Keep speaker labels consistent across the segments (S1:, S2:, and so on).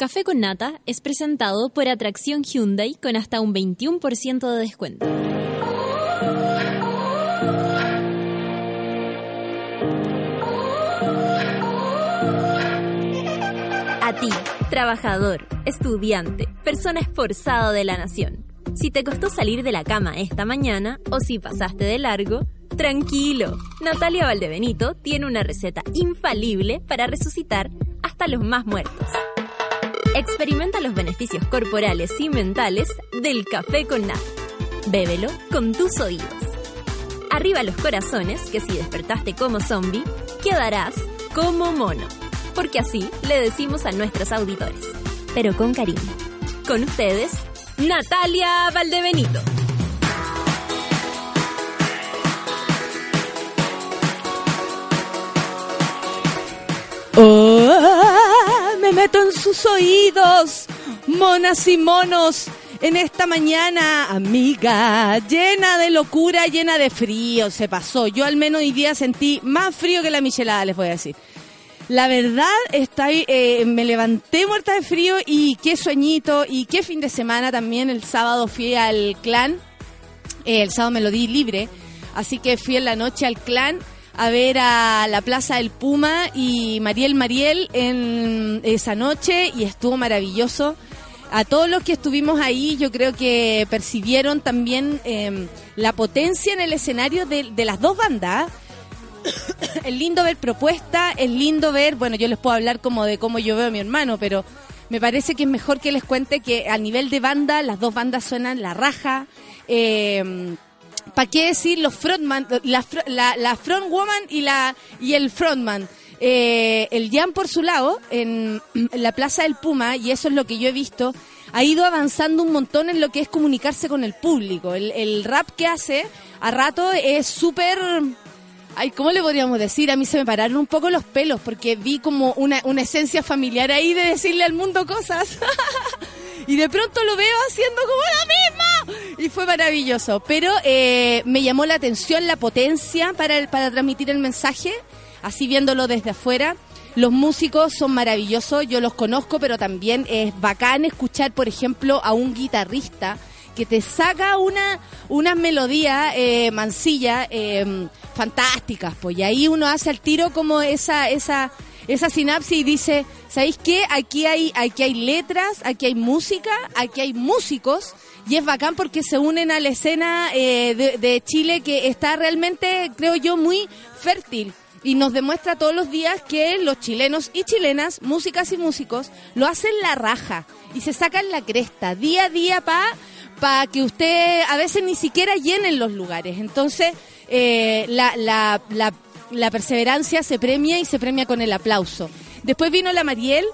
S1: Café con Nata es presentado por Atracción Hyundai con hasta un 21% de descuento. A ti, trabajador, estudiante, persona esforzada de la nación. Si te costó salir de la cama esta mañana o si pasaste de largo, tranquilo. Natalia Valdebenito tiene una receta infalible para resucitar hasta los más muertos. Experimenta los beneficios corporales y mentales del café con nata. Bébelo con tus oídos. Arriba los corazones, que si despertaste como zombie, quedarás como mono. Porque así le decimos a nuestros auditores. Pero con cariño. Con ustedes, Natalia Valdebenito.
S2: Oh, en sus oídos, monas y monos, en esta mañana, amiga, llena de locura, llena de frío, se pasó. Yo al menos hoy día sentí más frío que la michelada, les voy a decir. La verdad, está, eh, me levanté muerta de frío y qué sueñito y qué fin de semana también. El sábado fui al clan, eh, el sábado me lo di libre, así que fui en la noche al clan a ver a la Plaza del Puma y Mariel Mariel en esa noche y estuvo maravilloso. A todos los que estuvimos ahí, yo creo que percibieron también em, la potencia en el escenario de, de las dos bandas. es lindo ver propuestas, es lindo ver, bueno, yo les puedo hablar como de cómo yo veo a mi hermano, pero me parece que es mejor que les cuente que a nivel de banda, las dos bandas suenan la raja. Eh, ¿Para qué decir los frontman, la, la, la frontwoman y, la, y el frontman? Eh, el Jan por su lado, en, en la Plaza del Puma, y eso es lo que yo he visto, ha ido avanzando un montón en lo que es comunicarse con el público. El, el rap que hace a rato es súper... Ay, ¿cómo le podríamos decir? A mí se me pararon un poco los pelos porque vi como una, una esencia familiar ahí de decirle al mundo cosas. y de pronto lo veo haciendo como la misma. Y fue maravilloso. Pero eh, me llamó la atención la potencia para, el- para transmitir el mensaje, así viéndolo desde afuera. Los músicos son maravillosos, yo los conozco, pero también es bacán escuchar, por ejemplo, a un guitarrista que te saca una, una melodía eh, eh, fantásticas, pues y ahí uno hace al tiro como esa, esa, esa sinapsis y dice, ¿sabéis qué? Aquí hay, aquí hay letras, aquí hay música, aquí hay músicos y es bacán porque se unen a la escena eh, de, Chile que está realmente, creo yo, muy fértil y nos demuestra todos los días que los chilenos y chilenas, músicas y músicos, lo hacen la raja y se sacan la cresta día a día para pa que usted a veces ni siquiera llenen los lugares. Entonces, eh, la, la perseverancia se premia y se premia con el aplauso. Después vino la Mariel,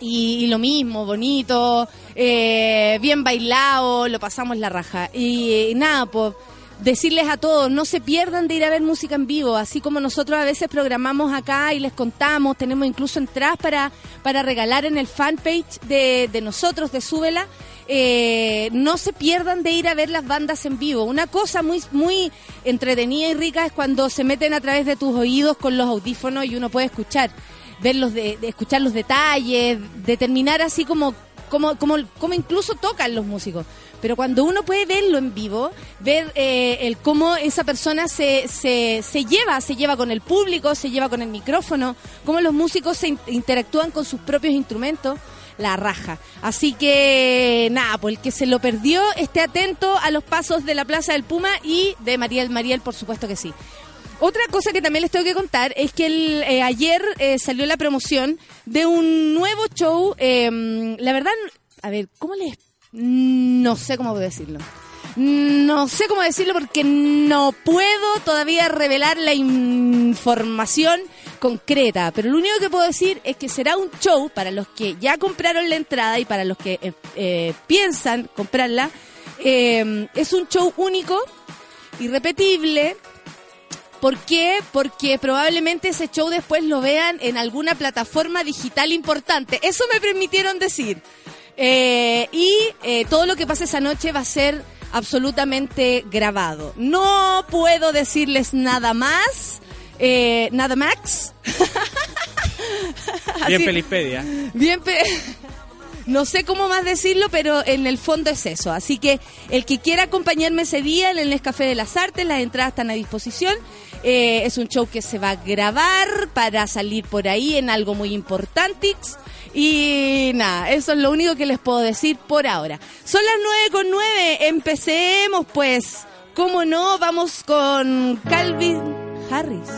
S2: y, y lo mismo, bonito, eh, bien bailado, lo pasamos la raja. Y, nada, pues decirles a todos, no se pierdan de ir a ver música en vivo, así como nosotros a veces programamos acá y les contamos, tenemos incluso entradas para, para regalar en el fanpage de, de nosotros, de Súbela. Eh, no se pierdan de ir a ver las bandas en vivo. Una cosa muy, muy entretenida y rica es cuando se meten a través de tus oídos con los audífonos y uno puede escuchar ver los de, de escuchar los detalles, determinar así como, como, como, como incluso tocan los músicos. Pero cuando uno puede verlo en vivo, ver eh, el cómo esa persona se, se, se lleva, se lleva con el público, se lleva con el micrófono, cómo los músicos se in- interactúan con sus propios instrumentos, la raja. Así que nada, pues el que se lo perdió, esté atento a los pasos de la Plaza del Puma y de Mariel Mariel, por supuesto que sí. Otra cosa que también les tengo que contar es que el, eh, ayer eh, salió la promoción de un nuevo show. eh, la verdad, a ver, ¿cómo les.? No sé cómo decirlo. No sé cómo decirlo porque no puedo todavía revelar la información concreta. Pero lo único que puedo decir es que será un show para los que ya compraron la entrada y para los que eh, eh, piensan comprarla. Eh, es un show único, irrepetible, ¿Por qué? Porque probablemente ese show después lo vean en alguna plataforma digital importante. Eso me permitieron decir. Eh, y eh, todo lo que pase esa noche va a ser absolutamente grabado. No puedo decirles nada más. eh, nada más.
S3: Bien
S2: Así-
S3: Pelispedia.
S2: Bien, pe- No sé cómo más decirlo, pero en el fondo es eso. Así que el que quiera acompañarme ese día en el Nescafé de las Artes, las entradas están a disposición. Eh, es un show que se va a grabar para salir por ahí en algo muy importante. Y nada, eso es lo único que les puedo decir por ahora. Son las 9 con 9, empecemos pues. ¿Cómo no? Vamos con Calvin Harris.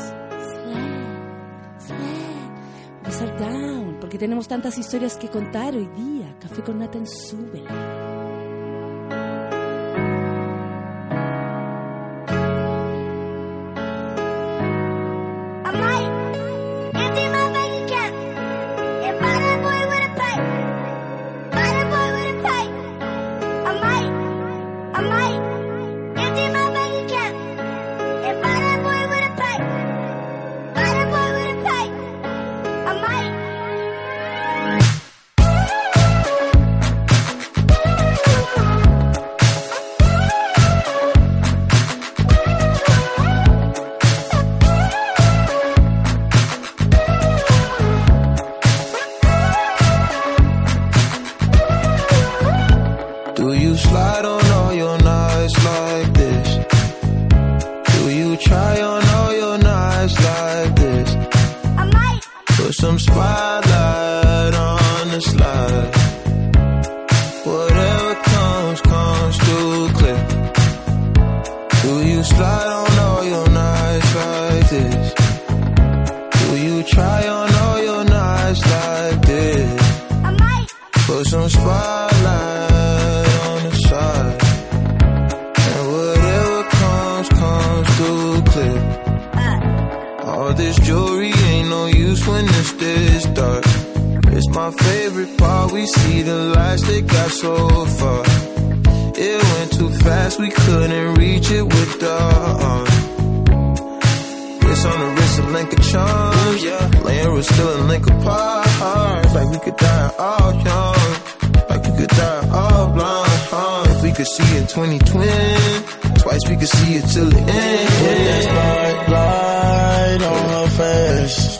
S2: Porque tenemos tantas historias que contar hoy día. Café con nata en súbela.
S4: some spice. my favorite part. We see the lights that got so far. It went too fast, we couldn't reach it with the uh, arm. Wrist on the wrist, a link of charms. Laying was still a link apart. Like we could die all young. Like we could die all blind. Huh? If we could see it 2020, twice we could see it till the end. Put that
S3: spotlight on her face.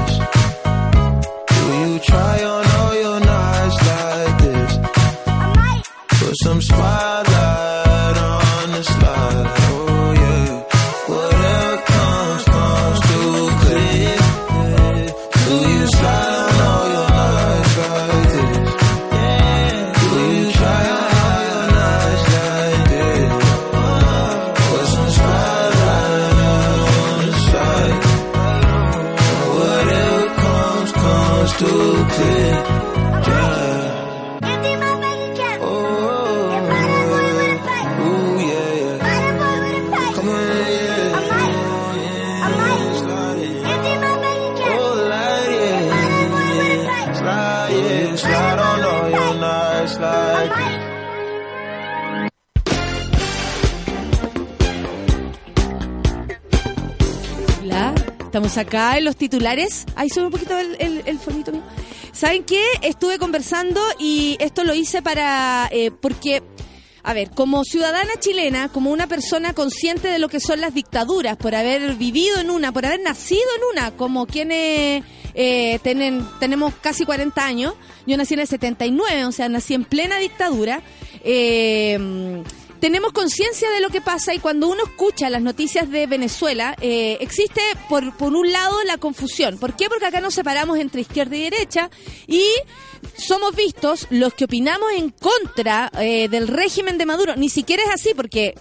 S4: Try on all your nights like this? Put some spotlight
S2: acá en los titulares. Ahí sube un poquito el, el, fonito mío. ¿Saben qué? Estuve conversando y esto lo hice para... eh, porque, a ver, como ciudadana chilena, como una persona consciente de lo que son las dictaduras, por haber vivido en una, por haber nacido en una, como quienes eh, tienen, tenemos casi 40 años, yo nací en el 79, o sea, nací en plena dictadura. Eh, tenemos conciencia de lo que pasa y cuando uno escucha las noticias de Venezuela, eh, existe por, por un lado la confusión. ¿Por qué? Porque acá nos separamos entre izquierda y derecha y somos vistos los que opinamos en contra eh, del régimen de Maduro. Ni siquiera es así porque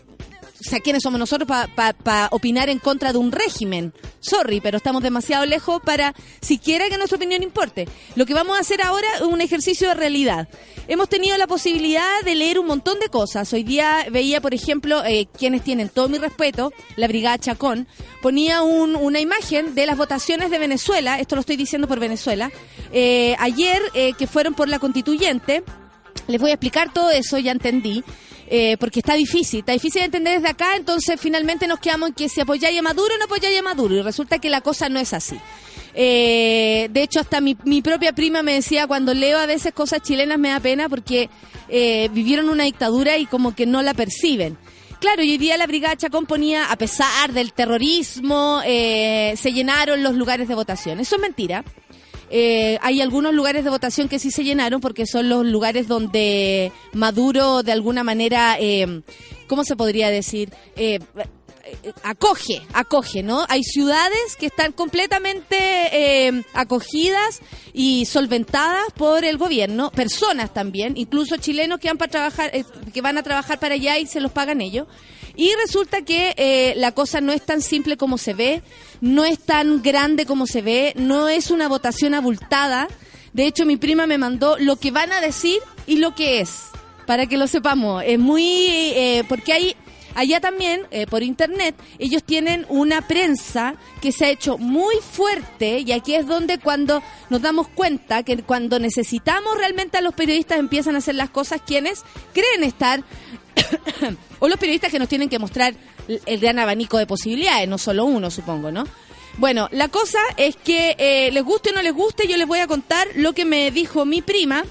S2: o sea, ¿quiénes somos nosotros para opinar en contra de un régimen? Sorry, pero estamos demasiado lejos para siquiera que nuestra opinión importe. Lo que vamos a hacer ahora es un ejercicio de realidad. Hemos tenido la posibilidad de leer un montón de cosas. Hoy día veía, por ejemplo, eh, quienes tienen todo mi respeto, la Brigada Chacón, ponía una imagen de las votaciones de Venezuela, esto lo estoy diciendo por Venezuela, eh, ayer eh, que fueron por la constituyente. Les voy a explicar todo eso, ya entendí. Eh, porque está difícil, está difícil de entender desde acá, entonces finalmente nos quedamos en que si apoyáis a Maduro no apoyáis a Maduro, y resulta que la cosa no es así. Eh, de hecho, hasta mi, mi, propia prima me decía, cuando leo a veces cosas chilenas me da pena porque eh, vivieron una dictadura y como que no la perciben. Claro, y hoy día la Brigada Chacón a pesar del terrorismo, se llenaron los lugares de votación. Eso es mentira. Eh, hay algunos lugares de votación que sí se llenaron porque son los lugares donde Maduro de alguna manera, eh, ¿cómo se podría decir? Eh, acoge, acoge, ¿no? Hay ciudades que están completamente acogidas y solventadas por el gobierno, personas también, incluso chilenos que van para trabajar, que van a trabajar para allá y se los pagan ellos. Y resulta que eh, la cosa no es tan simple como se ve, no es tan grande como se ve, no es una votación abultada. De hecho, mi prima me mandó lo que van a decir y lo que es, para que lo sepamos. Es muy... Eh, porque hay... Allá también, eh, por internet, ellos tienen una prensa que se ha hecho muy fuerte y aquí es donde cuando nos damos cuenta que cuando necesitamos realmente a los periodistas empiezan a hacer las cosas quienes creen estar o los periodistas que nos tienen que mostrar el gran abanico de posibilidades, no solo uno, supongo, ¿no? Bueno, la cosa es que eh, les guste o no les guste, yo les voy a contar lo que me dijo mi prima,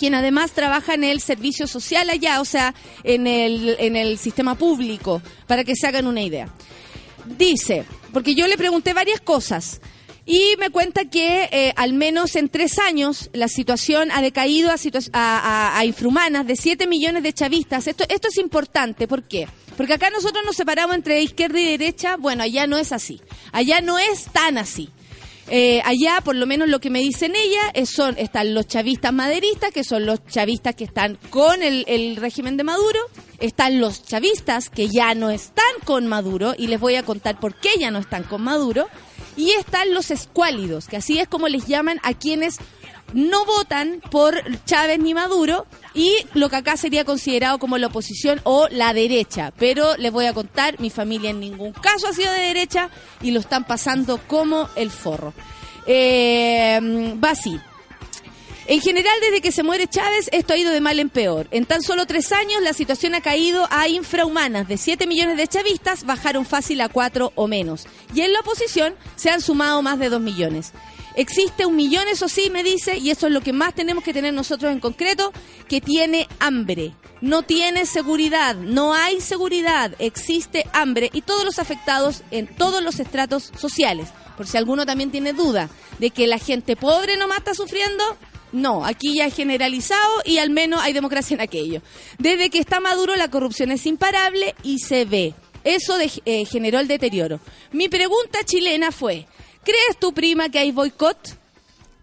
S2: quien además trabaja en el servicio social allá, o sea, en el, en el sistema público, para que se hagan una idea. Dice, porque yo le pregunté varias cosas. Y me cuenta que eh, al menos en tres años la situación ha decaído a, a, infrahumanas de 7 millones de chavistas. Esto, esto es importante, ¿por qué? Porque acá nosotros nos separamos entre izquierda y derecha. Bueno, allá no es así. Allá no es tan así. Eh, allá, por lo menos lo que me dicen ella, son están los chavistas maderistas, que son los chavistas que están con el, el, régimen de Maduro, están los chavistas que ya no están con Maduro, y les voy a contar por qué ya no están con Maduro, y están los escuálidos, que así es como les llaman a quienes no votan por Chávez ni Maduro y lo que acá sería considerado como la oposición o la derecha. Pero les voy a contar, mi familia en ningún caso ha sido de derecha y lo están pasando como el forro. Eh, va así. En general, desde que se muere Chávez, esto ha ido de mal en peor. En tan solo tres años, la situación ha caído a infrahumanas. De 7 millones de chavistas, bajaron fácil a 4 o menos. Y en la oposición se han sumado más de 2 millones. Existe un millón, eso sí, me dice, y eso es lo que más tenemos que tener nosotros en concreto, que tiene hambre. No tiene seguridad, no hay seguridad, existe hambre y todos los afectados en todos los estratos sociales. Por si alguno también tiene duda de que la gente pobre no está sufriendo, no, aquí ya es generalizado y al menos hay democracia en aquello. Desde que está Maduro la corrupción es imparable y se ve. Eso eh, generó el deterioro. Mi pregunta chilena fue, ¿crees tu prima que hay boicot?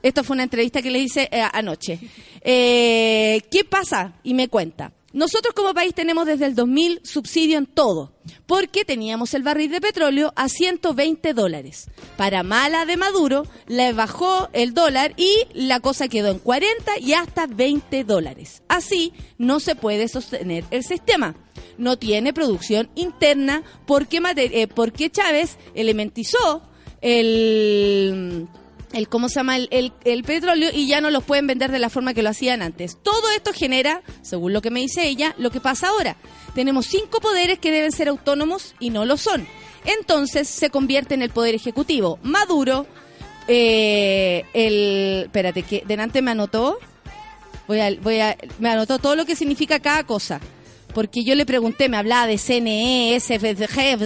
S2: Esto fue una entrevista que le hice eh, anoche. Eh, ¿Qué pasa? Y me cuenta. Nosotros como país tenemos desde el 2000 subsidio en todo, porque teníamos el barril de petróleo a 120 dólares. Para mala de Maduro, le bajó el dólar y la cosa quedó en 40 y hasta 20 dólares. Así no se puede sostener el sistema. No tiene producción interna porque, eh, porque Chávez elementizó el el cómo se llama el, el, petróleo y ya no los pueden vender de la forma que lo hacían antes. Todo esto genera, según lo que me dice ella, lo que pasa ahora. Tenemos cinco poderes que deben ser autónomos y no lo son. Entonces se convierte en el poder ejecutivo. Maduro, eh, el... Espérate, que delante me anotó. Voy a, voy a, me anotó todo lo que significa cada cosa. Porque yo le pregunté, me hablaba de CNE, SFG,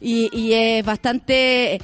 S2: y, y es bastante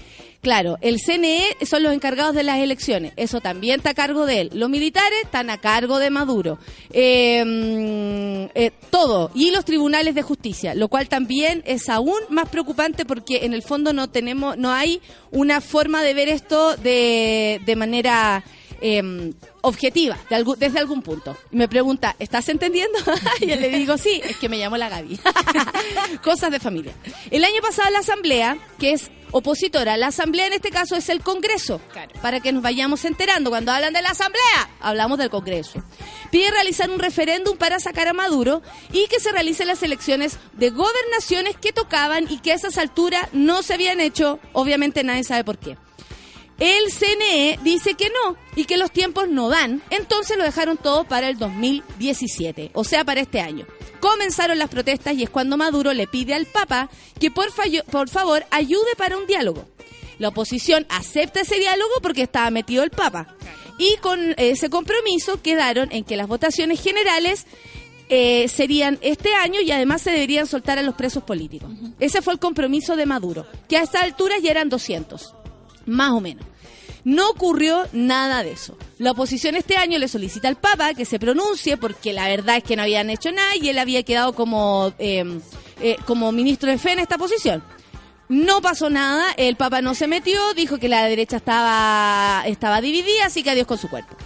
S2: Claro, el CNE son los encargados de las elecciones, eso también está a cargo de él. Los militares están a cargo de Maduro. Em, eh, todo. Y los tribunales de justicia, lo cual también es aún más preocupante porque en el fondo no tenemos, no hay una forma de ver esto de, de manera em, objetiva de algún- desde algún punto. Me pregunta, ¿estás entendiendo? y yo le digo, sí, es que me llamo la Gaby. Cosas de familia. El año pasado la Asamblea, que es opositora, la Asamblea en este caso es el Congreso,
S5: Claro.
S2: para que nos vayamos enterando. Cuando hablan de la Asamblea, hablamos del Congreso. Pide realizar un referéndum para sacar a Maduro y que se realicen las elecciones de gobernaciones que tocaban y que a esas alturas no se habían hecho. Obviamente nadie sabe por qué. El CNE dice que no y que los tiempos no dan, entonces lo dejaron todo para el 2017, o sea, para este año. Comenzaron las protestas y es cuando Maduro le pide al Papa que por, fallo- por favor ayude para un diálogo. La oposición acepta ese diálogo porque estaba metido el Papa. Y con ese compromiso quedaron en que las votaciones generales eh, serían este año y además se deberían soltar a los presos políticos. Ese fue el compromiso de Maduro, que a esta altura ya eran 200 más o menos. No ocurrió nada de eso. La oposición este año le solicita al Papa que se pronuncie porque la verdad es que no habían hecho nada y él había quedado como, eh, eh, como ministro de fe en esta posición. No pasó nada, el Papa no se metió, dijo que la derecha estaba, estaba dividida, así que adiós con su cuerpo.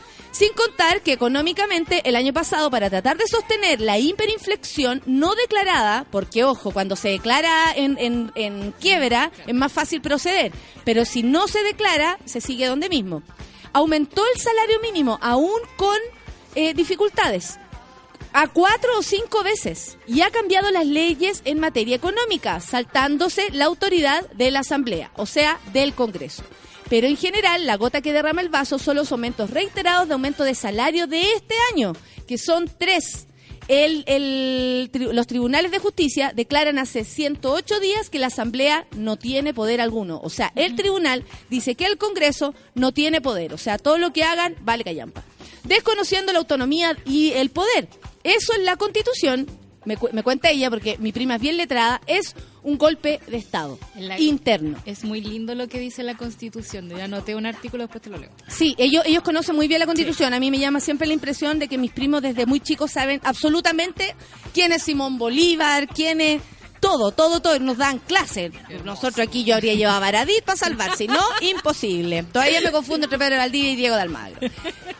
S2: Sin contar que económicamente el año pasado para tratar de sostener la hiperinflexión no declarada, porque ojo, cuando se declara en, quiebra es más fácil proceder, pero si no se declara se sigue donde mismo. Aumentó el salario mínimo aún con eh, dificultades a cuatro o cinco veces y ha cambiado las leyes en materia económica, saltándose la autoridad de la Asamblea, o sea, del Congreso. Pero en general, la gota que derrama el vaso son los aumentos reiterados de aumento de salario de este año, que son tres. El- el tri- los tribunales de justicia declaran hace 108 días que la Asamblea no tiene poder alguno. O sea, el tribunal dice que el Congreso no tiene poder. O sea, todo lo que hagan vale callampa. Desconociendo la autonomía y el poder. Eso en la Constitución, me, cu- me cuenta ella porque mi prima es bien letrada, es un golpe de Estado
S5: la-
S2: interno.
S5: Es muy lindo lo que dice la Constitución. Yo anoté un artículo, después te lo leo.
S2: Sí, ellos, ellos conocen muy bien la Constitución. A mí me llama siempre la impresión de que mis primos desde muy chicos saben absolutamente quién es Simón Bolívar, quién es... Todo, todo, todo. Nos dan clases. Nosotros aquí yo habría llevado a Baradit para salvarse. No, imposible. Todavía me confundo entre Pedro Valdivia y Diego de Almagro.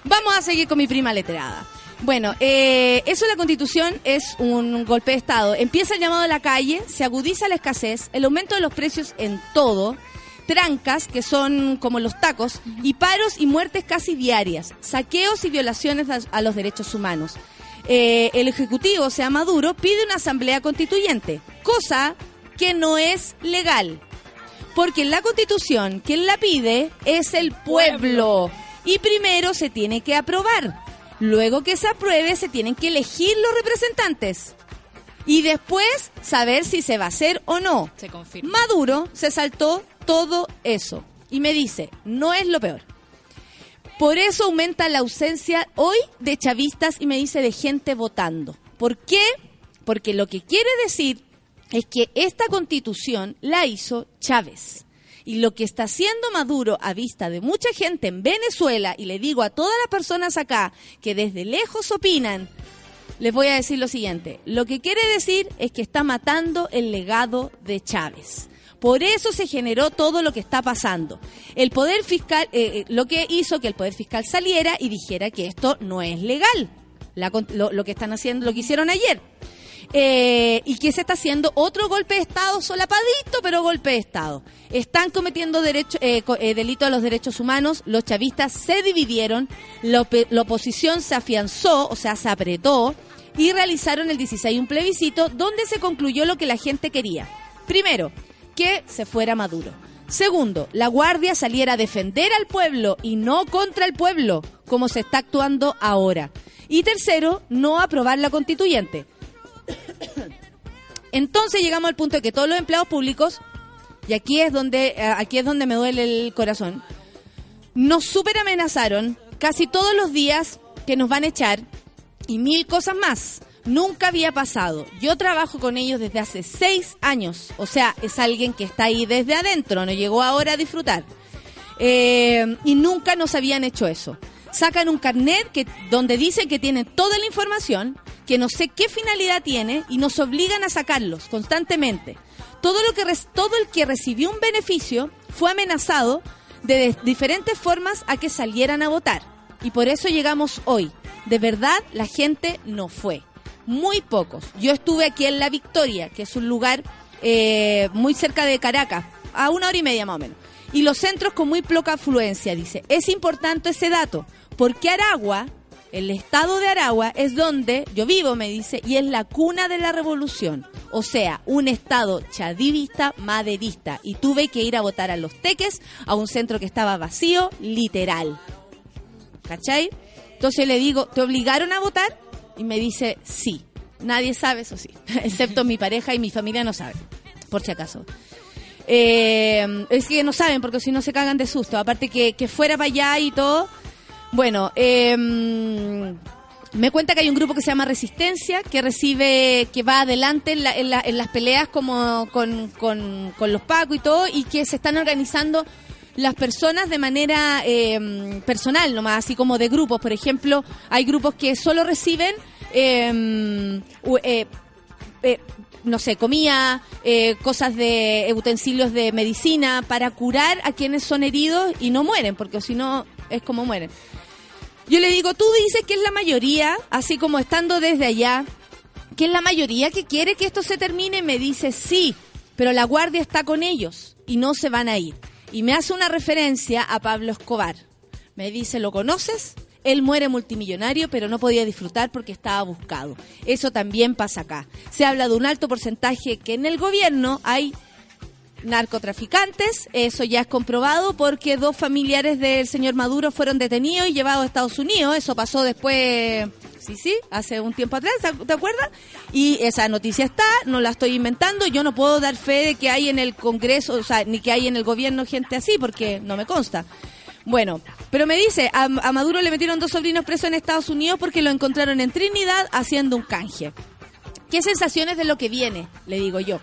S2: Vamos a seguir con mi prima letrada. Bueno, eh, eso de la constitución es un golpe de Estado. Empieza el llamado a la calle, se agudiza la escasez, el aumento de los precios en todo, trancas, que son como los tacos, y paros y muertes casi diarias, saqueos y violaciones a, los derechos humanos. Eh, el Ejecutivo, o sea Maduro, pide una asamblea constituyente, cosa que no es legal. Porque en la constitución, quien la pide es el pueblo. Y primero se tiene que aprobar. Luego que se apruebe, se tienen que elegir los representantes. Y después saber si se va a hacer o no.
S5: Se confirma.
S2: Maduro se saltó todo eso. Y me dice, no es lo peor. Por eso aumenta la ausencia hoy de chavistas y me dice de gente votando. ¿Por qué? Porque lo que quiere decir es que esta constitución la hizo Chávez. Y lo que está haciendo Maduro a vista de mucha gente en Venezuela, y le digo a todas las personas acá que desde lejos opinan, les voy a decir lo siguiente. Lo que quiere decir es que está matando el legado de Chávez. Por eso se generó todo lo que está pasando. El poder fiscal, eh, eh, lo que hizo que el poder fiscal saliera y dijera que esto no es legal. La lo que están haciendo, lo que hicieron ayer. Eh, y que se está haciendo otro golpe de Estado solapadito, pero golpe de Estado. Están cometiendo eh, eh, delito a los derechos humanos, los chavistas se dividieron, la, la oposición se afianzó, o sea, se apretó, y realizaron el 16 un plebiscito donde se concluyó lo que la gente quería. Primero, que se fuera Maduro. Segundo, la Guardia saliera a defender al pueblo y no contra el pueblo, como se está actuando ahora. Y tercero, no aprobar la constituyente. Entonces llegamos al punto de que todos los empleados públicos, y aquí es donde, eh, aquí es donde me duele el corazón, nos super amenazaron casi todos los días que nos van a echar y mil cosas más. Nunca había pasado. Yo trabajo con ellos desde hace seis años. O sea, es alguien que está ahí desde adentro, no llegó ahora a disfrutar. Eh, y nunca nos habían hecho eso. Sacan un carnet que, donde dicen que tienen toda la información, que no sé qué finalidad tiene, y nos obligan a sacarlos constantemente. Todo, lo que todo el que recibió un beneficio fue amenazado de, de diferentes formas a que salieran a votar. Y por eso llegamos hoy. De verdad, la gente no fue. Muy pocos. Yo estuve aquí en La Victoria, que es un lugar eh, muy cerca de Caracas, a una hora y media más o menos. Y los centros con muy poca afluencia, dice. Es importante ese dato, porque Aragua, el estado de Aragua, es donde yo vivo, me dice, y es la cuna de la revolución. O sea, un estado chadivista, maderista. Y tuve que ir a votar a los teques, a un centro que estaba vacío, literal. ¿Cachai? Entonces le digo, ¿te obligaron a votar? Y me dice, sí. Nadie sabe, eso sí. Excepto mi pareja y mi familia no saben, por si acaso. Eh, es que no saben, porque si no se cagan de susto. Aparte que, que fuera para allá y todo. Bueno, eh, me cuenta que hay un grupo que se llama Resistencia, que recibe, que va adelante en, la- en la- en las peleas como con, con- con los pacos y todo, y que se están organizando las personas de manera eh, personal nomás, así como de grupos. Por ejemplo, hay grupos que solo reciben u- eh, eh, no sé, comida, eh, cosas de utensilios de medicina para curar a quienes son heridos y no mueren, porque si no es como mueren. Yo le digo, tú dices que es la mayoría, así como estando desde allá, que es la mayoría que quiere que esto se termine. Me dice, sí, pero la guardia está con ellos y no se van a ir. Y me hace una referencia a Pablo Escobar. Me dice, ¿lo conoces? Él muere multimillonario, pero no podía disfrutar porque estaba buscado. Eso también pasa acá. Se habla de un alto porcentaje que en el gobierno hay narcotraficantes, eso ya es comprobado porque dos familiares del señor Maduro fueron detenidos y llevados a Estados Unidos, eso pasó después, sí, sí, hace un tiempo atrás, ¿te acuerdas? Y esa noticia está, no la estoy inventando, yo no puedo dar fe de que hay en el Congreso, o sea, ni que hay en el gobierno gente así, porque no me consta. Bueno, pero me dice, a, a Maduro le metieron dos sobrinos presos en Estados Unidos porque lo encontraron en Trinidad haciendo un canje. ¿Qué sensaciones de lo que viene? Le digo yo.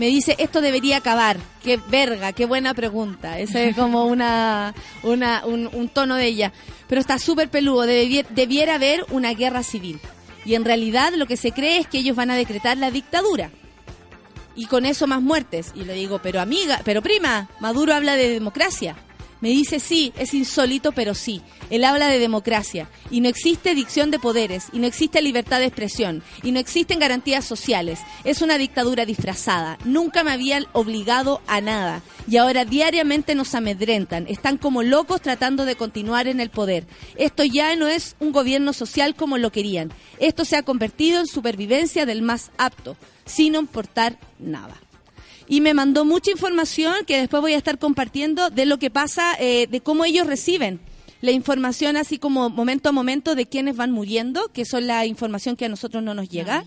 S2: Me dice, esto debería acabar. Qué verga, qué buena pregunta. Ese es como una, una, un, un tono de ella. Pero está súper peludo. Debiera, debiera haber una guerra civil. Y en realidad lo que se cree es que ellos van a decretar la dictadura. Y con eso más muertes. Y le digo, pero amiga, pero prima, Maduro habla de democracia. Me dice, sí, es insólito, pero sí. Él habla de democracia. Y no existe dicción de poderes. Y no existe libertad de expresión. Y no existen garantías sociales. Es una dictadura disfrazada. Nunca me habían obligado a nada. Y ahora diariamente nos amedrentan. Están como locos tratando de continuar en el poder. Esto ya no es un gobierno social como lo querían. Esto se ha convertido en supervivencia del más apto, sin importar nada y me mandó mucha información que después voy a estar compartiendo de lo que pasa, eh, de cómo ellos reciben la información así como momento a momento de quienes van muriendo, que son la información que a nosotros no nos llega,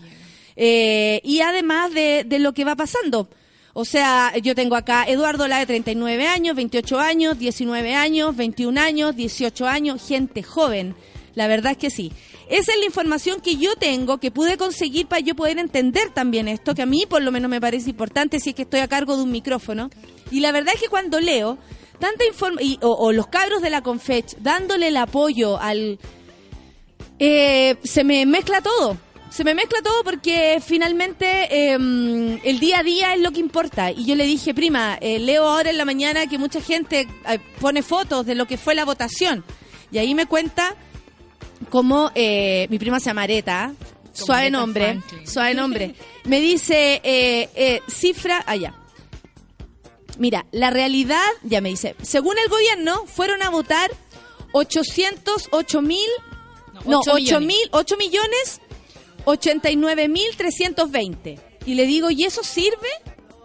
S2: Eh, y además de, de lo que va pasando. O sea, yo tengo acá Eduardo La de 39 años, 28 años, 19 años, 21 años, 18 años, gente joven. La verdad es que sí. Esa es la información que yo tengo, que pude conseguir para yo poder entender también esto, que a mí por lo menos me parece importante si es que estoy a cargo de un micrófono. Y la verdad es que cuando leo tanta información, o, o los cabros de la Confech dándole el apoyo al... eh, se me mezcla todo. Se me mezcla todo porque finalmente eh, el día a día es lo que importa. Y yo le dije, prima, eh, leo ahora en la mañana que mucha gente eh, pone fotos de lo que fue la votación. Y ahí me cuenta como eh, mi prima se llama Areta, suave nombre, suave nombre. Me dice eh, eh, cifra allá. Mira, la realidad, ya me dice, según el gobierno, fueron a votar 808 mil, no,
S5: ocho
S2: 8
S5: millones.
S2: mil, 8 millones, 89 mil 320. Y le digo, ¿y eso sirve?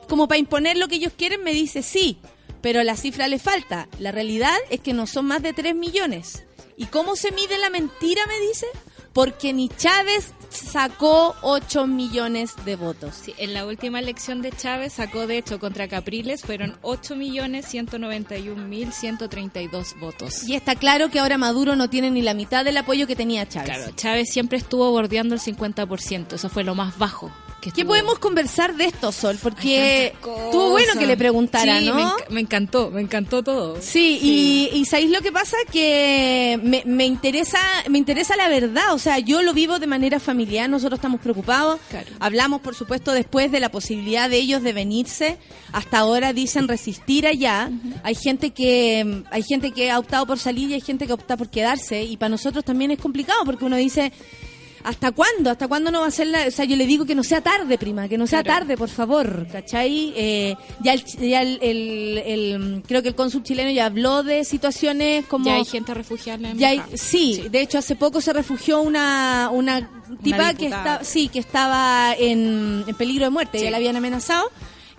S2: Como para imponer lo que ellos quieren, me dice, sí, pero la cifra le falta. La realidad es que no son más de 3 millones. ¿Y cómo se mide la mentira, me dice? Porque ni Chávez sacó 8 millones de votos.
S5: Sí, en la última elección de Chávez sacó, de hecho, contra Capriles fueron 8.191.132 votos.
S2: Y está claro que ahora Maduro no tiene ni la mitad del apoyo que tenía Chávez.
S5: Claro, Chávez siempre estuvo bordeando el 50%, eso fue lo más bajo. Que
S2: ¿Qué podemos conversar de esto, Sol? Porque estuvo bueno que le preguntara,
S5: Sí,
S2: ¿no?
S5: Me, enc- me encantó, me encantó todo.
S2: Sí, Y, y ¿sabéis lo que pasa? Que me, me interesa me interesa la verdad, o sea, yo lo vivo de manera familiar, nosotros estamos preocupados,
S5: Claro.
S2: hablamos por supuesto después de la posibilidad de ellos de venirse, hasta ahora dicen resistir allá, hay gente que hay gente que ha optado por salir y hay gente que opta por quedarse y para nosotros también es complicado porque uno dice ¿Hasta cuándo? ¿Hasta cuándo no va a ser la...? O sea, yo le digo que no sea tarde, prima, que no sea
S5: Claro.
S2: tarde, por favor, ¿cachai? Eh, ya el, ya el, el- el- Creo que el cónsul chileno ya habló de situaciones como...
S5: Ya hay gente refugiada en
S2: ya hay- sí, de hecho hace poco se refugió una, una tipa que está, sí, que estaba en, en peligro de muerte,
S5: Sí.
S2: ya la habían amenazado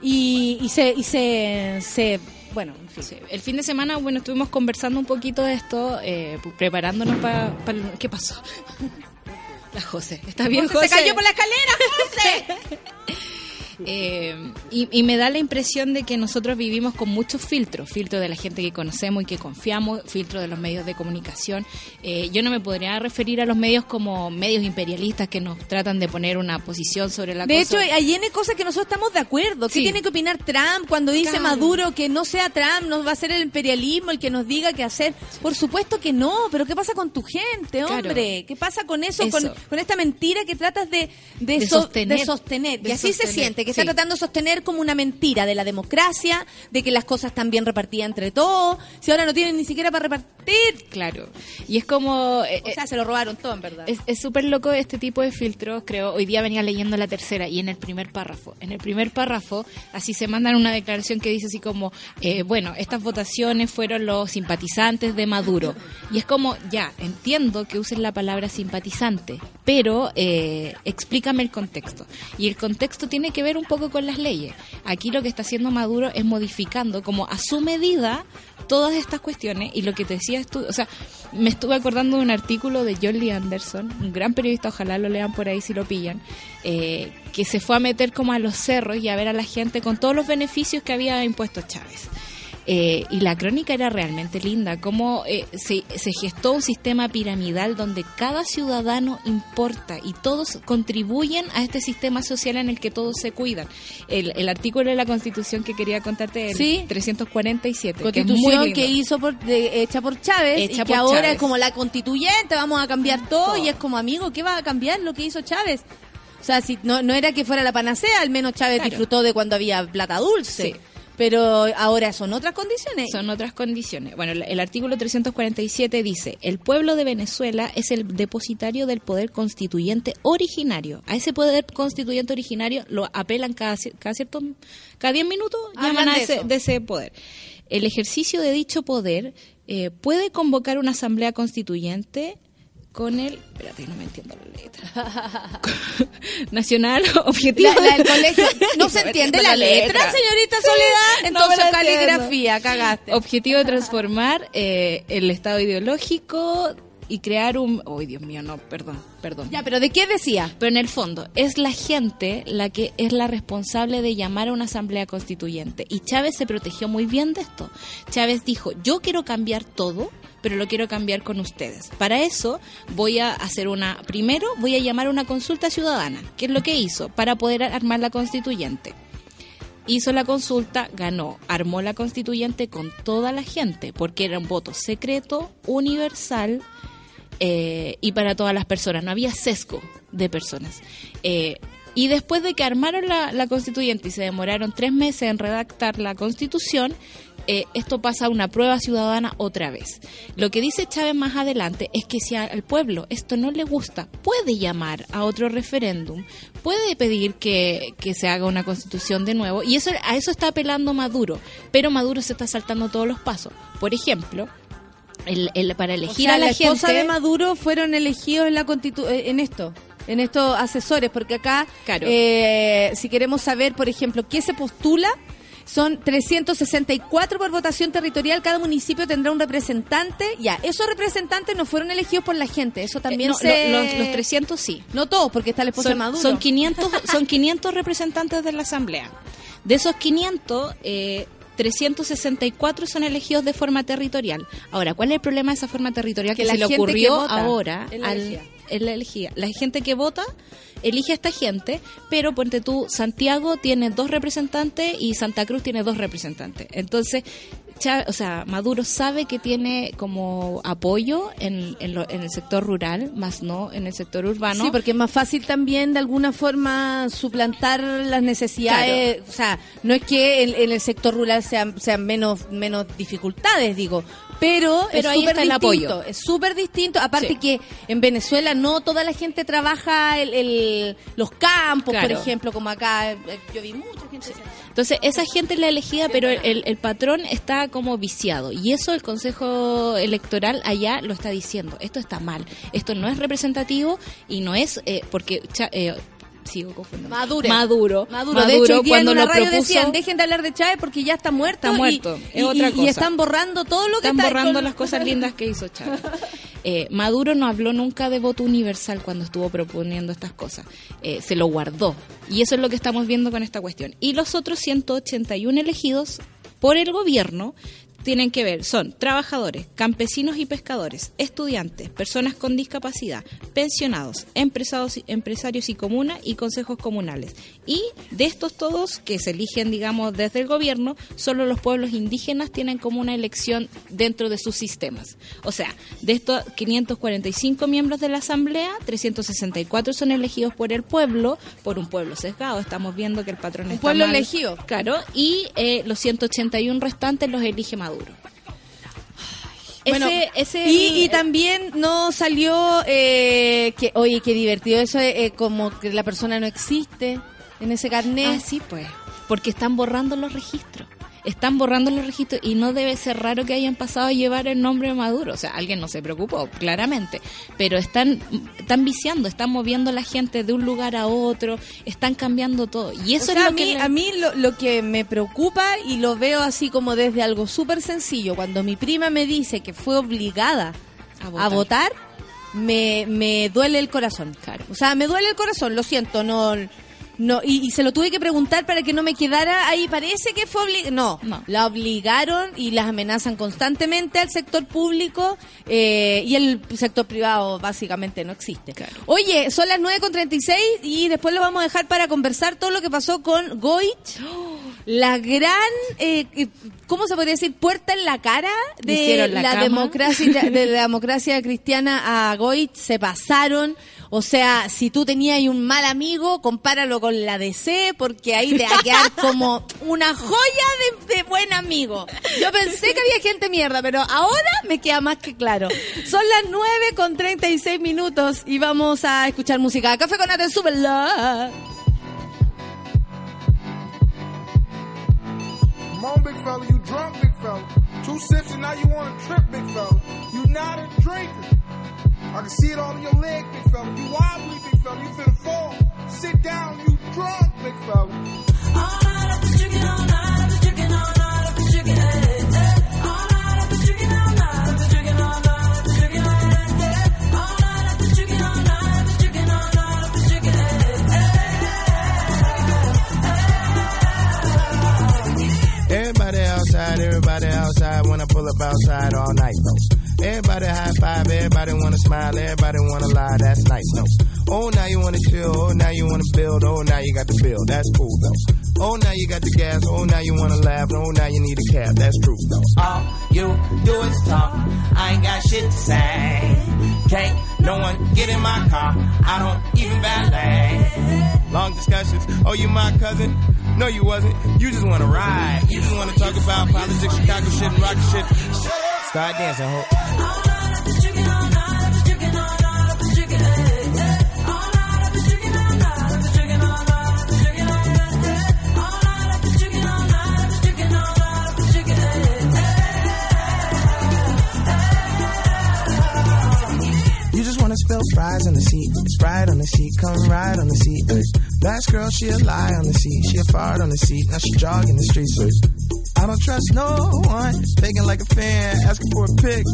S2: y, y se... Y se, se bueno, en fin.
S5: Sí, El fin de semana, bueno, estuvimos conversando un poquito de esto, eh, preparándonos para... ¿Qué pasó? La José. ¿Está bien, José?
S2: Se cayó por la escalera, José.
S5: Eh, y, y me da la impresión de que nosotros vivimos con muchos filtros, filtros de la gente que conocemos y que confiamos, filtros de los medios de comunicación. Eh, yo no me podría referir a los medios como medios imperialistas que nos tratan de poner una posición sobre la
S2: De
S5: cosa.
S2: hecho, hay N cosas que nosotros estamos de acuerdo. ¿Qué
S5: Sí.
S2: tiene que opinar Trump cuando dice
S5: Claro.
S2: Maduro que no sea Trump, nos va a ser el imperialismo el que nos diga qué hacer? Por supuesto que no, pero ¿qué pasa con tu gente,
S5: Claro.
S2: hombre? ¿Qué pasa con eso,
S5: Eso.
S2: Con, con esta mentira que tratas de, de,
S5: De
S2: so-
S5: sostener.
S2: de sostener?
S5: De
S2: y así se siente, que está tratando de sostener como una mentira de la democracia, de que las cosas están bien repartidas entre todos, si ahora no tienen ni siquiera para repartir.
S5: Claro. Y es como... eh,
S2: O sea, se lo robaron todo, en verdad.
S5: Es súper loco este tipo de filtros, creo. Hoy día venía leyendo la tercera y en el primer párrafo. En el primer párrafo, así se mandan una declaración que dice así como, eh, bueno, estas votaciones fueron los simpatizantes de Maduro. Y es como, ya, entiendo que uses la palabra simpatizante, pero eh, explícame el contexto. Y el contexto tiene que ver un poco con las leyes. Aquí lo que está haciendo Maduro es modificando como a su medida todas estas cuestiones y lo que te decía tú, o sea, me estuve acordando de un artículo de John Anderson, un gran periodista, ojalá lo lean por ahí si lo pillan, eh, que se fue a meter como a los cerros y a ver a la gente con todos los beneficios que había impuesto Chávez. Eh, y la crónica era realmente linda, cómo eh, se, se gestó un sistema piramidal donde cada ciudadano importa y todos contribuyen a este sistema social en el que todos se cuidan. El, el artículo de la Constitución que quería contarte, el
S2: Sí.
S5: 347, que es muy
S2: Constitución que, hizo por, de- hecha por Chávez
S5: Hecha
S2: y que ahora
S5: Chávez.
S2: es como la constituyente, vamos a cambiar todo,
S5: Todo.
S2: y es como amigo, ¿qué va a cambiar lo que hizo Chávez? O sea, si no, no era que fuera la panacea, al menos Chávez
S5: Claro.
S2: disfrutó de cuando había plata dulce.
S5: Sí.
S2: Pero ahora son otras condiciones.
S5: Son otras condiciones. Bueno, el, el artículo 347 dice, el pueblo de Venezuela es el depositario del poder constituyente originario. A ese poder constituyente originario lo apelan cada, cada cierto, cada 10 minutos, llaman a ese, de ese poder. El ejercicio de dicho poder eh, puede convocar una asamblea constituyente con el... Espérate, no me entiendo la letra. Nacional, objetivo...
S2: La- la del colegio. No se entiende la letra, señorita Soledad. Entonces, caligrafía, cagaste.
S5: Objetivo de transformar eh, el estado ideológico y crear un... ¡Ay, Dios mío, no! Perdón, perdón.
S2: Ya, pero ¿de qué decía?
S5: Pero en el fondo, es la gente la que es la responsable de llamar a una asamblea constituyente. Y Chávez se protegió muy bien de esto. Chávez dijo, yo quiero cambiar todo, pero lo quiero cambiar con ustedes. Para eso voy a hacer una... Primero voy a llamar una consulta ciudadana, que es lo que hizo, para poder armar la constituyente hizo la consulta, ganó, armó la constituyente con toda la gente, porque era un voto secreto, universal eh, y para todas las personas, no había sesgo de personas. Eh, y después de que armaron la, la constituyente y se demoraron tres meses en redactar la constitución, eh, esto pasa a una prueba ciudadana otra vez. Lo que dice Chávez más adelante es que si al pueblo esto no le gusta, puede llamar a otro referéndum, puede pedir que, que se haga una constitución de nuevo, y eso a eso está apelando Maduro, pero Maduro se está saltando todos los pasos. Por ejemplo, el, el- para
S2: O
S5: elegir
S2: sea,
S5: a la,
S2: la esposa
S5: gente...
S2: de Maduro fueron elegidos en la constitu- eh, en esto, en estos asesores, porque acá,
S5: Claro.
S2: eh, si queremos saber, por ejemplo, qué se postula, son 364 por votación territorial, cada municipio tendrá un representante. Ya, esos representantes no fueron elegidos por la gente, eso también
S5: Eh, no,
S2: se...
S5: lo- los, los 300 sí.
S2: No todos, porque está la esposa de
S5: Son,
S2: Maduro.
S5: son 500, son 500 representantes de la Asamblea. De esos 500, eh, 364 son elegidos de forma territorial. Ahora, ¿cuál es el problema de esa forma territorial
S2: Que
S5: que,
S2: la
S5: se le ocurrió
S2: vota
S5: ahora al... es la elegida. La gente que vota elige a esta gente, pero ponte tú, Santiago tiene dos representantes y Santa Cruz tiene dos representantes. Entonces, o sea, Maduro sabe que tiene como apoyo en, en, lo- en el sector rural, más no en el sector urbano.
S2: Sí, porque es más fácil también de alguna forma suplantar las necesidades. O sea, no es que en, en el sector rural sean, sean menos, menos dificultades, digo. Pero,
S5: Pero
S2: es súper distinto.
S5: apoyo.
S2: Es súper distinto. Aparte
S5: Sí.
S2: que en Venezuela no toda la gente trabaja el, el- los campos, por ejemplo, como acá. eh, Yo vi mucha gente.
S5: Entonces, esa gente es la elegida, pero el, el patrón está como viciado. Y eso el Consejo Electoral allá lo está diciendo. Esto está mal. Esto no es representativo y no es eh, porque... Cha- eh, sigo confundiendo.
S2: Maduro.
S5: Maduro.
S2: Maduro. De hecho, hoy día
S5: cuando
S2: en una
S5: lo
S2: radio
S5: propuso,
S2: decían, dejen de hablar de Chávez porque ya está muerto.
S5: Está muerto,
S2: Y,
S5: es otra
S2: y- y
S5: cosa.
S2: están borrando todo lo que
S5: están
S2: está
S5: borrando
S2: con-
S5: las cosas lindas que hizo Chávez. Eh, Maduro no habló nunca de voto universal cuando estuvo proponiendo estas cosas. Eh, se lo guardó. Y eso es lo que estamos viendo con esta cuestión. Y los otros 181 elegidos por el gobierno tienen que ver, son trabajadores, campesinos y pescadores, estudiantes, personas con discapacidad, pensionados, empresarios, y comunas y consejos comunales. Y de estos todos que se eligen, digamos, desde el gobierno, solo los pueblos indígenas tienen como una elección dentro de sus sistemas. O sea, de estos 545 miembros de la Asamblea, 364 son elegidos por el pueblo, por un pueblo sesgado. Estamos viendo que el patrón
S2: Un
S5: está
S2: pueblo
S5: mal.
S2: elegido.
S5: Claro, y eh, los 181 restantes los elige Maduro.
S2: Bueno,
S5: ese, ese
S2: y, y también no salió eh, que oye qué divertido eso eh, eh, como que la persona no existe en ese carnet
S5: Ah, sí, pues. Porque están borrando los registros. Están borrando los registros y no debe ser raro que hayan pasado a llevar el nombre de Maduro. O sea, alguien no se preocupó, claramente. Pero están, están viciando, están moviendo a la gente de un lugar a otro, están cambiando todo. Y eso
S2: O sea,
S5: es
S2: a
S5: lo
S2: mí,
S5: que... le-
S2: a mí lo, lo que me preocupa y lo veo así como desde algo súper sencillo, cuando mi prima me dice que fue obligada
S5: A
S2: a
S5: votar.
S2: votar, me, me duele el corazón.
S5: Claro.
S2: O sea, me duele el corazón, lo siento, no... No, y, y se lo tuve que preguntar para que no me quedara ahí. Parece que fue obligado. No,
S5: No.
S2: la obligaron y las amenazan constantemente al sector público eh, y el sector privado básicamente no existe.
S5: Claro.
S2: Oye, son las 9.36 y después lo vamos a dejar para conversar todo lo que pasó con Goich. La gran, eh, eh, ¿cómo se podría decir? Puerta en la cara de
S5: la
S2: democracia de la democracia cristiana a Goich. Se pasaron. O sea, si tú tenías un mal amigo, compáralo con la DC, porque ahí te va a quedar como una joya de, de buen amigo. Yo pensé que había gente mierda, pero ahora me queda más que claro. Son las 9 con 36 minutos y vamos a escuchar música. Café con Ate, súbela.
S6: Come on, big fella, you drunk, big fella. Two sips and now you want to trip, big fella. You not a drinker. I can see it all in your leg, big fella. You wobbly, big fella. You finna fall. Sit down, you drunk, big fella.
S3: Everybody outside, everybody outside I pull up outside all night though. Everybody high five, everybody wanna smile, everybody wanna lie, that's nice though. Oh now you wanna chill, oh now you wanna build, oh now you got the bill, that's cool though. Oh now you got the gas, oh now you wanna laugh, oh now you need a cab, that's true though.
S7: All you do is talk. I ain't got shit to say. Can't no one get in my car. I don't even valet.
S3: Long discussions, oh you my cousin? No you wasn't, you just wanna ride. You just wanna talk about politics, Chicago shit, and rock shit. Start dancing, ho. Fries on the seat. Sprite on the seat, come ride on the seat. Ay. Last girl, she a lie on the seat. She a fart on the seat. Now she jogging the streets. Ay. I don't trust no one. Thinking like a fan, asking for a pic.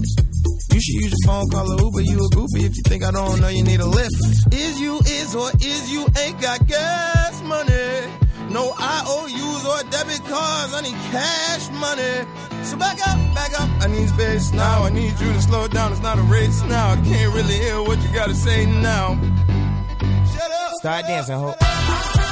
S3: You should use your phone, call a Uber. You a goofy if you think I don't know you need a lift. Is you is or is you ain't got gas money?
S6: No IOUs or debit cards, I need cash money. So back up, back up. I need space now. I need you to slow down. It's not a race now. I can't really hear what you gotta say now. Shut up.
S7: Start dancing, ho.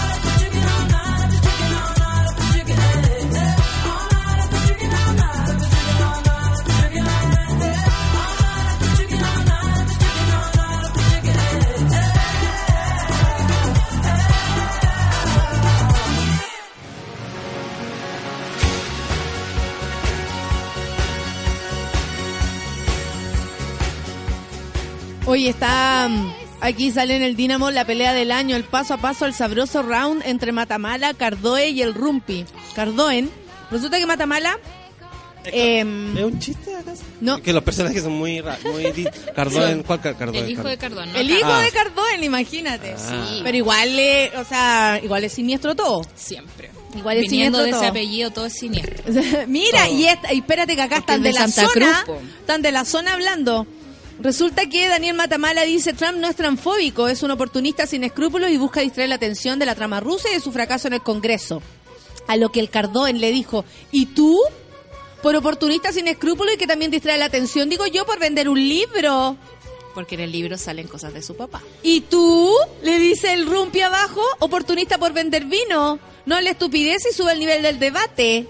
S2: Hoy está mm, aquí sale en el Dinamo la pelea del año, el paso a paso, el sabroso round entre Matamala, Cardoe y el Rumpi. Cardoen, resulta que Matamala em,
S8: ¿Es un chiste acaso?
S2: no,
S8: Que los personajes son muy raros. Muy Cardón, ¿cuál Car- Cardón?
S5: El hijo de Cardón, ¿no?
S2: el hijo
S8: Ah.
S2: de Cardoen, imagínate.
S8: Sí.
S2: Pero igual, le, o sea, igual es siniestro todo.
S5: Siempre.
S2: Igual es
S5: Viniendo de
S2: siniestro
S5: ese
S2: todo.
S5: apellido, todo es siniestro.
S2: Mira,
S5: Todo.
S2: y, esta- y espérate que acá
S5: Porque
S2: están de,
S5: de
S2: la
S5: Santa
S2: zona,
S5: Cruz,
S2: están de la zona hablando. Resulta que Daniel Matamala dice Trump no es transfóbico, es un oportunista sin escrúpulos y busca distraer la atención de la trama rusa y de su fracaso en el Congreso. A lo que el Cardoen le dijo, ¿y tú? Por oportunista sin escrúpulos y que también distrae la atención, digo yo, por vender un libro.
S5: Porque en el libro salen cosas de su papá.
S2: ¿Y tú? Le dice el rumpi abajo, oportunista por vender vino. No la estupidez y sube el nivel del debate.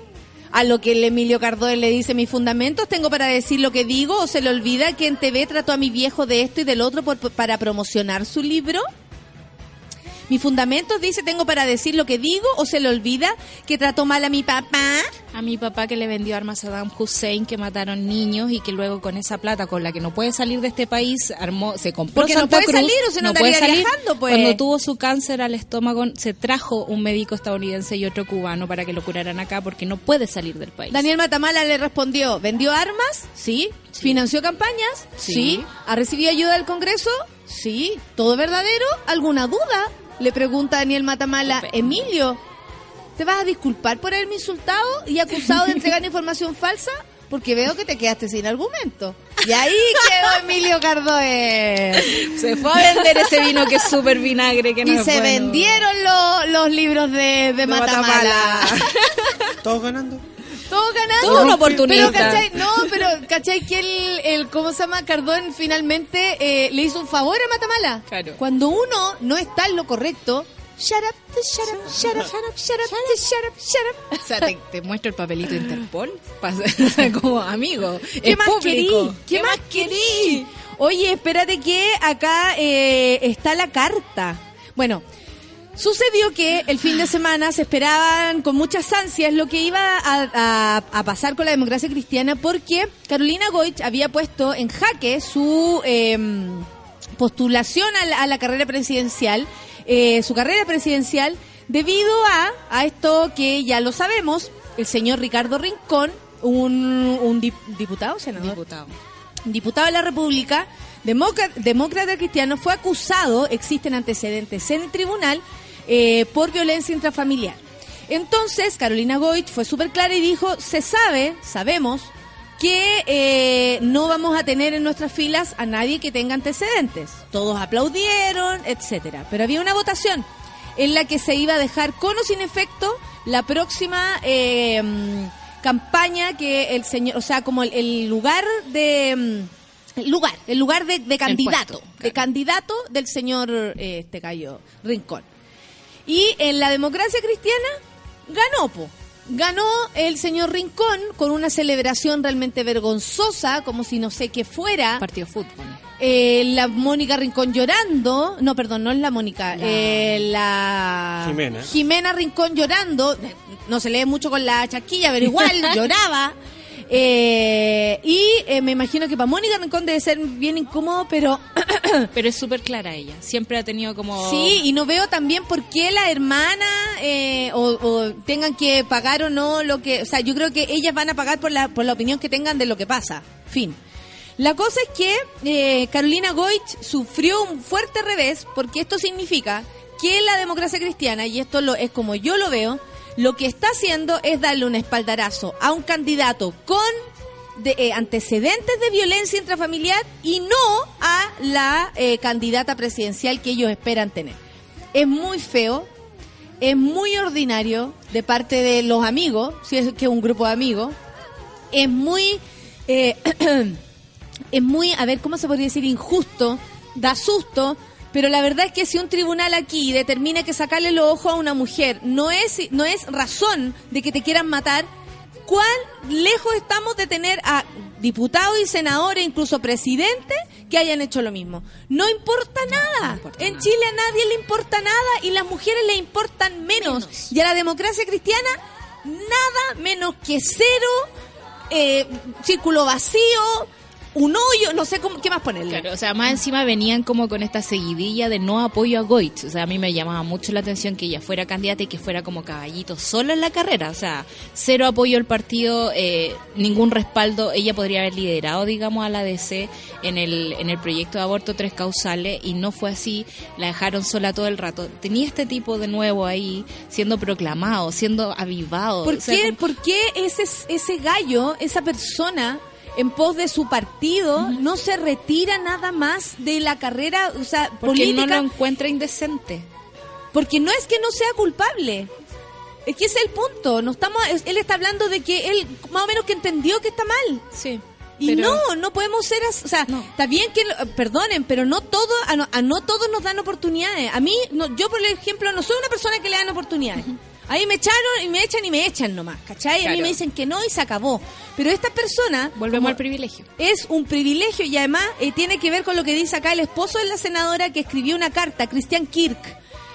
S2: A lo que el Emilio Cardoel le dice, mis fundamentos tengo para decir lo que digo o se le olvida que en TV trató a mi viejo de esto y del otro por- para promocionar su libro. Mis fundamentos dice, tengo para decir lo que digo o se le olvida que trató mal a mi papá.
S5: A mi papá que le vendió armas a Saddam Hussein, que mataron niños y que luego con esa plata con la que no puede salir de este país, armó, se compró
S2: Porque no puede
S5: Cruz,
S2: salir, o si no estaría viajando, pues.
S5: Cuando tuvo su cáncer al estómago, se trajo un médico estadounidense y otro cubano para que lo curaran acá porque no puede salir del país.
S2: Daniel Matamala le respondió, ¿vendió armas? Sí. ¿Financió campañas? Sí.
S5: Sí.
S2: ¿Ha recibido ayuda del Congreso? Sí. ¿Todo verdadero? ¿Alguna duda? Le pregunta Daniel Matamala. Emilio, ¿te vas a disculpar por haberme insultado y acusado de entregar información falsa? Porque veo que te quedaste sin argumento. Y ahí quedó Emilio Cardoe.
S5: Se fue a vender ese vino que es súper vinagre, que no
S2: Y se
S5: bueno.
S2: vendieron lo- los libros de, de Matamala.
S8: Todos ganando.
S2: Todo ganando.
S5: Todo un oportunista.
S2: Pero, ¿cachai? No, pero, ¿cachai? Que el, el ¿cómo se llama? Cardón finalmente eh, le hizo un favor a Matamala.
S5: Claro.
S2: Cuando uno no está en lo correcto, shut up, shut up, shut up, shut up, shut up, shut up, shut up.
S5: O sea, te, te muestro el papelito Interpol Pasa- como amigo.
S2: ¿Qué
S5: es
S2: más querí? ¿Qué, más querí? Oye, espérate que acá eh, está la carta. Bueno, sucedió que el fin de semana se esperaban con muchas ansias lo que iba a, a- a pasar con la democracia cristiana porque Carolina Goich había puesto en jaque su em, postulación a la, a la carrera presidencial, eh, su carrera presidencial, debido a, a esto que ya lo sabemos, el señor Ricardo Rincón, un, un dip- diputado, senador,
S5: Diputado.
S2: diputado de la República, demócrata, demócrata cristiano, fue acusado, existen antecedentes en el tribunal, eh, por violencia intrafamiliar. Entonces, Carolina Goit fue súper clara y dijo, se sabe, sabemos, que eh, no vamos a tener en nuestras filas a nadie que tenga antecedentes. Todos aplaudieron, etcétera. Pero había una votación en la que se iba a dejar con o sin efecto la próxima eh, mm, campaña que el señor, o sea, como el, el lugar de mm, el lugar, el lugar de, de candidato,
S5: puesto,
S2: de candidato del señor eh, este gallo Rincón. Y en la democracia cristiana ganó, po. Ganó el señor Rincón con una celebración realmente vergonzosa, como si no sé qué fuera.
S5: Partido fútbol.
S2: Eh, la Mónica Rincón llorando. No, perdón, no es la Mónica.
S5: La-
S2: eh, la
S8: Jimena.
S2: Jimena Rincón llorando. No se lee mucho con la chasquilla, pero igual lloraba. Eh, y eh, me imagino que para Mónica Rincón debe ser bien incómodo, pero
S5: Pero es súper clara ella. Siempre ha tenido como...
S2: Sí, y no veo también por qué la hermana eh, o, o tengan que pagar o no lo que... O sea, yo creo que ellas van a pagar por la, por la opinión que tengan de lo que pasa. Fin. La cosa es que eh, Carolina Goich sufrió un fuerte revés porque esto significa que la democracia cristiana, y esto lo, es como yo lo veo, lo que está haciendo es darle un espaldarazo a un candidato con eh, antecedentes de violencia intrafamiliar y no a la eh, candidata presidencial que ellos esperan tener. Es muy feo, es muy ordinario de parte de los amigos, si es que es un grupo de amigos, es muy, eh, es muy, a ver, ¿cómo se podría decir? Injusto, da susto, pero la verdad es que si un tribunal aquí determina que sacarle los ojos a una mujer no es, no es razón de que te quieran matar, ¿cuán lejos estamos de tener a diputados y senadores, incluso presidentes, que hayan hecho lo mismo? No importa nada. en Chile a nadie le importa nada y las mujeres le importan menos. Y a la democracia cristiana, nada menos que cero, eh, círculo vacío, un hoyo, no sé cómo, qué más ponerle.
S5: Claro, o sea, más encima venían como con esta seguidilla de no apoyo a Goich. O sea, a mí me llamaba mucho la atención que ella fuera candidata y que fuera como caballito sola en la carrera. O sea, cero apoyo al partido, eh, ningún respaldo. Ella podría haber liderado, digamos, a la DC en el, en el proyecto de aborto tres causales y no fue así. La dejaron sola todo el rato. Tenía este tipo de nuevo ahí siendo proclamado, siendo avivado.
S2: ¿Por
S5: O sea,
S2: qué,
S5: como-
S2: por qué ese, ese gallo, esa persona, en pos de su partido, no se retira nada más de la carrera, o sea,
S5: Porque no
S2: política?
S5: lo encuentra indecente.
S2: Porque no es que no sea culpable. Es que ese es el punto. No estamos, es- él está hablando de que él más o menos que entendió que está mal.
S5: Sí.
S2: Y
S5: pero-
S2: no, no podemos ser así. O sea,
S5: No.
S2: está bien que, lo- perdonen, pero no todo, a no, a no todos nos dan oportunidades. A mí, no, yo por ejemplo, no soy una persona que le dan oportunidades. Ahí me echaron y me echan y me echan nomás, ¿cachai? A mí
S5: Claro.
S2: me dicen que no y se acabó. Pero esta persona...
S5: Volvemos al privilegio.
S2: Es un privilegio y además eh, tiene que ver con lo que dice acá el esposo de la senadora que escribió una carta, Christian Kirk,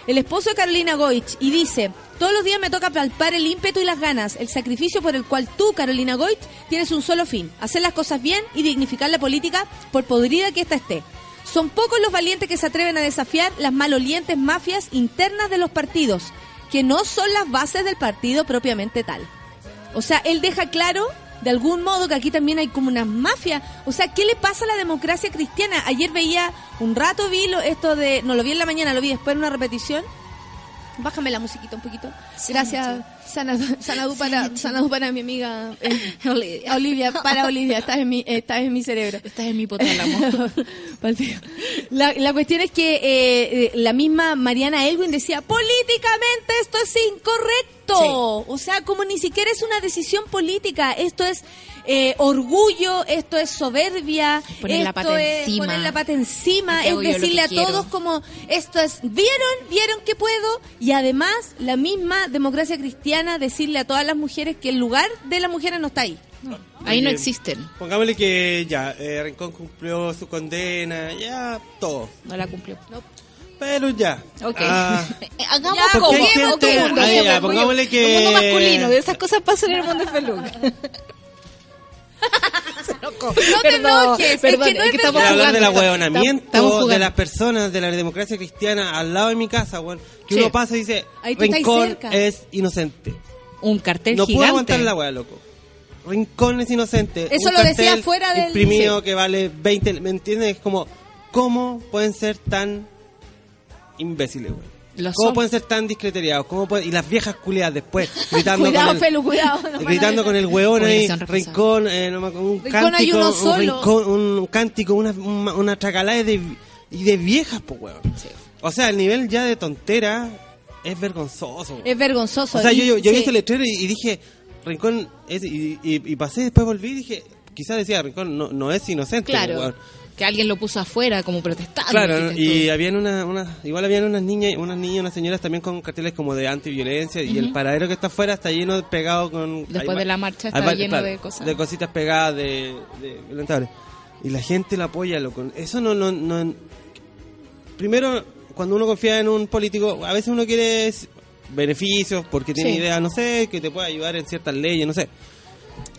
S2: el esposo de Carolina Goich, y dice, todos los días me toca palpar el ímpetu y las ganas, el sacrificio por el cual tú, Carolina Goich, tienes un solo fin, hacer las cosas bien y dignificar la política por podrida que ésta esté. Son pocos los valientes que se atreven a desafiar las malolientes mafias internas de los partidos, que no son las bases del partido propiamente tal. O sea, él deja claro, de algún modo, que aquí también hay como una mafia. O sea, ¿qué le pasa a la democracia cristiana? Ayer veía, un rato vi lo- esto de, no lo vi en la mañana, lo vi después en una repetición. Bájame la musiquita un poquito. Gracias, Sanadu, Sanadu para, Sanadu para mi amiga eh,
S5: Olivia.
S2: Olivia, para Olivia, estás en mi, estás en mi cerebro.
S5: Estás en mi hipotálamo.
S2: La, la cuestión es que eh, eh, la misma Mariana Elwin decía, políticamente esto es incorrecto. O sea, como ni siquiera es una decisión política, esto es eh, orgullo, esto es soberbia,
S5: Poner la pata
S2: es
S5: encima.
S2: poner la pata encima, es decirle a
S5: quiero.
S2: todos como esto es, ¿vieron? ¿Vieron que puedo? Y además, la misma democracia cristiana decirle a todas las mujeres que el lugar de las mujeres no está ahí.
S5: Ahí no existen.
S8: Pongámosle que ya, eh, Rincón cumplió su condena, ya, todo.
S5: No la cumplió.
S8: Pero ya.
S5: Ok.
S8: Ah,
S5: Hagamos
S2: Ya,
S5: como,
S8: gente-
S5: ok,
S8: ah, ya, pongámosle que-
S5: Un mundo masculino, de esas cosas pasan en el mundo de Feluca.
S2: No te enojes, es que no es
S5: estamos
S2: verdad.
S8: hablar del
S5: jugando,
S8: ahueonamiento
S5: jugando.
S8: de las personas de la democracia cristiana al lado de mi casa, weón. Que
S5: Sí.
S8: uno pasa y dice, Rincón es inocente.
S5: Un cartel
S8: No puedo
S5: gigante.
S8: aguantar la weá, loco. Rincón es inocente.
S2: Eso
S8: Un
S2: lo decía fuera del-
S8: Imprimido
S2: sí.
S8: que vale 20. ¿Me entiendes? Es como, ¿cómo pueden ser tan imbéciles?
S5: Lo
S8: ¿Cómo
S5: son.
S8: pueden ser tan discreteriados? ¿Cómo pueden- Y las viejas culiadas después, gritando
S2: Cuidado,
S8: con el,
S2: Felu, cuidado. a
S8: gritando con el hueón ahí, rincón, eh, no un
S2: Rincón hay
S8: cántico,
S2: uno
S8: un,
S2: solo.
S8: rincón, un cántico, una, una, una tracalada de, y de viejas, pues, weón. O sea, el nivel ya de tontera es vergonzoso. weón.
S2: Es vergonzoso.
S8: O sea, yo, yo, yo vi ese letrero y, y dije, Rincón, es, y, y, y pasé, después volví y dije, quizás decía, Rincón no, no es inocente.
S5: Claro.
S8: weón.
S5: Que alguien lo puso afuera como protestando.
S8: Claro, y habían una, una, igual habían unas niñas, unas niñas, unas señoras también con carteles como de antiviolencia y el paradero que está afuera está lleno de pegado con
S5: Después de la marcha está lleno de cosas.
S8: de cositas pegadas de, de violentables y la gente la apoya loco. Eso no, no, no primero cuando uno confía en un político a veces uno quiere beneficios porque tiene
S5: Sí.
S8: ideas, no sé, que te puede ayudar en ciertas leyes, no sé.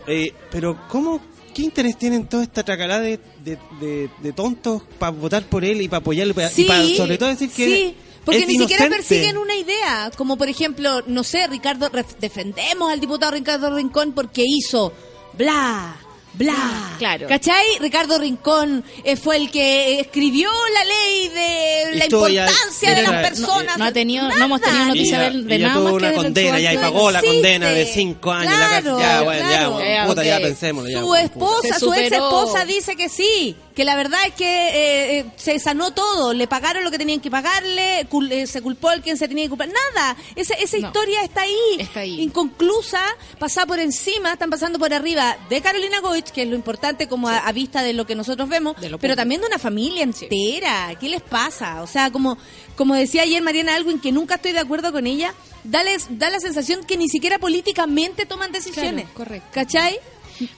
S8: Eh, pero ¿cómo, qué interés tienen toda esta tracalada de, de, de- de tontos para votar por él y para apoyarlo y para sobre todo decir que
S2: sí, porque ni siquiera persiguen una idea, como por ejemplo, no sé, Ricardo, defendemos al diputado Ricardo Rincón porque hizo bla, bla.
S5: Claro.
S2: ¿Cachai? Ricardo Rincón eh, fue el que escribió la ley de la
S8: Historia
S2: importancia de
S8: de-
S2: las personas.
S5: no ha tenido- no hemos tenido noticia
S8: Ella-
S5: de- de
S8: ella
S5: nada
S8: tuvo
S5: más
S8: una condena ya y pagó la condena de cinco años. la ya, bueno,
S2: claro.
S8: ya, puta, ya. Ya,
S2: Su esposa, su ex esposa dice que sí, que la verdad es que eh, eh, se sanó todo, le pagaron lo que tenían que pagarle, cul- eh, se culpó al quien se tenía que culpar, nada, esa, esa
S5: No.
S2: historia está ahí,
S5: Está ahí.
S2: inconclusa, pasada por encima, están pasando por arriba de Carolina Goich, que es lo importante como a, a vista de lo que nosotros vemos, pero también de una familia entera, ¿qué les pasa? O sea, como, como decía ayer Mariana Alwin, que nunca estoy de acuerdo con ella, da la sensación que ni siquiera políticamente toman decisiones.
S5: Claro, correcto.
S2: ¿Cachai?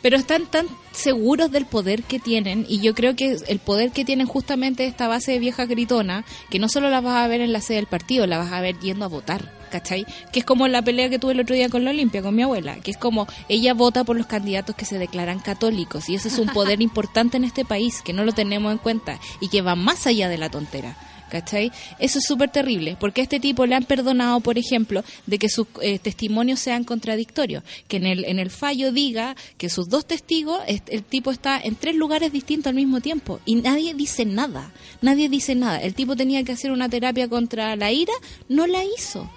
S5: Pero están tan seguros del poder que tienen y yo creo que el poder que tienen justamente esta base de vieja gritona, que no solo la vas a ver en la sede del partido, la vas a ver yendo a votar, ¿cachai? Que es como la pelea que tuve el otro día con la Olimpia, con mi abuela, que es como ella vota por los candidatos que se declaran católicos y ese es un poder importante en este país que no lo tenemos en cuenta y que va más allá de la tontera. ¿Cachai? Eso es súper terrible, porque a este tipo le han perdonado, por ejemplo, de que sus eh, testimonios sean contradictorios, que en el, en el fallo diga que sus dos testigos, est- el tipo está en tres lugares distintos al mismo tiempo y nadie dice nada, nadie dice nada. El tipo tenía que hacer una terapia contra la ira, no la hizo.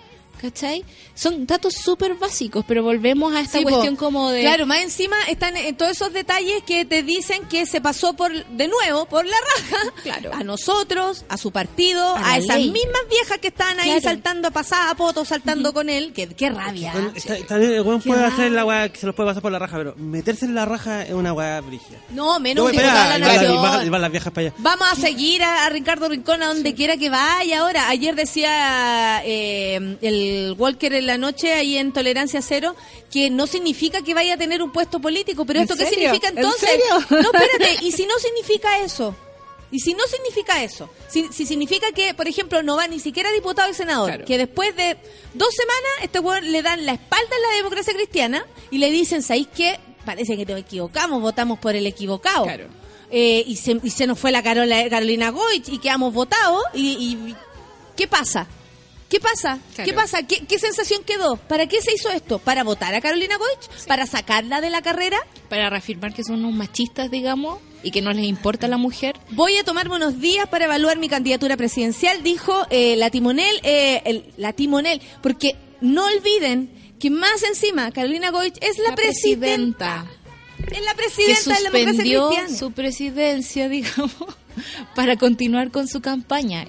S5: ¿Cachai? Son datos súper básicos, pero volvemos a esta
S2: Sí, po.
S5: cuestión como de...
S2: Claro, más encima están en todos esos detalles que te dicen que se pasó por de nuevo por la raja
S5: Claro.
S2: a nosotros, a su partido,
S5: A
S2: esas
S5: ley.
S2: mismas viejas que estaban ahí
S5: Claro.
S2: saltando a pasar a poto, saltando con él. Qué, qué rabia.
S8: Bueno, está- también el weón puede hacer la weá que se los puede pasar por la raja, pero meterse en la raja es una weá brígida.
S2: No, menos
S8: y
S2: la
S8: las- y
S2: nación.
S8: van- y van las viejas para allá.
S2: Vamos a seguir a, a Ricardo Rincón a donde quiera que vaya ahora. Ayer decía eh, el Walker en la noche ahí en Tolerancia Cero que no significa que vaya a tener un puesto político. Pero
S5: ¿En
S2: esto qué
S5: serio?
S2: significa
S5: ¿En
S2: entonces?
S5: serio?
S2: No, espérate. ¿Y si no significa eso? ¿Y si no significa eso? Si, si significa que, por ejemplo, no va ni siquiera diputado y senador,
S5: Claro.
S2: que después de dos semanas este weón le dan la espalda en la democracia cristiana y le dicen, ¿sabéis qué? Parece que nos equivocamos, votamos por el equivocado.
S5: Claro.
S2: Eh, y, se, y se nos fue la Carola- Carolina Goich y quedamos votados. Y, y- ¿Qué pasa? ¿Qué pasa?
S5: Claro.
S2: ¿Qué pasa? ¿Qué, qué sensación quedó? ¿Para qué se hizo esto? ¿Para votar a Carolina Goich? ¿Para sacarla de la carrera?
S5: Para reafirmar que son unos machistas, digamos, y que no les importa la mujer.
S2: Voy a tomarme unos días para evaluar mi candidatura presidencial, dijo eh, la timonel, eh, el- la timonel, porque no olviden que más encima Carolina Goich es la, presidenta. Es la
S5: que
S2: presidenta de la democracia
S5: suspendió
S2: cristiana.
S5: su presidencia, digamos, para continuar con su campaña.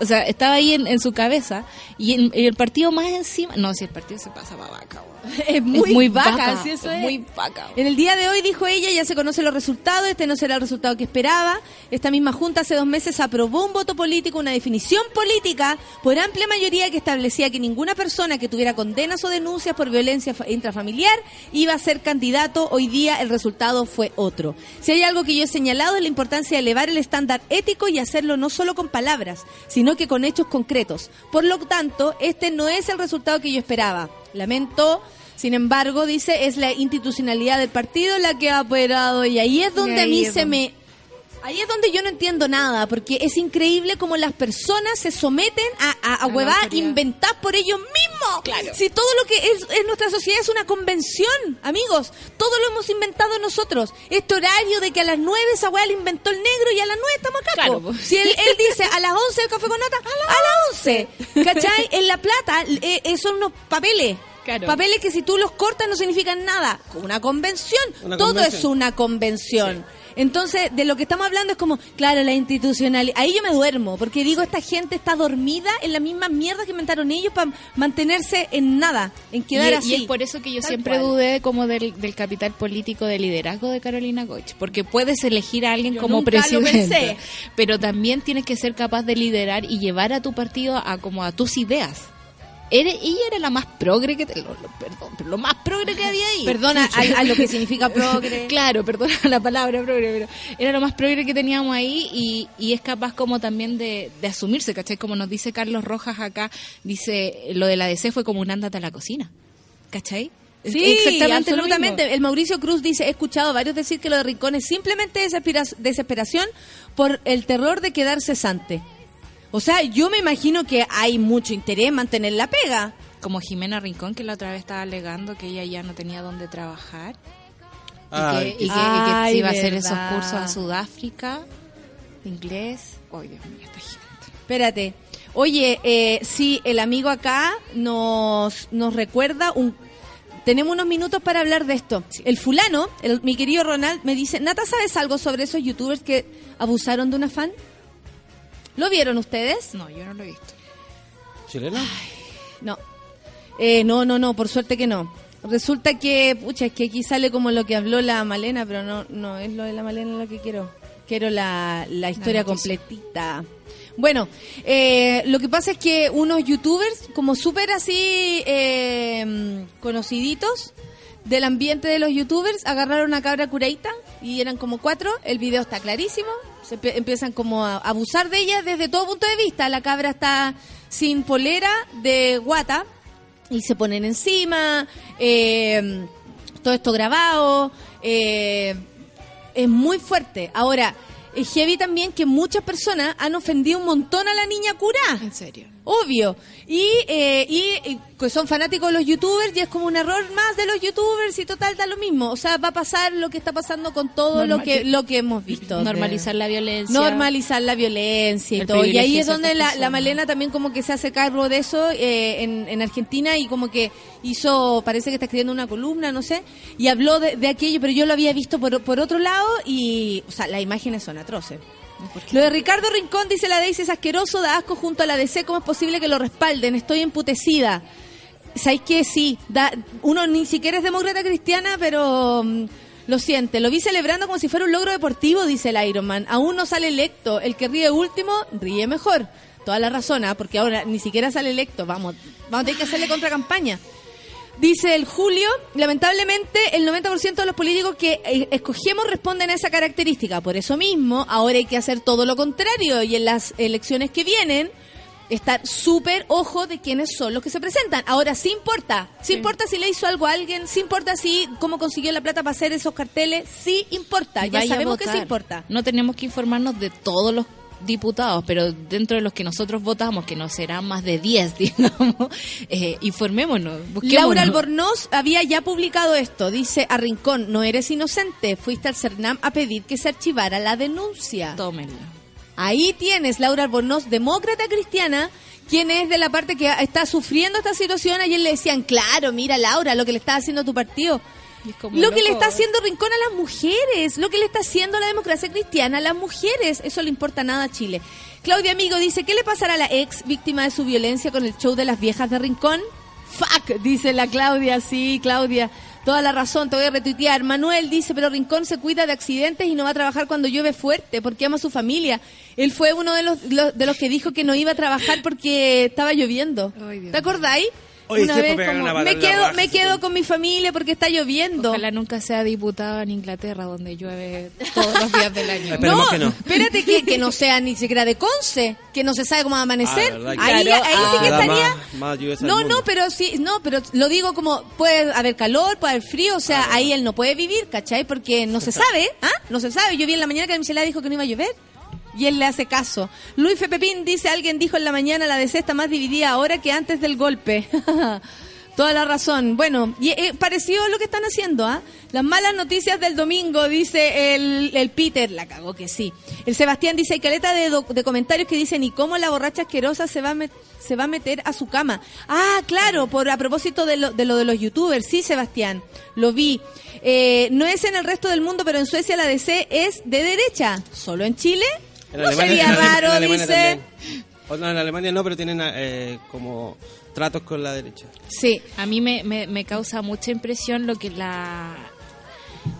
S5: O sea, estaba ahí en, en su cabeza y, en- el partido más encima... No, si el partido se pasa para vaca.
S2: Es muy,
S5: muy
S2: vaca,
S5: vaca,
S2: sí, eso
S5: es muy vaca.
S2: En el día de hoy, dijo ella, ya se conocen los resultados, este no será el resultado que esperaba. Esta misma Junta hace dos meses aprobó un voto político, una definición política por amplia mayoría que establecía que ninguna persona que tuviera condenas o denuncias por violencia fa- intrafamiliar iba a ser candidato. Hoy día el resultado fue otro. Si hay algo que yo he señalado es la importancia de elevar el estándar ético y hacerlo no solo con palabras, sino que con hechos concretos. Por lo tanto, este no es el resultado que yo esperaba. Lamento. Sin embargo, dice, es la institucionalidad del partido la que ha operado y ahí es donde
S5: ahí
S2: a mí
S5: es
S2: se
S5: donde-
S2: me... Ahí es donde yo no entiendo nada, porque es increíble cómo las personas se someten a, a, a inventadas por ellos mismos.
S5: Claro.
S2: Si todo lo que es, es nuestra sociedad es una convención, amigos, todo lo hemos inventado nosotros. Este horario de que a las 9 esa hueá la inventó el negro y a las 9 estamos acá.
S5: Claro, pues.
S2: Si él, él dice a las 11 el café con nata, a las 11. ¿Cachai? En La Plata eh, eh, son unos papeles.
S5: Claro.
S2: Papeles que si tú los cortas no significan nada. Una convención.
S8: Una
S2: Todo
S8: convención.
S2: es una convención. Entonces, de lo que estamos hablando es como, claro, la institucionalidad. Ahí yo me duermo, porque digo, esta gente está dormida en las mismas mierdas que inventaron ellos para mantenerse en nada, en quedar
S5: y,
S2: así.
S5: y es por eso que yo
S2: Tal
S5: siempre
S2: cual.
S5: dudé como del, del capital político de liderazgo de Carolina Goich, porque puedes elegir a alguien
S2: Yo
S5: como presidente,
S2: pensé.
S5: pero también tienes que ser capaz de liderar y llevar a tu partido a como a tus ideas. Eres, ella era la más progre que te- lo, lo- perdón, pero lo más progre que había ahí.
S2: Perdona a, a lo que significa progre.
S5: Claro, perdona la palabra progre, pero era lo más progre que teníamos ahí y, y es capaz como también de, de asumirse, ¿cachai? Como nos dice Carlos Rojas acá, dice, lo de la DC fue como un ándate a la cocina, ¿cachai?
S2: Sí,
S5: exactamente
S2: absolutamente. El Mauricio Cruz dice, he escuchado varios decir que lo de Rincón es simplemente desespera- desesperación por el terror de quedar cesante. O sea, yo me imagino que hay mucho interés en mantener la pega.
S5: Como Jimena Rincón, que la otra vez estaba alegando que ella ya no tenía dónde trabajar.
S8: Ay,
S5: y que, y que- y que iba a hacer esos cursos a Sudáfrica de inglés. Ay, Dios mío, esta gente.
S2: Espérate. Oye, eh, sí, el amigo acá nos, nos recuerda un... Tenemos unos minutos para hablar de esto. El fulano, el- mi querido Ronald, me dice, Nata, ¿sabes algo sobre esos youtubers que abusaron de una fan? ¿Lo vieron ustedes?
S5: No, yo no lo he visto.
S8: ¿Chilena?
S2: No. Eh, no, no, no, por suerte que no. Resulta que, pucha, es que aquí sale como lo que habló la Malena, pero no, no es lo de la Malena lo que quiero. Quiero la, la historia completita. Bueno, eh, lo que pasa es que unos youtubers, como súper así eh, conociditos del ambiente de los youtubers, agarraron una cabra curaita y eran como cuatro. El video está clarísimo. Se empiezan como a abusar de ella desde todo punto de vista. La cabra está sin polera de guata y se ponen encima. eh, todo esto grabado. eh, es muy fuerte. Ahora, es heavy también que muchas personas han ofendido un montón a la niña cura.
S5: En serio.
S2: Obvio. Y, eh, y, y que son fanáticos de los youtubers y es como un error más de los youtubers y total da lo mismo. O sea, va a pasar lo que está pasando con todo lo que lo que hemos visto. de-
S5: Normalizar la violencia.
S2: Normalizar la violencia y todo. Y ahí es
S5: de
S2: donde la, la. Malena también como que se hace cargo de eso eh, en, en Argentina y como que hizo, parece que está escribiendo una columna, no sé, y habló de, de aquello, pero yo lo había visto por, por otro lado y, o sea, las imágenes son atroces. Lo de Ricardo Rincón, dice la Daisy, es asqueroso, da asco junto a la DC. ¿Cómo es posible que lo respalden? Estoy emputecida. ¿Sabéis que sí? Da, uno ni siquiera es demócrata cristiana, pero mm, lo siente. Lo vi celebrando como si fuera un logro deportivo, dice el Ironman. Aún no sale electo. El que ríe último, ríe mejor. Toda la razón, ¿ah? porque ahora ni siquiera sale electo. Vamos, vamos a tener que hacerle contracampaña. Dice el Julio, lamentablemente el 90% de los políticos que eh, escogemos responden a esa característica. Por eso mismo, ahora hay que hacer todo lo contrario y en las elecciones que vienen estar súper ojo de quiénes son los que se presentan. Ahora, sí importa, sí, importa si le hizo algo a alguien, sí importa si cómo consiguió la plata para hacer esos carteles, sí importa, ya sabemos que sí importa.
S5: No tenemos que informarnos de todos los diputados, pero dentro de los que nosotros votamos, que no serán más de 10, digamos, eh, informémonos. busquémonos.
S2: Laura Albornoz había ya publicado esto. Dice a Rincón, no eres inocente. Fuiste al CERNAM a pedir que se archivara la denuncia.
S5: Tómenlo.
S2: Ahí tienes Laura Albornoz, demócrata cristiana, quien es de la parte que está sufriendo esta situación. Ayer le decían, claro, mira Laura, lo que le está haciendo a tu partido.
S5: Como,
S2: Lo que le está haciendo Rincón a las mujeres, lo que le está haciendo la democracia cristiana a las mujeres, eso le importa nada a Chile. Claudia Amigo dice, ¿qué le pasará a la ex víctima de su violencia con el show de las viejas de Rincón? Fuck, dice la Claudia, sí, Claudia, toda la razón, te voy a retuitear. Manuel dice, pero Rincón se cuida de accidentes y no va a trabajar cuando llueve fuerte porque ama a su familia. Él fue uno de los, lo- de los que dijo que no iba a trabajar porque estaba lloviendo. ¿Te acordáis?
S8: Oye,
S2: Una vez como, me quedo, me quedo con mi familia porque está lloviendo.
S5: Ojalá nunca sea diputada en Inglaterra, donde llueve todos los días del año.
S2: No,
S8: que no.
S2: espérate que, que no sea ni siquiera de Conce, que no se sabe cómo va a amanecer.
S8: Ah,
S2: ahí
S8: Claro.
S2: ahí sí que
S8: Ah.
S2: estaría.
S8: Más- más lluviosa
S2: no, no, pero sí, no, pero lo digo como puede haber calor, puede haber frío, o sea, ahí él no puede vivir, ¿cachai? Porque no se sabe, ¿ah? No se sabe. Yo vi en la mañana que la Michela dijo que no iba a llover. Y él le hace caso. Luis F. Dice, alguien dijo en la mañana, la DC está más dividida ahora que antes del golpe. Toda la razón. Bueno, y eh, parecido a lo que están haciendo, ¿ah? Las malas noticias del domingo, dice el, Peter. La cagó que sí. El Sebastián dice, hay caleta de, de comentarios que dicen, ¿y cómo la borracha asquerosa se va a, met- se va a meter a su cama? Ah, claro, por a propósito de lo de, lo de los youtubers. Sí, Sebastián, lo vi. Eh, no es en el resto del mundo, pero en Suecia la DC es de derecha. ¿Solo en Chile?
S8: En
S2: no
S8: Alemania-
S2: sería
S8: en Ale- en
S2: raro,
S8: Alemania
S2: dice.
S8: también. O no, en Alemania no, pero tienen eh, como tratos con la derecha.
S2: Sí.
S5: A mí me, me, me causa mucha impresión lo que la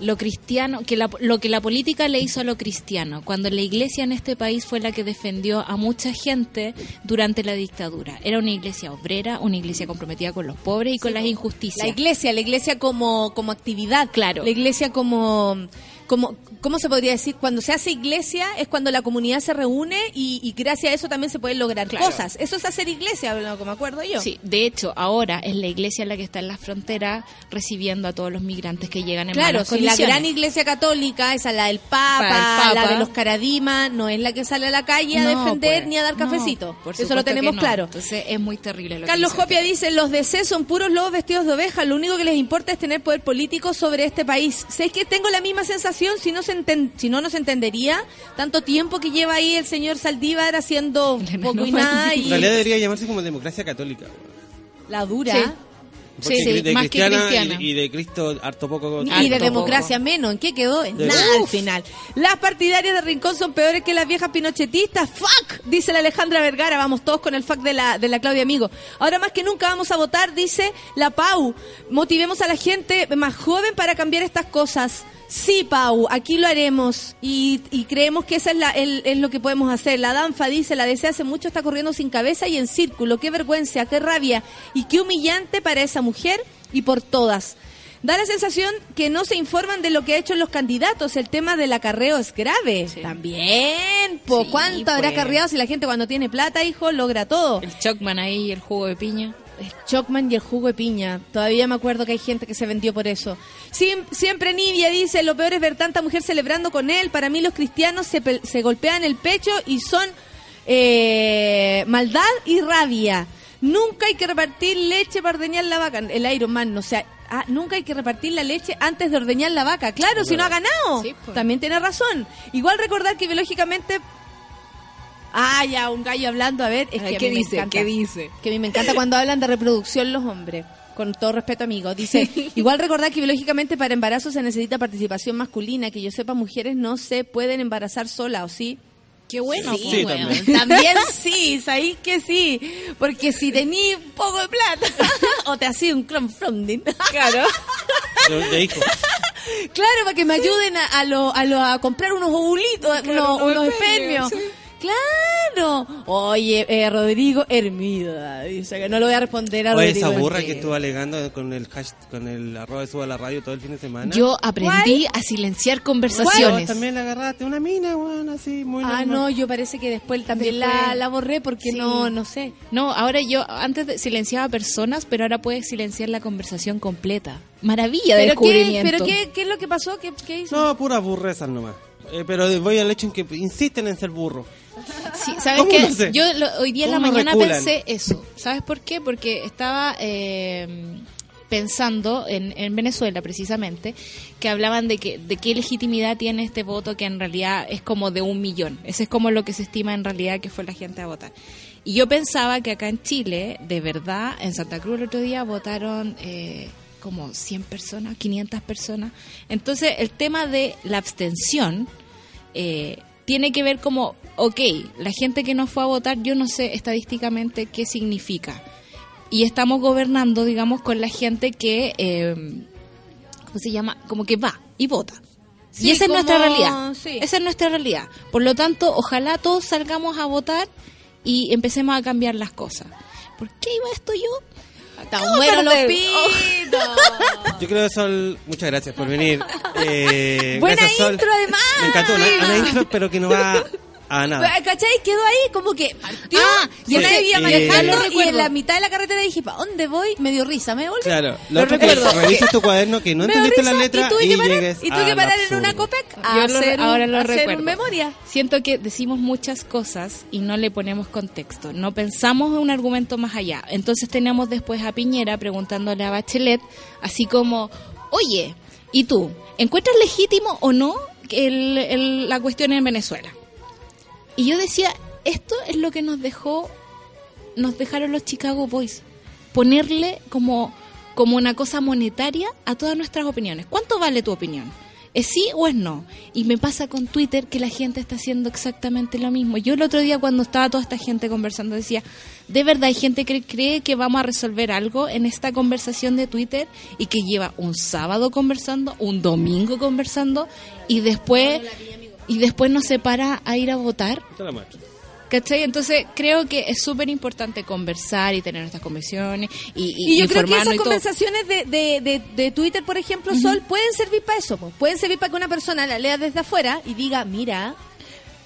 S5: lo cristiano, que la, lo que la política le hizo a lo cristiano, cuando la iglesia en este país fue la que defendió a mucha gente durante la dictadura. Era una iglesia obrera, una iglesia comprometida con los pobres y con las injusticias.
S2: La iglesia, la iglesia como, como actividad.
S5: Claro.
S2: La iglesia como, como, ¿cómo se podría decir? Cuando se hace iglesia es cuando la comunidad se reúne y, y gracias a eso también se pueden lograr
S5: Claro.
S2: cosas. Eso es hacer iglesia, lo que me acuerdo yo.
S5: Sí, de hecho, ahora es la iglesia la que está en la frontera recibiendo a todos los migrantes que llegan en
S2: Claro, si la gran iglesia católica, esa la del Papa, la de los Caradima, no es la que sale a la calle a
S5: No,
S2: defender
S5: pues,
S2: ni a dar cafecito. Eso lo
S5: que
S2: tenemos
S5: no.
S2: claro.
S5: Entonces es muy terrible lo que
S2: Carlos Copia
S5: usted.
S2: dice, los DC son puros lobos vestidos de oveja, lo único que les importa es tener poder político sobre este país. ¿Sabes que tengo la misma sensación? Si no, se enten- si no nos entendería tanto tiempo que lleva ahí el señor Saldívar haciendo poco y nada
S8: En
S2: y
S8: realidad debería llamarse como democracia católica.
S2: la dura.
S5: Sí.
S8: Porque
S5: Sí,
S8: de
S5: más que
S8: cristiana. Y, y de Cristo harto poco.
S2: Y
S5: Harto
S2: de
S5: poco.
S2: democracia menos. ¿En qué quedó? En
S8: De-
S2: nada al final. Las partidarias de Rincón son peores que las viejas pinochetistas. ¡Fuck! Dice la Alejandra Vergara. Vamos todos con el fuck de la, de la Claudia Amigo. Ahora más que nunca vamos a votar, dice la Pau. Motivemos a la gente más joven para cambiar estas cosas. Sí, Pau, aquí lo haremos y, y creemos que esa es, la, el- es lo que podemos hacer. La Danfa dice, la DC hace mucho está corriendo sin cabeza y en círculo. Qué vergüenza, qué rabia y qué humillante para esa mujer y por todas. Da la sensación que no se informan de lo que ha hecho los candidatos. El tema del acarreo es grave. También. Po,
S5: Sí,
S2: ¿Cuánto habrá
S5: pues.
S2: acarreado si la gente cuando tiene plata, hijo, logra todo?
S5: El Chocman ahí el jugo de piña.
S2: Chocman y el jugo de piña. Todavía me acuerdo que hay gente que se vendió por eso. Siem- siempre Nivia dice, lo peor es ver tanta mujer celebrando con él. Para mí los cristianos se, se golpean el pecho y son eh, maldad y rabia. Nunca hay que repartir leche para ordeñar la vaca. El Iron Man, o sea, ah, nunca hay que repartir la leche antes de ordeñar la vaca. Claro, si no ha ganado.
S5: Sí, pues.
S2: También tiene razón. Igual recordar que biológicamente... Ah, ya, un gallo hablando. A ver, es que a mí me encanta.
S5: dice?
S2: Que a mí me encanta cuando hablan de reproducción los hombres. Con todo respeto, amigo. Dice, igual recordar que biológicamente para embarazo se necesita participación masculina. Que yo sepa, mujeres no se pueden embarazar solas, ¿o sí?
S5: Qué bueno,
S2: Sí,
S5: pues,
S8: Sí,
S5: weón.
S8: también.
S2: También sí, sabéis que sí. Porque si tení poco de plata, o te hacía un crowdfunding. Claro.
S8: De, de hijo.
S2: Claro, para que me ayuden a, a, lo- a, lo- a comprar unos ovulitos, unos, unos espermios. Claro. Oye, eh, Rodrigo Hermida dice que no lo voy a responder a
S8: Oye,
S2: Rodrigo.
S8: esa burra que
S2: Hermida.
S8: estuvo alegando con el hash, con el arroba de suba la radio todo el fin de semana.
S5: Yo aprendí a silenciar
S8: Yo
S5: conversaciones.
S8: también la agarraste. Una mina, weón, así, muy
S2: Ah,
S8: normal.
S2: no, yo parece que después también la,
S5: Después.
S2: la borré porque
S5: Sí.
S2: no, no sé.
S5: No, ahora yo antes de- silenciaba personas, pero ahora puedes silenciar la conversación completa. Maravilla de
S2: ¿Pero, qué,
S5: descubrimiento.
S2: pero qué, qué es lo que pasó? ¿Qué, qué hizo?
S8: No, puras burrezas nomás. Eh, pero voy al hecho en que insisten en ser burro.
S5: Sí, ¿sabes
S8: ¿Cómo
S5: qué? Yo lo- hoy día en la
S8: ¿Cómo
S5: mañana
S8: reculan?
S5: pensé eso. ¿Sabes por qué? Porque estaba eh, pensando en, en Venezuela precisamente que hablaban de que de qué legitimidad tiene este voto que en realidad es como de un millón. Ese es como lo que se estima en realidad que fue la gente a votar. Y yo pensaba que acá en Chile, de verdad, en Santa Cruz el otro día votaron eh, como 100 personas, 500 personas. Entonces el tema de la abstención eh, tiene que ver como, ok, la gente que no fue a votar, yo no sé estadísticamente qué significa. Y estamos gobernando, digamos, con la gente que, eh, ¿cómo se llama? Como que va y vota.
S2: Sí,
S5: y esa es nuestra realidad.
S2: sí.
S5: Esa es nuestra realidad. Por lo tanto, ojalá todos salgamos a votar y empecemos a cambiar las cosas. ¿Por qué iba esto yo?
S2: Tan
S5: ¿Cómo
S2: bueno los pitos.
S8: Yo creo que Sol, muchas gracias por venir. Eh,
S2: Buena
S8: gracias, Sol.
S2: intro, además.
S8: Me encantó, una, una intro, pero que no va a nada.
S2: ¿Cachai? Quedó ahí como que partió
S5: Ah,
S2: y
S8: sí,
S2: vez iba
S8: eh,
S2: manejando
S8: lo
S2: y en la mitad de la carretera dije, ¿para dónde voy? Me dio risa, me volví.
S8: Claro,
S2: Lo
S8: lo otro que
S2: recuerdo.
S8: revisas tu cuaderno que no
S2: Me
S8: entendiste la
S2: risa,
S8: letra
S2: y tuve
S8: y,
S2: que parar,
S8: llegues
S2: y tuve que parar en una copec a
S5: Yo
S2: hacer,
S5: ahora lo
S2: hacer
S5: recuerdo.
S2: memoria.
S5: Siento que decimos muchas cosas y no le ponemos contexto. No pensamos en un argumento más allá. Entonces tenemos después a Piñera preguntándole a Bachelet, así como, oye, ¿y tú? ¿Encuentras legítimo o no el- el- la cuestión en Venezuela? Y yo decía, esto es lo que nos dejó, nos dejaron los Chicago Boys. Ponerle como, como una cosa monetaria a todas nuestras opiniones. ¿Cuánto vale tu opinión? ¿Es sí o es no? Y me pasa con Twitter que la gente está haciendo exactamente lo mismo. Yo el otro día cuando estaba toda esta gente conversando decía, de verdad hay gente que cree que vamos a resolver algo en esta conversación de Twitter y que lleva un sábado conversando, un domingo conversando y después y después no se para a ir a votar. ¿Cachai? Entonces creo que es súper importante conversar y tener estas conversaciones y,
S2: Y, yo creo que esas conversaciones de, de, de, de Twitter, por ejemplo, Sol, pueden servir para eso. Pueden servir para que una persona la lea desde afuera y diga, mira,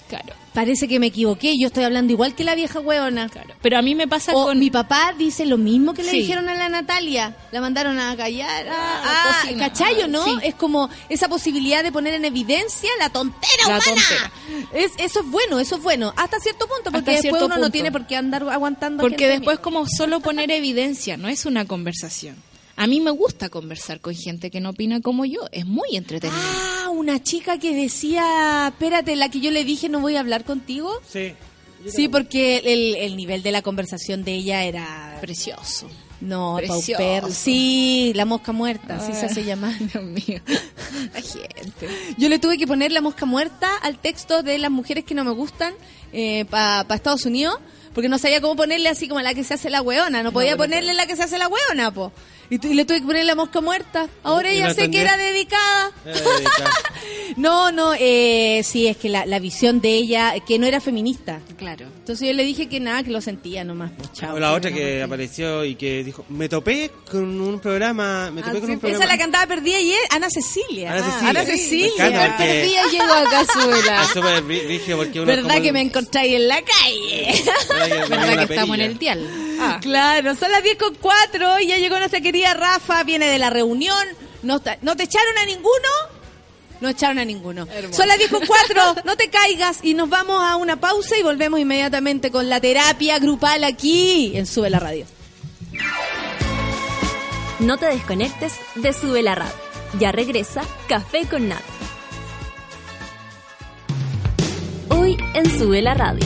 S5: Claro,
S2: parece que me equivoqué, yo estoy hablando igual que la vieja
S5: claro. Pero a mí me pasa
S2: O
S5: con...
S2: mi papá dice lo mismo que le
S5: Sí.
S2: dijeron a la Natalia. La mandaron a callar.
S5: Ah,
S2: Ah,
S5: cocina.
S2: ¿cachayo, no?
S5: Sí.
S2: Es como esa posibilidad de poner en evidencia la tontera
S5: La
S2: humana.
S5: tontera.
S2: Es, eso es bueno, eso es bueno. Hasta cierto punto, porque
S5: Hasta
S2: después uno no tiene por qué andar aguantando.
S5: Porque después como solo poner evidencia, no es una conversación. A mí me gusta conversar con gente que no opina como yo, es muy entretenido.
S2: Ah, una chica que decía, espérate, la que yo le dije no voy a hablar contigo.
S8: Sí.
S2: Sí, porque el, el nivel de la conversación de ella era...
S5: Precioso.
S2: No,
S5: Precioso.
S2: pauper. Sí, la mosca muerta, así se
S5: Ah,
S2: hace llamar.
S5: Dios mío. La gente.
S2: Yo le tuve que poner la mosca muerta al texto de las mujeres que no me gustan para Estados Unidos, porque no sabía cómo ponerle así como la que se hace la weona. No podía ponerle la que se hace la weona, po. Y, le tuve que poner la mosca muerta. Ahora
S8: ¿Y
S2: ella
S8: no
S2: sé que era dedicada.
S8: Era dedicada.
S2: No, no, eh, sí, es que la, la visión de ella, que no era feminista.
S5: Claro.
S2: Entonces yo le dije que nada, que lo sentía nomás. Pues, chao.
S8: O la otra que
S2: no,
S8: apareció y que dijo, me topé con un programa, me
S2: Ah,
S8: topé con
S2: sí,
S8: un programa.
S2: esa es la que andaba perdida ayer, Ana Cecilia.
S8: Ana
S2: Ah,
S8: Cecilia.
S2: Ana
S8: Sí,
S2: Cecilia.
S5: Perdida llegó a Cazuela.
S8: Porque uno
S2: ¿Verdad que
S8: el-
S2: me encontráis en la calle?
S8: ¿Verdad que
S5: ¿Verdad
S8: una
S5: que estamos en el dial? Ah.
S2: Claro, son las 10 con 4 y ya llegó nuestra querida Rafa, viene de la reunión. ¿No, ta- ¿no te echaron a ninguno? No echaron a ninguno. Son las 10 con 4, no te caigas y nos vamos a una pausa y volvemos inmediatamente con la terapia grupal aquí en Sube la Radio.
S1: No te desconectes de Sube la Radio. Ya regresa Café con Nat. Hoy en Sube la Radio.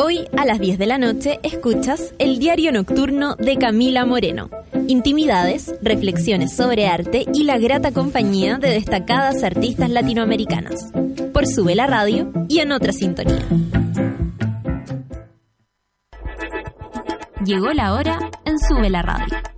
S1: Hoy a las 10 de la noche escuchas el diario nocturno de Camila Moreno. Intimidades, reflexiones sobre arte y la grata compañía de destacadas artistas latinoamericanas. Por Sube la Radio y en otra sintonía. Llegó la hora en Sube la Radio.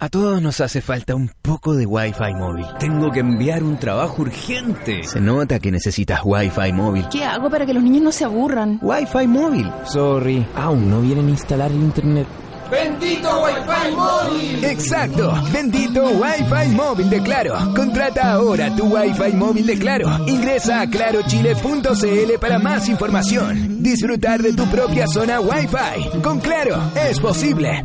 S9: A todos nos hace falta un poco de Wi-Fi móvil. Tengo que enviar un trabajo urgente. Se nota que necesitas Wi-Fi móvil.
S10: ¿Qué hago para que los niños no se aburran?
S9: Wi-Fi móvil. Sorry, aún no vienen a instalar el internet.
S11: ¡Bendito Wi-Fi móvil!
S9: Exacto, bendito Wi-Fi móvil de Claro. Contrata ahora tu Wi-Fi móvil de Claro. Ingresa a clarochile.cl para más información. Disfrutar de tu propia zona Wi-Fi. Con Claro, es posible.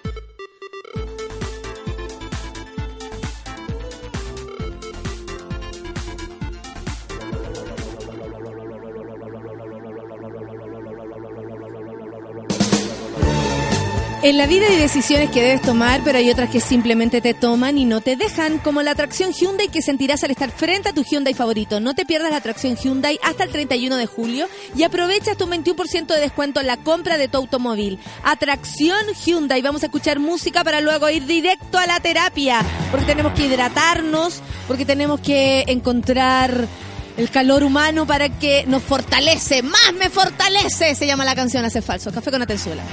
S2: En la vida hay decisiones que debes tomar, pero hay otras que simplemente te toman y no te dejan, como la atracción Hyundai que sentirás al estar frente a tu Hyundai favorito. No te pierdas la atracción Hyundai hasta el 31 de julio y aprovecha tu 21% de descuento en la compra de tu automóvil. Atracción Hyundai. Vamos a escuchar música para luego ir directo a la terapia, porque tenemos que hidratarnos, porque tenemos que encontrar el calor humano para que nos fortalece, más me fortalece, se llama la canción Hace Falso. Café con Atenzuela.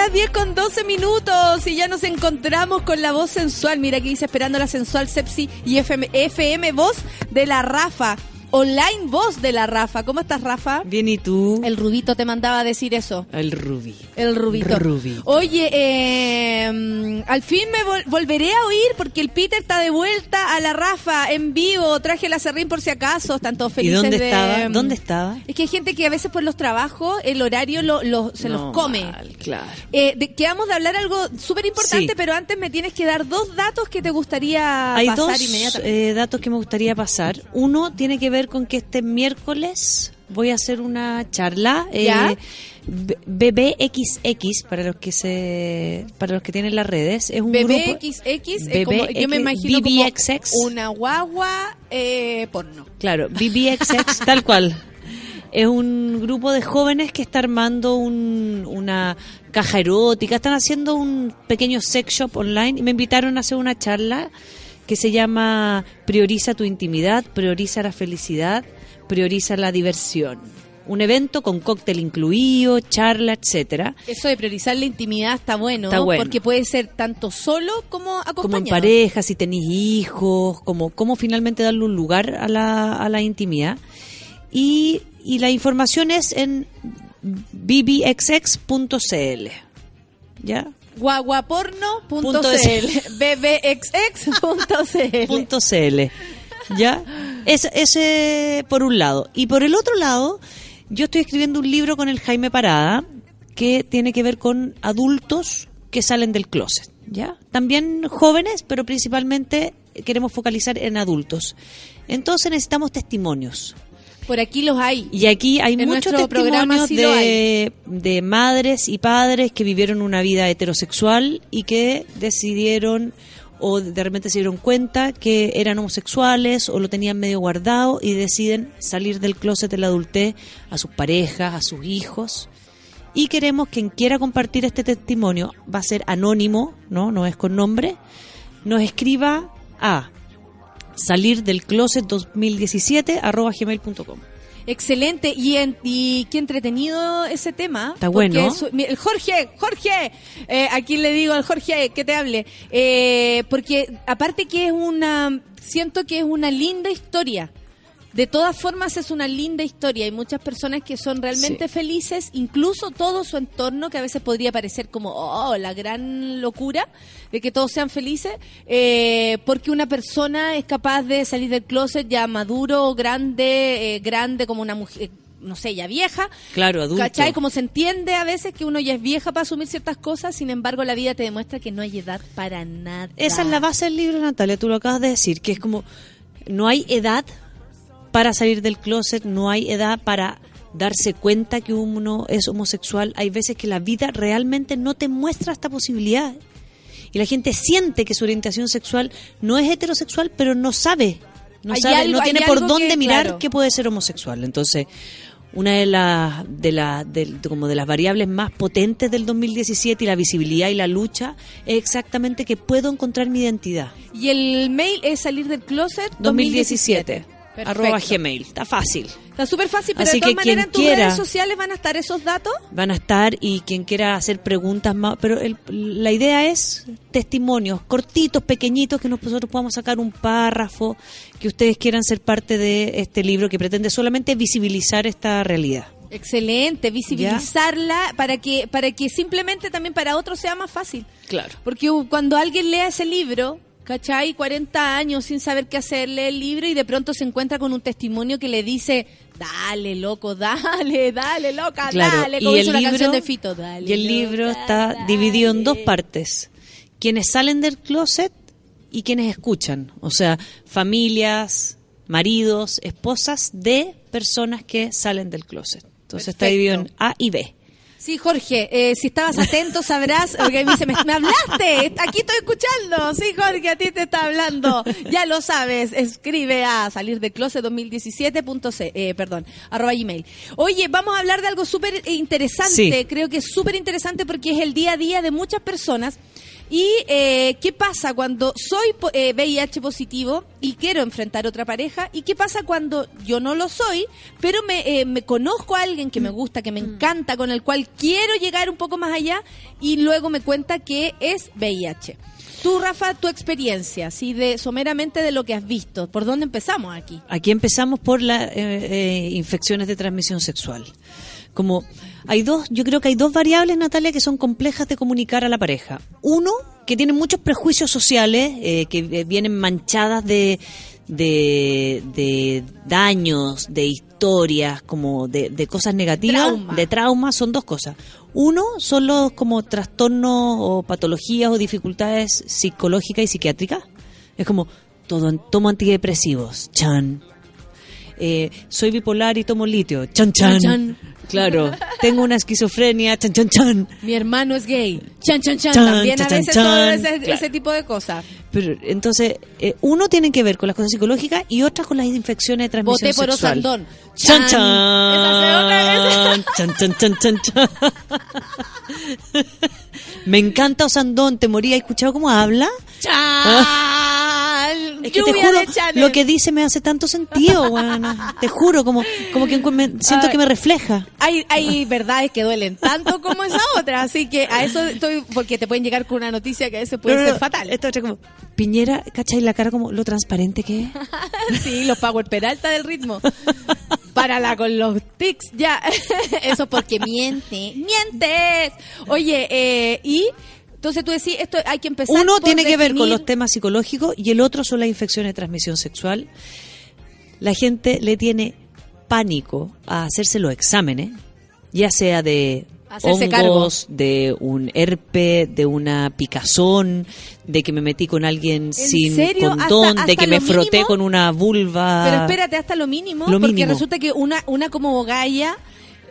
S2: Las 10 con 12 minutos y ya nos encontramos con la voz sensual. Mira aquí dice esperando la sensual Sepsi y FM, FM voz de la Rafa. Online voz de la Rafa. ¿Cómo estás, Rafa?
S12: Bien, ¿y tú?
S2: El Rubito te mandaba a decir eso.
S12: El Rubí.
S2: El Rubito.
S12: Rubí.
S2: Oye, eh, al fin me vol- volveré a oír porque el Peter está de vuelta a la Rafa en vivo. Traje la serrín por si acaso. Están todos
S12: ¿Y
S2: felices
S12: dónde
S2: de-
S12: estaba? ¿Dónde estaba?
S2: Es que hay gente que a veces por los trabajos el horario lo, lo- se los come.
S12: mal, claro.
S2: Eh, de- quedamos de hablar algo súper importante,
S12: Sí.
S2: pero antes me tienes que dar dos datos que te gustaría
S12: Hay
S2: pasar
S12: dos
S2: inmediatamente.
S12: eh, datos que me gustaría pasar. Uno tiene que ver con que este miércoles voy a hacer una charla. eh, BBXX para los que se para los que tienen las redes es un grupo
S2: BBXX, eh, como- yo me imagino
S12: BBXX.
S2: como una guagua eh, porno.
S12: Claro, BBXX, tal cual. Es un grupo de jóvenes que está armando un- una caja erótica, están haciendo un pequeño sex shop online y me invitaron a hacer una charla que se llama Prioriza tu intimidad, prioriza la felicidad, prioriza la diversión. Un evento con cóctel incluido, charla, etcétera.
S2: Eso de priorizar la intimidad está bueno,
S12: Está bueno.
S2: porque puede ser tanto solo como acompañado.
S12: como en pareja, si tenéis hijos, como cómo finalmente darle un lugar a la, a la intimidad. Y, y la información es en bbxx.cl. ¿Ya?
S2: Guaguaporno.cl bbxx.cl.
S12: ¿Ya? Es- ese por un lado. Y por el otro lado, yo estoy escribiendo un libro con el Jaime Parada que tiene que ver con adultos que salen del closet. ¿Ya? También jóvenes, pero principalmente queremos focalizar en adultos. Entonces necesitamos testimonios.
S2: Por aquí los hay.
S12: Y aquí hay
S2: En
S12: muchos testimonios
S2: sí
S12: de, de madres y padres que vivieron una vida heterosexual y que decidieron o de repente se dieron cuenta que eran homosexuales o lo tenían medio guardado y deciden salir del closet de la adultez a sus parejas, a sus hijos. Y queremos quien quiera compartir este testimonio, va a ser anónimo, ¿no? No es con nombre, nos escriba a salir del closet 2017 arroba gmail.com.
S2: Excelente. Y, en- y qué entretenido ese tema.
S12: Está bueno.
S2: su- mi- el Jorge, Jorge, eh, aquí le digo al Jorge que te hable. Eh, porque aparte que es una, siento que es una linda historia. De todas formas es una linda historia. Hay muchas personas que son realmente
S12: Sí.
S2: felices, incluso todo su entorno, que a veces podría parecer como, oh, la gran locura de que todos sean felices, eh, porque una persona es capaz de salir del closet ya maduro, grande, eh, grande como una mujer, no sé, ya vieja.
S12: Claro, adulto.
S2: ¿Cachai? Como se entiende a veces que uno ya es vieja para asumir ciertas cosas, sin embargo la vida te demuestra que no hay edad para nada.
S12: Esa es la base del libro, Natalia, tú lo acabas de decir, que es como, no hay edad para salir del closet, no hay edad para darse cuenta que uno es homosexual. Hay veces que la vida realmente no te muestra esta posibilidad. Y la gente siente que su orientación sexual no es heterosexual, pero no sabe. No sabe,
S2: algo-
S12: no tiene por dónde
S2: que,
S12: mirar
S2: claro.
S12: que puede ser homosexual. Entonces, una de las de la, como de las variables más potentes del 2017 y la visibilidad y la lucha es exactamente que puedo encontrar mi identidad.
S2: Y el mail es salir del closet
S12: 2017
S2: Perfecto.
S12: arroba gmail. Está fácil.
S2: Está súper fácil, pero
S12: Así
S2: de todas
S12: que
S2: maneras en tus
S12: quiera-
S2: redes sociales van a estar esos datos.
S12: Van a estar y quien quiera hacer preguntas más, pero el- la idea es testimonios cortitos, pequeñitos, que nosotros podamos sacar un párrafo, que ustedes quieran ser parte de este libro que pretende solamente visibilizar esta realidad.
S2: Excelente, visibilizarla para que para que simplemente también para otros sea más fácil.
S12: Claro.
S2: Porque cuando alguien lea ese libro, ¿cachai? 40 años sin saber qué hacer, lee el libro y de pronto se encuentra con un testimonio que le dice, dale, loco, dale, dale, loca,
S12: Claro,
S2: dale,
S12: y
S2: como
S12: el
S2: dice una
S12: libro-
S2: canción de Fito, dale.
S12: Y el
S2: loca,
S12: libro está dividido en dos partes. Quienes salen del closet y quienes escuchan. O sea, familias, maridos, esposas de personas que salen del closet. Entonces está dividido en A y B.
S2: Sí, Jorge, eh, si estabas atento sabrás, porque me dice, me, me hablaste, aquí estoy escuchando. Sí, Jorge, a ti te está hablando. Ya lo sabes, escribe a salir de closet 2017.c, eh, perdón, arroba gmail. Oye, vamos a hablar de algo súper interesante,
S12: Sí.
S2: creo que es súper interesante porque es el día a día de muchas personas ¿Y eh, qué pasa cuando soy eh, VIH positivo y quiero enfrentar otra pareja? ¿Y qué pasa cuando yo no lo soy, pero me, eh, me conozco a alguien que me gusta, que me encanta, con el cual quiero llegar un poco más allá y luego me cuenta que es VIH? Tú, Rafa, tu experiencia, así de someramente de lo que has visto. ¿Por dónde empezamos aquí?
S12: Aquí empezamos por las infecciones de transmisión sexual. Como hay dos, yo creo que hay dos variables, Natalia, que son complejas de comunicar a la pareja. Uno, que tiene muchos prejuicios sociales, eh, que eh, vienen manchadas de, de, de daños, de historias, como de, de cosas negativas,
S2: Trauma.
S12: de traumas, son dos cosas. Uno son los como trastornos o patologías o dificultades psicológicas y psiquiátricas. Es como, todo, tomo antidepresivos, chan. Eh, soy bipolar y tomo litio, chan, chan.
S2: Chan, chan.
S12: Claro, tengo una esquizofrenia, chan, chan, chan.
S2: Mi hermano es gay. Chan, chan, chan.
S12: Chan,
S2: También a
S12: chan,
S2: veces
S12: chan,
S2: todo ese,
S12: Claro.
S2: ese tipo de cosas.
S12: Pero entonces, eh, uno tiene que ver con las cosas psicológicas y otras con las infecciones de transmisión
S2: Voté por
S12: sexual.
S2: Osandón.
S12: Chan,
S2: Chan.
S12: chan.
S2: Esa es otra, esa-
S12: Chan, chan, chan, chan, chan. Me encanta Osandón, te moría. ¿Has escuchado cómo habla?
S2: Chan.
S12: Es que te juro, lo que dice me hace tanto sentido. Te juro, como, como que me- siento
S2: Ay.
S12: que me refleja.
S2: Hay, hay verdades que duelen tanto como esa otra, así que a eso estoy, porque te pueden llegar con una noticia que a veces puede
S12: No, no,
S2: ser fatal.
S12: Esta otra como, Piñera, ¿cachai la cara como lo transparente que es?
S2: Sí, los Power Peralta del ritmo. Párala con los tics, ya. Eso porque miente. ¡Mientes! Oye, eh, y entonces tú decís, esto hay que empezar
S12: Uno
S2: por
S12: tiene que ver con los temas psicológicos y el otro son las infecciones de transmisión sexual. La gente le tiene pánico a hacerse los exámenes, ya sea de
S2: Hacerse
S12: hongos, de un herpe, de una picazón, de que me metí con alguien sin
S2: serio?
S12: condón,
S2: ¿Hasta-
S12: de
S2: hasta
S12: que me
S2: lo
S12: froté
S2: mínimo?
S12: con una vulva.
S2: Pero espérate hasta lo mínimo,
S12: Lo
S2: porque
S12: mínimo.
S2: resulta que una, una como galla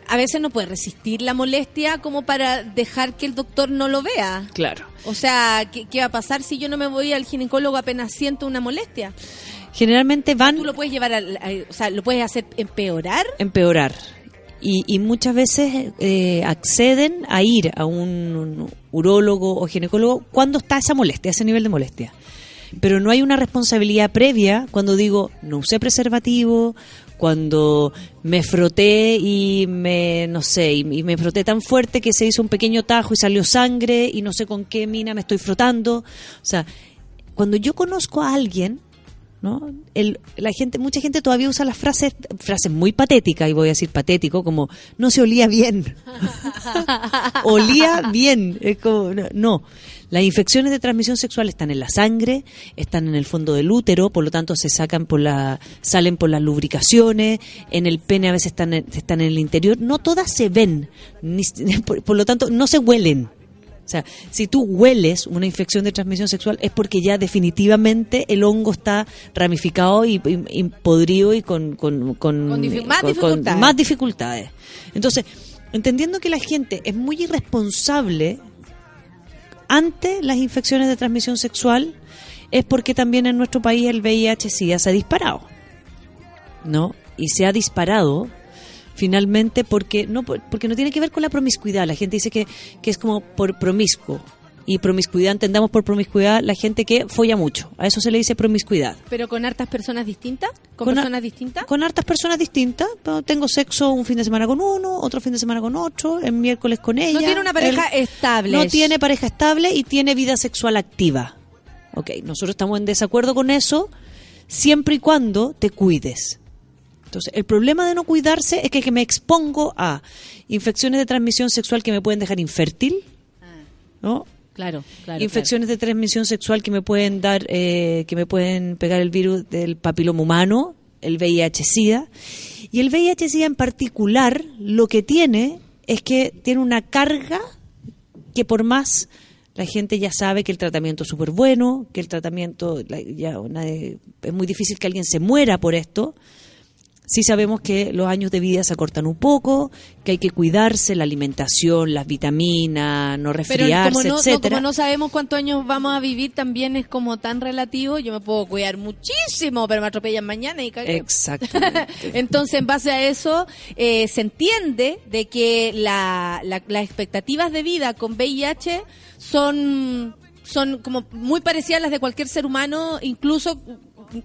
S2: a veces no puede resistir la molestia como para dejar que el doctor no lo vea.
S12: Claro.
S2: O sea, ¿qué, qué va a pasar si yo no me voy al ginecólogo apenas siento una molestia?
S12: Generalmente van
S2: Tú lo puedes llevar al, a- o sea, lo puedes hacer empeorar.
S12: empeorar. Y, y muchas veces eh, acceden a ir a un, urólogo o ginecólogo cuando está esa molestia, ese nivel de molestia. Pero no hay una responsabilidad previa cuando digo no usé preservativo, cuando me froté y me, no sé, y, y me froté tan fuerte que se hizo un pequeño tajo y salió sangre y no sé con qué mina me estoy frotando. O sea, cuando yo conozco a alguien ¿no? El, la gente, mucha gente todavía usa las frases, frases muy patéticas, y voy a decir patético, como no se olía bien. olía bien. Es como, no, no. Las infecciones de transmisión sexual están en la sangre, están en el fondo del útero, por lo tanto se sacan por la, salen por las lubricaciones, en el pene a veces están en, están en el interior. No todas se ven, ni- por, por lo tanto no se huelen. O sea, si tú hueles una infección de transmisión sexual es porque ya definitivamente el hongo está ramificado y, y- y podrido y con, con, con-
S2: Con difi- más dificultades.
S12: más dificultades. Entonces, entendiendo que la gente es muy irresponsable ante las infecciones de transmisión sexual, es porque también en nuestro país el VIH-Sida se ha disparado. ¿No? Y se ha disparado finalmente porque no porque no tiene que ver con la promiscuidad. La gente dice que, que es como por promiscuo. Y promiscuidad, entendamos por promiscuidad la gente que folla mucho. A eso se le dice promiscuidad.
S2: Pero con hartas personas distintas, con, personas distintas.
S12: Con hartas personas distintas. Tengo sexo un fin de semana con uno, otro fin de semana con otro, el miércoles con ella.
S2: No tiene una pareja
S12: el-
S2: estable.
S12: No tiene pareja estable y tiene vida sexual activa. Ok, nosotros estamos en desacuerdo con eso siempre y cuando te cuides. Entonces, el problema de no cuidarse es que, que me expongo a infecciones de transmisión sexual que me pueden dejar infértil, ¿no?
S2: Claro, claro.
S12: infecciones de transmisión sexual que me pueden dar, eh, que me pueden pegar el virus del papiloma humano, el VIH-Sida. Y el VIH-Sida en particular, lo que tiene es que tiene una carga que por más la gente ya sabe que el tratamiento es súper bueno, que el tratamiento, la- ya nadie- es muy difícil que alguien se muera por esto. Sí sabemos que los años de vida se acortan un poco, que hay que cuidarse, la alimentación, las vitaminas, no
S2: Pero
S12: resfriarse,
S2: como no, no, como no sabemos cuántos años vamos a vivir, también es como tan relativo. Yo me puedo cuidar muchísimo, pero me atropellan mañana y cagué.
S12: Exactamente.
S2: Entonces, en base a eso, eh, se entiende de que la, la- las expectativas de vida con VIH son son como muy parecidas a las de cualquier ser humano, incluso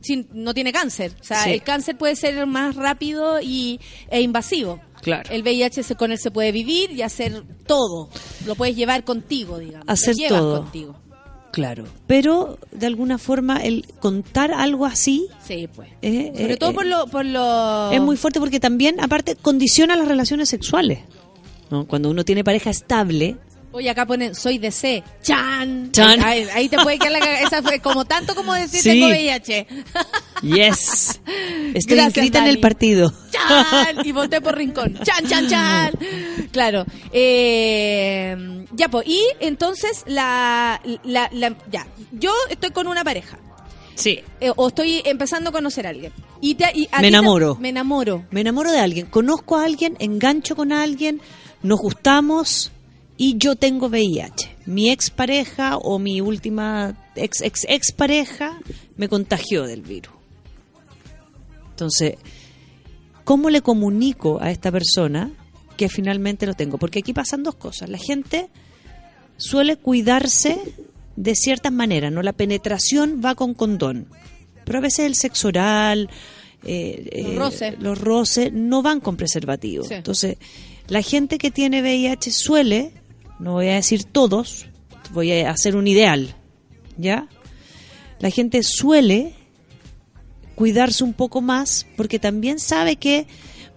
S2: si no tiene cáncer. O sea,
S12: Sí.
S2: el cáncer puede ser más rápido y, e invasivo.
S12: Claro.
S2: El VIH se- con él se puede vivir y hacer todo. Lo puedes llevar contigo, digamos.
S12: Hacer todo.
S2: contigo.
S12: Claro. Pero de alguna forma el contar algo así
S2: Sí, pues.
S12: eh,
S2: Sobre
S12: eh,
S2: todo
S12: eh,
S2: por lo, por lo...
S12: es muy fuerte porque también, aparte, condiciona las relaciones sexuales. ¿no? Cuando uno tiene pareja estable,
S2: Oye, acá ponen, soy de C. ¡Chan!
S12: Chan.
S2: Ahí, ahí te puede quedar la Esa fue como tanto como decir
S12: Sí.
S2: tengo VIH.
S12: yes, estoy
S2: Gracias,
S12: inscrita en el partido.
S2: ¡Chan! Y voté por Rincón. ¡Chan, chan, chan! Claro. Eh, ya, pues. Y entonces, la, la, la- Ya. Yo estoy con una pareja.
S12: Sí.
S2: eh, o estoy empezando a conocer a alguien. Y te- y a
S12: Me
S2: te-
S12: enamoro.
S2: me enamoro.
S12: Me enamoro de alguien, conozco a alguien, engancho con alguien, nos gustamos y yo tengo VIH. Mi expareja o mi última ex ex ex pareja me contagió del virus. Entonces, ¿cómo le comunico a esta persona que finalmente lo tengo? Porque aquí pasan dos cosas. La gente suele cuidarse de ciertas maneras, ¿no? La penetración va con condón, pero a veces el sexo oral, eh,
S2: Los
S12: eh,
S2: roces.
S12: los roces no van con preservativo.
S2: Sí.
S12: Entonces, la gente que tiene VIH suele, no voy a decir todos, voy a hacer un ideal, ¿ya? La gente suele cuidarse un poco más porque también sabe que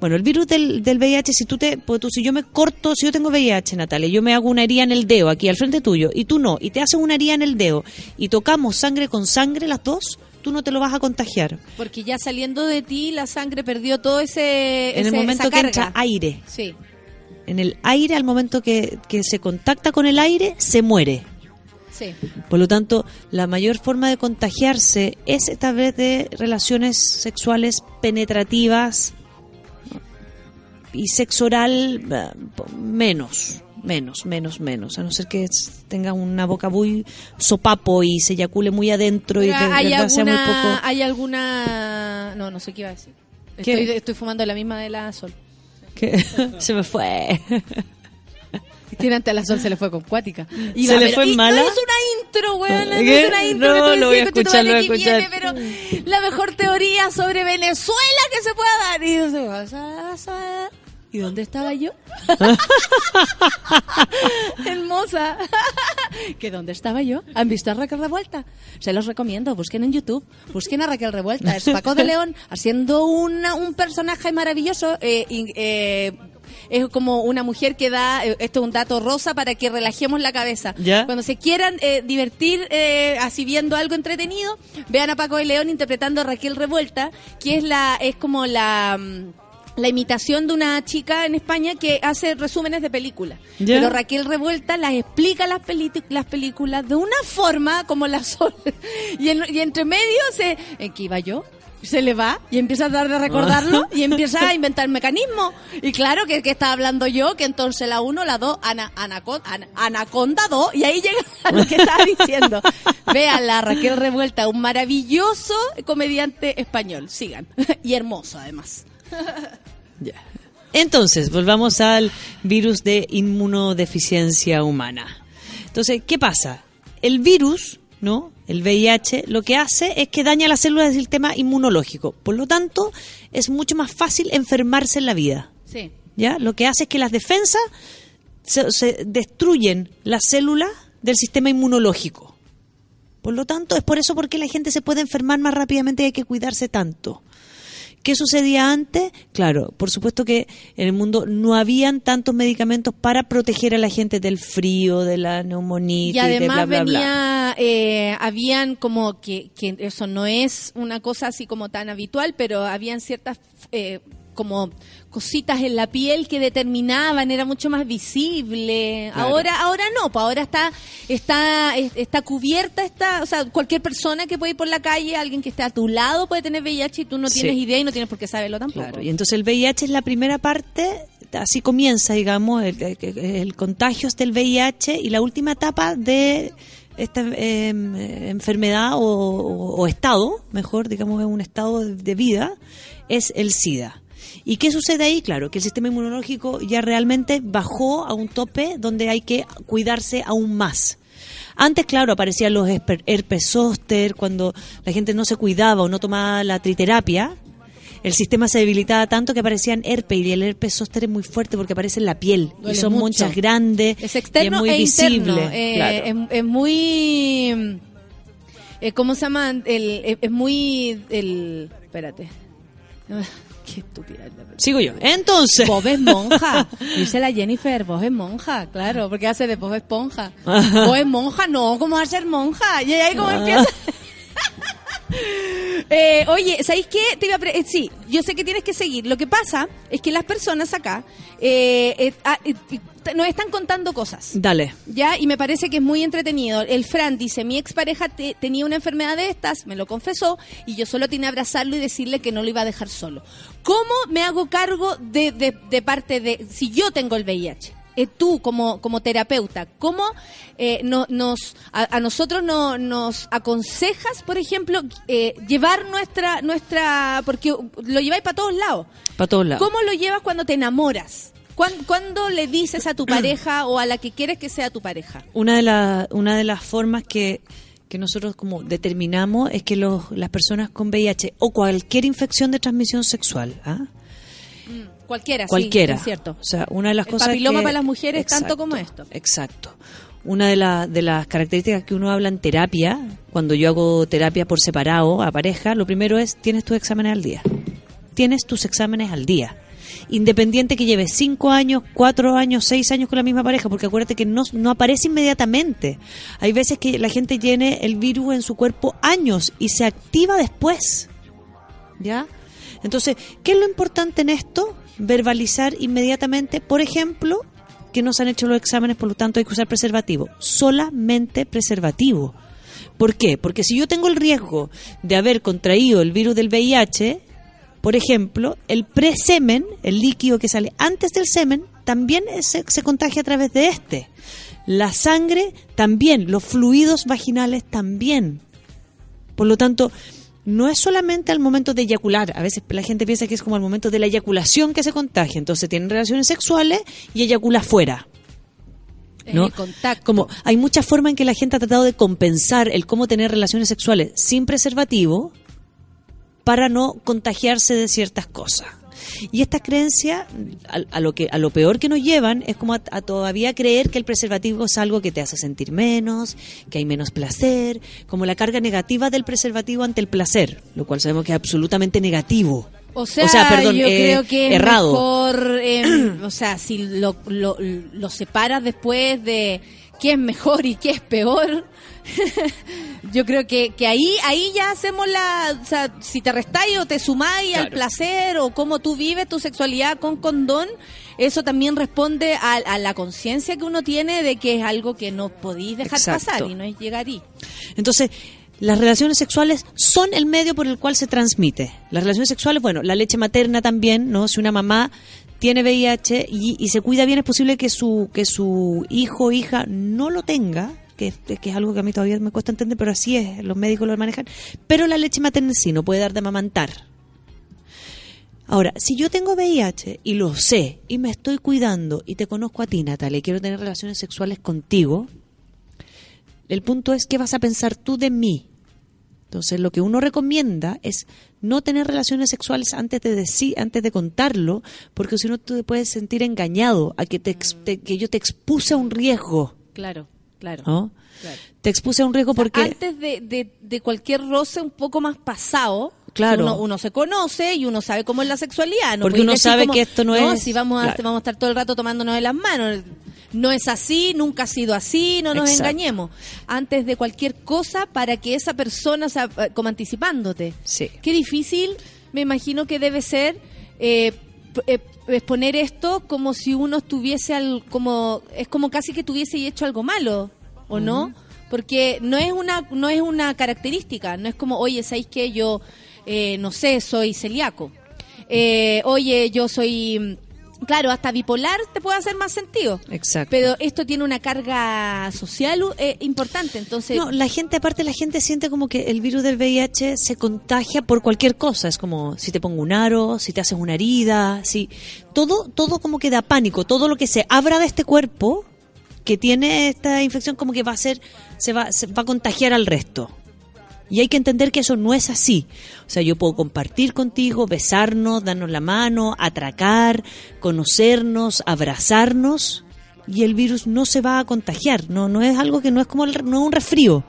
S12: bueno el virus del, del VIH si tú te pues tú, si yo me corto si yo tengo VIH Natalia yo me hago una herida en el dedo aquí al frente tuyo y tú no y te haces una herida en el dedo y tocamos sangre con sangre las dos tú no te lo vas a contagiar
S2: Porque ya saliendo de ti, la sangre perdió todo ese.
S12: en el momento
S2: esa
S12: que
S2: carga.
S12: entra aire
S2: Sí.
S12: En el aire al momento que, que se contacta con el aire se muere
S2: Sí.
S12: Por lo tanto, la mayor forma de contagiarse es esta vez de relaciones sexuales penetrativas y sexo oral eh, menos, menos, menos, menos. A no ser que tenga una boca muy sopapo y se eyacule muy adentro y de
S2: ¿Hay
S12: verdad sea muy
S2: alguna,
S12: poco.
S2: ¿Hay alguna.? No, no sé qué iba a decir. Estoy, estoy fumando la misma de la Sol.
S12: Que se me fue.
S2: Tiene antes la Sol se le fue con cuática.
S12: ¿Se le fue
S2: y
S12: mala?
S2: No es una intro, weón. No es una intro.
S12: No, lo voy a escuchar, lo voy a
S2: que viene,
S12: escuchar.
S2: pero la mejor teoría sobre Venezuela que se pueda dar. Y, yo, "Vas a- vas a- ¿Y dónde estaba yo? Hermosa. ¿Que dónde estaba yo? ¿Han visto a Raquel Revuelta? Se los recomiendo. Busquen en YouTube. Busquen a Raquel Revuelta. Es Paco de León haciendo una, un personaje maravilloso. eh, eh, es como una mujer que da, eh, esto es un dato rosa para que relajemos la cabeza.
S12: ¿Ya?
S2: Cuando se quieran eh, divertir eh, así viendo algo entretenido, vean a Paco de León interpretando a Raquel Revuelta, que es la es como la mm, la imitación de una chica en España que hace resúmenes de películas. Pero Raquel Revuelta las explica las, las películas de una forma como la sol. Y, en- y entre medio se... ¿En qué iba yo? Se le va y empieza a dar de recordarlo y empieza a inventar mecanismos. Y claro que, que estaba hablando yo, que entonces la 1, la 2, ana, anacon- ana- Anaconda 2, y ahí llega a lo que estaba diciendo. Vean la Raquel Revuelta, un maravilloso comediante español. Sigan. Y hermoso además.
S12: Entonces, volvamos al virus de inmunodeficiencia humana. Entonces, ¿qué pasa? El virus, ¿no? El VIH, lo que hace es que daña las células del sistema inmunológico. Por lo tanto, es mucho más fácil enfermarse en la vida.
S2: Sí.
S12: ¿Ya? Lo que hace es que las defensas se, se destruyen las células del sistema inmunológico. Por lo tanto, es por eso porque la gente se puede enfermar más rápidamente y hay que cuidarse tanto. ¿Qué sucedía antes? Claro, por supuesto que en el mundo no habían tantos medicamentos para proteger a la gente del frío, de la neumonitis,
S2: Y además
S12: de bla, bla, bla.
S2: venía, eh, habían como que, que eso no es una cosa así como tan habitual, pero habían ciertas eh, como cositas en la piel que determinaban, era mucho más visible.
S12: Claro.
S2: Ahora, ahora no, pues ahora está, está, es- está cubierta, está, o sea, cualquier persona que puede ir por la calle, alguien que esté a tu lado puede tener VIH y tú no
S12: Sí.
S2: tienes idea y no tienes por qué saberlo tampoco.
S12: Claro, y entonces el VIH es la primera parte, así comienza, digamos, el, el- el contagio del VIH y la última etapa de esta eh, enfermedad o, o- o estado, mejor, digamos, es un estado de, de vida, es el SIDA. ¿Y qué sucede ahí? Claro, que el sistema inmunológico ya realmente bajó a un tope donde hay que cuidarse aún más. Antes, claro, aparecían los herpes zóster, cuando la gente no se cuidaba o no tomaba la triterapia. El sistema se debilitaba tanto que aparecían herpes y el herpes zóster es muy fuerte porque aparece en la piel
S2: Duele
S12: y son
S2: mucho.
S12: manchas grandes
S2: Es
S12: y
S2: externo
S12: es muy
S2: e
S12: visible.
S2: Eh,
S12: claro.
S2: es, es muy... eh, ¿Cómo se llama? El, es, es muy... El, espérate. Qué estúpida. es la verdad.
S12: Sigo yo. Entonces.
S2: Bob es monja. Dice la Jennifer, Bob es monja, claro, porque hace de Bob Esponja. Bob es monja, no, ¿cómo va a ser monja? Y ahí como
S12: Ah.
S2: empieza... Eh, oye, ¿sabéis qué? Te iba a pre- eh, sí, yo sé que tienes que seguir. Lo que pasa es que las personas acá eh, eh, ah, eh, eh, nos están contando cosas.
S12: Dale.
S2: Ya, y me parece que es muy entretenido. El Fran dice, mi expareja te- tenía una enfermedad de estas, me lo confesó, y yo solo tenía que abrazarlo y decirle que no lo iba a dejar solo. ¿Cómo me hago cargo de, de- de parte de, si yo tengo el VIH? Eh, tú como, como terapeuta, ¿cómo eh, no- nos, a, a nosotros no, nos aconsejas, por ejemplo, eh, llevar nuestra, nuestra, porque lo lleváis para todos lados,
S12: Para todos lados.
S2: ¿Cómo lo llevas cuando te enamoras? ¿Cuán- ¿Cuándo le dices a tu pareja o a la que quieres que sea tu pareja?
S12: Una de, la- una de las formas que, que nosotros como determinamos es que los, las personas con VIH o cualquier infección de transmisión sexual, ¿ah?
S2: Cualquiera, sí,
S12: cualquiera,
S2: es cierto.
S12: O sea, una de las
S2: El
S12: cosas
S2: papiloma
S12: que-
S2: para las mujeres tanto como esto.
S12: Exacto. Una de, la- de las características que uno habla en terapia, cuando yo hago terapia por separado a pareja, lo primero es, tienes tus exámenes al día. Tienes tus exámenes al día. Independiente que lleves cinco años, cuatro años, seis años con la misma pareja, porque acuérdate que no, no aparece inmediatamente. Hay veces que la gente tiene el virus en su cuerpo años y se activa después. ¿Ya? Entonces, ¿qué es lo importante en esto? Verbalizar inmediatamente, por ejemplo, que no se han hecho los exámenes, por lo tanto hay que usar preservativo. Solamente preservativo. ¿Por qué? Porque si yo tengo el riesgo de haber contraído el virus del VIH, por ejemplo, el presemen, el líquido que sale antes del semen, también se, se contagia a través de este. La sangre también, los fluidos vaginales también. Por lo tanto, no es solamente al momento de eyacular. A veces la gente piensa que es como al momento de la eyaculación que se contagia. Entonces tienen relaciones sexuales y eyacula fuera. ¿no?
S2: El contacto.
S12: Como hay muchas formas en que la gente ha tratado de compensar el cómo tener relaciones sexuales sin preservativo para no contagiarse de ciertas cosas. Y esta creencia, a, a lo que a lo peor que nos llevan es como a, a todavía creer que el preservativo es algo que te hace sentir menos, que hay menos placer, como la carga negativa del preservativo ante el placer, lo cual sabemos que es absolutamente negativo.
S2: O sea,
S12: perdón,
S2: yo
S12: eh,
S2: creo que es
S12: errado.
S2: mejor, eh, o sea, si lo, lo, lo separas después de qué es mejor y qué es peor, yo creo que, que ahí ahí ya hacemos la, o sea, si te restáis o te sumáis al placer o cómo tú vives tu sexualidad con condón, eso también responde a, a la conciencia que uno tiene de que es algo que no podéis dejar
S12: Exacto.
S2: pasar y no es llegar ahí.
S12: Entonces, las relaciones sexuales son el medio por el cual se transmite. Las relaciones sexuales, bueno, la leche materna también, ¿no? Si una mamá tiene VIH y, y se cuida bien, es posible que su, que su hijo o hija no lo tenga, que, es algo que a mí todavía me cuesta entender, pero así es, los médicos lo manejan. Pero la leche materna sí no puede dar de amamantar. Ahora, si yo tengo VIH y lo sé y me estoy cuidando y te conozco a ti, Natalia, y quiero tener relaciones sexuales contigo, el punto es qué vas a pensar tú de mí. Entonces, lo que uno recomienda es no tener relaciones sexuales antes de decir, antes de contarlo, porque si no tú te puedes sentir engañado a que te- que yo te expuse a un riesgo,
S2: Claro, claro.
S12: ¿no?
S2: claro.
S12: Te expuse a un riesgo porque
S2: antes de, de, de cualquier roce un poco más pasado,
S12: Claro.
S2: uno, uno se conoce y uno sabe cómo es la sexualidad. No
S12: Porque uno sabe
S2: como,
S12: que esto no es-
S2: si vamos a,
S12: claro.
S2: vamos a estar todo el rato tomándonos de las manos. No es así, nunca ha sido así, no nos
S12: Exacto.
S2: engañemos. Antes de cualquier cosa, para que esa persona, o sea, eh, como anticipándote.
S12: Sí.
S2: Qué difícil, me imagino que debe ser eh, exponer esto como si uno estuviese al, como es como casi que tuviese hecho algo malo, ¿o no? Porque no es una no es una característica, no es como, oye, ¿sabéis que yo eh, no sé, soy celíaco? Eh, oye, yo soy Claro, hasta bipolar te puede hacer más sentido.
S12: Exacto.
S2: Pero esto tiene una carga social eh, importante, entonces...
S12: No, la gente, aparte, la gente siente como que el virus del VIH se contagia por cualquier cosa. Es como si te pongo un aro, si te haces una herida, si todo, todo como que da pánico. Todo lo que se abra de este cuerpo que tiene esta infección como que va a ser, se va, se va a contagiar al resto. Y hay que entender que eso no es así. O sea, yo puedo compartir contigo, besarnos, darnos la mano, atracar, conocernos, abrazarnos, y el virus no se va a contagiar. No, no es algo que no es como el, no es un resfrío.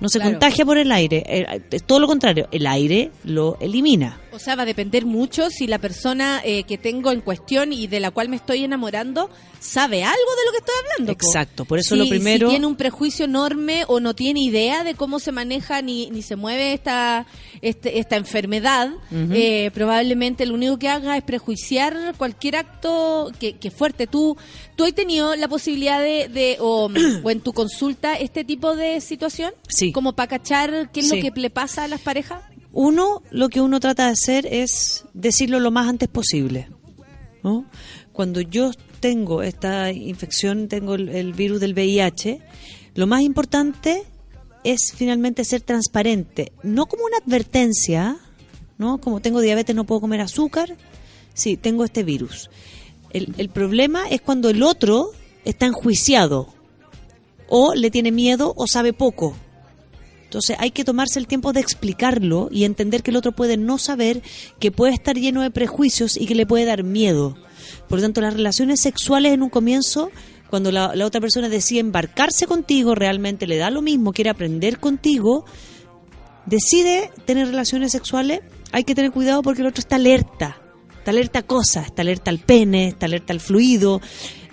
S12: No se
S2: claro.
S12: contagia por el aire. Eh, Es todo lo contrario. El aire lo elimina.
S2: O sea, va a depender mucho si la persona eh, que tengo en cuestión y de la cual me estoy enamorando sabe algo de lo que estoy hablando. po.
S12: Exacto. Por eso
S2: Si-
S12: lo primero.
S2: Si tiene un prejuicio enorme o no tiene idea de cómo se maneja ni, ni se mueve esta, este- esta enfermedad, eh, probablemente lo único que haga es prejuiciar cualquier acto que, que fuerte. ¿Tú, ¿Tú has tenido la posibilidad de, de o, o en tu consulta, este tipo de situación?
S12: Sí.
S2: Como para cachar qué es
S12: Sí.
S2: lo que le pasa a las parejas.
S12: Uno, lo que uno trata de hacer es decirlo lo más antes posible. Cuando yo tengo esta infección, tengo el, el virus del VIH, lo más importante es finalmente ser transparente, no como una advertencia, ¿no? Como tengo diabetes no puedo comer azúcar, sí, tengo este virus. El, el problema es cuando el otro está enjuiciado o le tiene miedo o sabe poco. Entonces hay que tomarse el tiempo de explicarlo y entender que el otro puede no saber, que puede estar lleno de prejuicios y que le puede dar miedo. Por lo tanto, las relaciones sexuales en un comienzo, cuando la, la otra persona decide embarcarse contigo, realmente le da lo mismo, quiere aprender contigo, decide tener relaciones sexuales, hay que tener cuidado porque el otro está alerta. Está alerta a cosas, está alerta al pene, está alerta al fluido,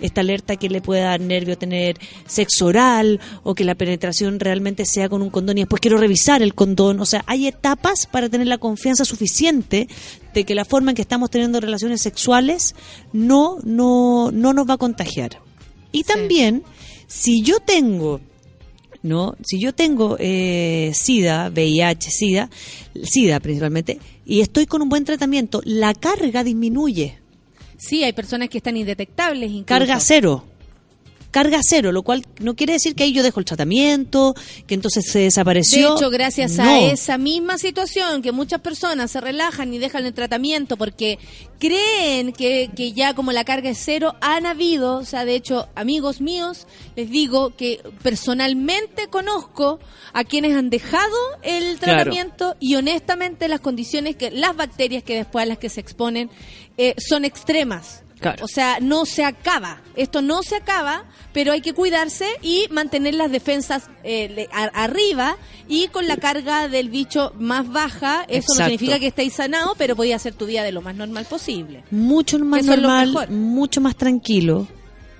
S12: está alerta que le pueda dar nervio tener sexo oral o que la penetración realmente sea con un condón y después quiero revisar el condón. O sea, hay etapas para tener la confianza suficiente de que la forma en que estamos teniendo relaciones sexuales no, no, no nos va a contagiar. Y también, si yo tengo ¿no? Si yo tengo eh, SIDA, VIH, SIDA, SIDA principalmente, y estoy con un buen tratamiento, la carga disminuye.
S2: Sí, hay personas que están indetectables. Incluso.
S12: Carga cero. Carga cero, lo cual no quiere decir que ahí yo dejo el tratamiento, que entonces se
S2: De
S12: desapareció.
S2: hecho, gracias
S12: No.
S2: a esa misma situación que muchas personas se relajan y dejan el tratamiento porque creen que, que ya como la carga es cero, han habido, o sea, de hecho, amigos míos, les digo que personalmente conozco a quienes han dejado el
S12: Claro.
S2: tratamiento y honestamente las condiciones que, las bacterias que después a las que se exponen eh, son extremas.
S12: Claro.
S2: O sea, no se acaba. Esto no se acaba, pero hay que cuidarse y mantener las defensas eh, le- a- arriba y con la carga del bicho más baja. Eso no significa que estéis sanado, pero podía hacer tu día de lo más normal posible.
S12: mucho más
S2: lo
S12: normal, mucho más tranquilo,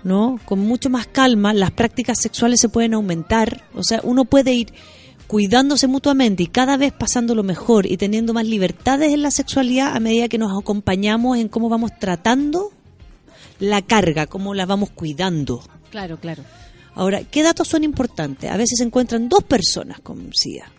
S12: ¿no? Con mucho más calma, las prácticas sexuales se pueden aumentar, o sea, uno puede ir cuidándose mutuamente y cada vez pasándolo mejor y teniendo más libertades en la sexualidad a medida que nos acompañamos en cómo vamos tratando la carga, cómo la vamos cuidando.
S2: Claro, claro.
S12: Ahora, ¿qué datos son importantes? A veces se encuentran dos personas con SIDA,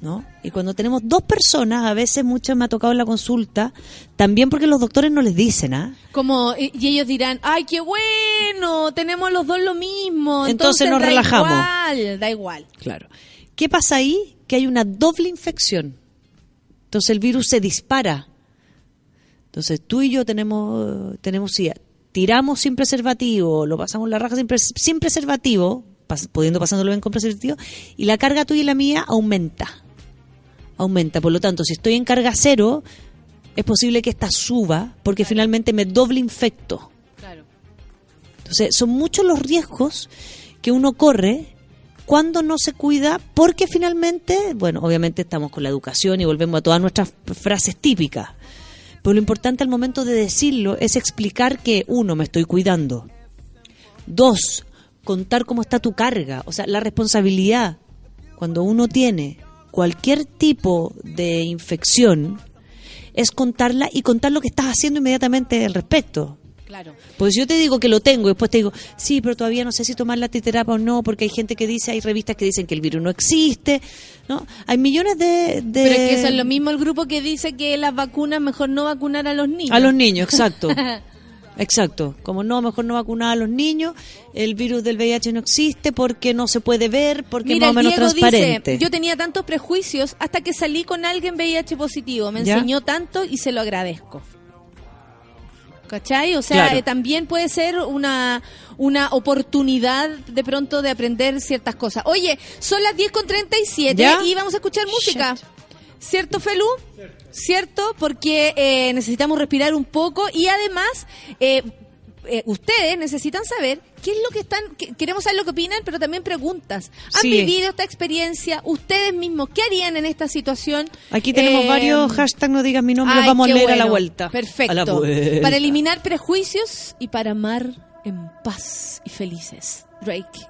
S12: ¿no? Y cuando tenemos dos personas, a veces mucho me ha tocado en la consulta, también porque los doctores no les dicen, ¿ah?
S2: Como, y y ellos dirán, ay, qué bueno, tenemos los dos lo mismo.
S12: Entonces nos
S2: da
S12: relajamos.
S2: Igual, da igual.
S12: Claro. ¿Qué pasa ahí? Que hay una doble infección. Entonces el virus se dispara. Entonces tú y yo tenemos, tenemos SIDA. Tiramos sin preservativo, lo pasamos la raja sin, pres- sin preservativo, pas- pudiendo pasándolo bien con preservativo, y la carga tuya y la mía aumenta. Aumenta. Por lo tanto, si estoy en carga cero, es posible que esta suba, porque finalmente me doble infecto.
S2: Claro.
S12: Entonces, son muchos los riesgos que uno corre cuando no se cuida, porque finalmente, bueno, obviamente estamos con la educación y volvemos a todas nuestras frases típicas. Pero lo importante al momento de decirlo es explicar que, uno, me estoy cuidando. Dos, contar cómo está tu carga. O sea, la responsabilidad, cuando uno tiene cualquier tipo de infección, es contarla y contar lo que estás haciendo inmediatamente al respecto.
S2: Claro.
S12: Pues yo te digo que lo tengo y después te digo, sí, pero todavía no sé si tomar la titerapia o no, porque hay gente que dice, hay revistas que dicen que el virus no existe, ¿no? Hay millones de... de-
S2: Pero es que eso es lo mismo el grupo que dice que las vacunas mejor no vacunar a los niños.
S12: A los niños, exacto. Exacto. Como no, mejor no vacunar a los niños, el virus del VIH no existe porque no se puede ver, porque
S2: Mira,
S12: es más o menos
S2: Diego
S12: transparente.
S2: dice, yo tenía tantos prejuicios hasta que salí con alguien VIH positivo. Me
S12: ¿Ya?
S2: enseñó tanto y se lo agradezco. ¿Cachai? O sea,
S12: Claro.
S2: eh, también puede ser una, una oportunidad de pronto de aprender ciertas cosas. Oye, son las 10 con 37
S12: ¿Ya?
S2: y vamos a escuchar música. ¿Cierto, Felu? ¿Cierto? Porque eh, necesitamos respirar un poco y además eh, eh, ustedes necesitan saber qué es lo que están, que- queremos saber lo que opinan, pero también preguntas. ¿Han
S12: Sí.
S2: vivido esta experiencia? ¿Ustedes mismos qué harían en esta situación?
S12: Aquí tenemos
S2: Eh,
S12: varios hashtags, no digas mi nombre, los vamos a leer a la vuelta.
S2: Perfecto.
S12: A la vuelta.
S2: Para eliminar prejuicios y para amar en paz y felices. Drake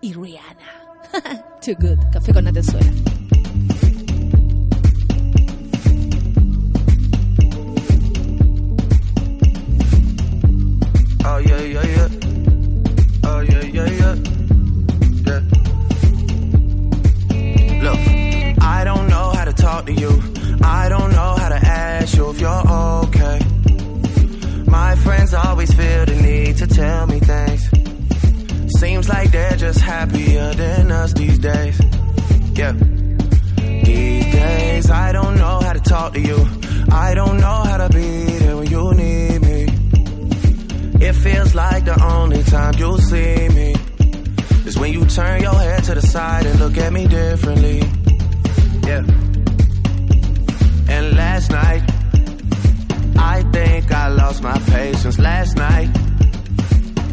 S2: y Rihanna. Too good. Café con Natenzuela.
S4: Oh yeah, yeah, yeah. Oh yeah, yeah, yeah. Yeah. Look, I don't know how to talk to you. I don't know how to ask you if you're okay. My friends always feel the need to tell me things. Seems like they're just happier than us these days. Like the only time you'll see me is when you turn your head to the side and look at me differently. Yeah. And last night, I think I lost my patience. Last night,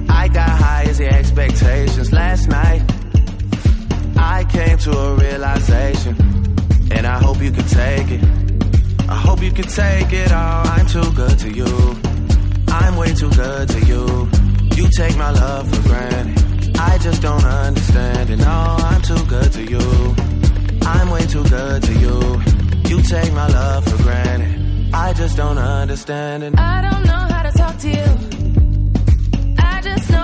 S4: I got high as the expectations. Last night, I came to a realization, and I hope you can take it. I hope you can take it all. I'm too good to you. I'm way too good to you. You take my love for granted. I just don't understand it. No, I'm too good to you. I'm way too good to you. You take my love for granted. I just don't understand it.
S13: I don't know how to talk to you. I just know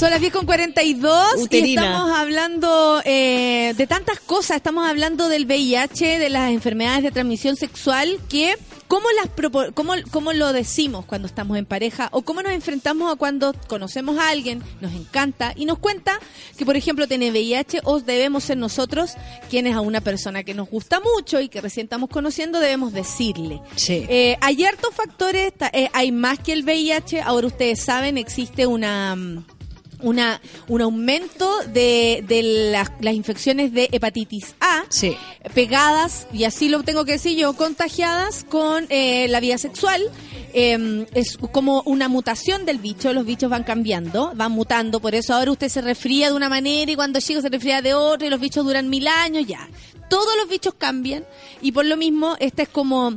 S2: Son las 10 con 42 y
S12: Uterina.
S2: estamos hablando eh, de tantas cosas. Estamos hablando del VIH, de las enfermedades de transmisión sexual que... ¿Cómo, las cómo, ¿Cómo lo decimos cuando estamos en pareja? ¿O cómo nos enfrentamos a cuando conocemos a alguien, nos encanta y nos cuenta que, por ejemplo, tiene VIH o debemos ser nosotros quienes a una persona que nos gusta mucho y que recién estamos conociendo debemos decirle?
S12: Sí.
S2: Eh, hay hartos factores, eh, hay más que el VIH. Ahora ustedes saben, existe una... Una, un aumento de, de las, las infecciones de hepatitis A
S12: Sí.
S2: pegadas, y así lo tengo que decir yo, contagiadas con eh, la vida sexual. Eh, es como una mutación del bicho, los bichos van cambiando, van mutando, por eso ahora usted se resfría de una manera y cuando chico se resfría de otra y los bichos duran mil años, ya. Todos los bichos cambian y por lo mismo este es como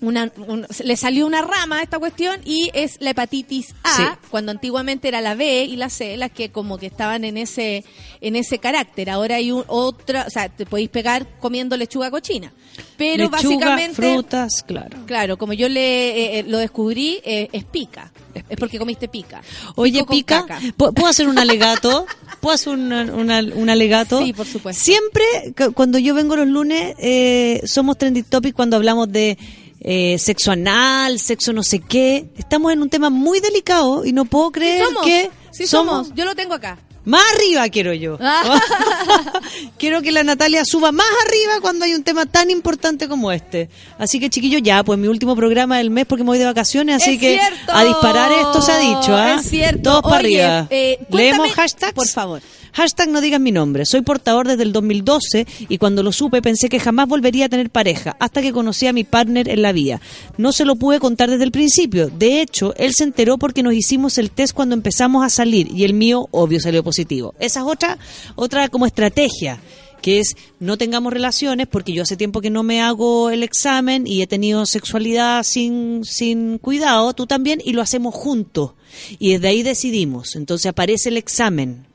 S2: una, un- le salió una rama a esta cuestión y es la hepatitis A,
S12: Sí.
S2: cuando antiguamente era la B y la C, las que como que estaban en ese en ese carácter. Ahora hay un, otra, o sea, te podéis pegar comiendo lechuga cochina. Pero
S12: Lechuga,
S2: básicamente
S12: frutas, claro.
S2: Claro, como yo le eh, eh, lo descubrí, eh, es pica. Es porque comiste pica.
S12: Oye, Pica,
S2: caca.
S12: ¿pu- ¿puedo hacer un alegato? ¿Puedo hacer una- una- un alegato?
S2: Sí, por supuesto.
S12: Siempre, cu- cuando yo vengo los lunes, eh, somos trending topic cuando hablamos de eh, sexo anal, sexo no sé qué. Estamos en un tema muy delicado y no puedo creer
S2: somos,
S12: que
S2: sí somos. Yo lo tengo acá.
S12: Más arriba quiero yo. quiero que la Natalia suba más arriba cuando hay un tema tan importante como este. Así que chiquillos, ya, pues mi último programa del mes porque me voy de vacaciones, así
S2: Es
S12: que
S2: cierto.
S12: a disparar esto se ha dicho, ¿ah?
S2: Es cierto.
S12: Todos para arriba.
S2: eh,
S12: Leemos hashtags.
S2: por favor.
S12: Hashtag no digas mi nombre. Soy portador desde el 2012 y cuando lo supe pensé que jamás volvería a tener pareja hasta que conocí a mi partner en la vida. No se lo pude contar desde el principio. De hecho, él se enteró porque nos hicimos el test cuando empezamos a salir y el mío, obvio, salió positivo. Esa es otra, otra como estrategia que es no tengamos relaciones porque yo hace tiempo que no me hago el examen y he tenido sexualidad sin, sin cuidado, tú también, y lo hacemos juntos. Y desde ahí decidimos. Entonces aparece el examen.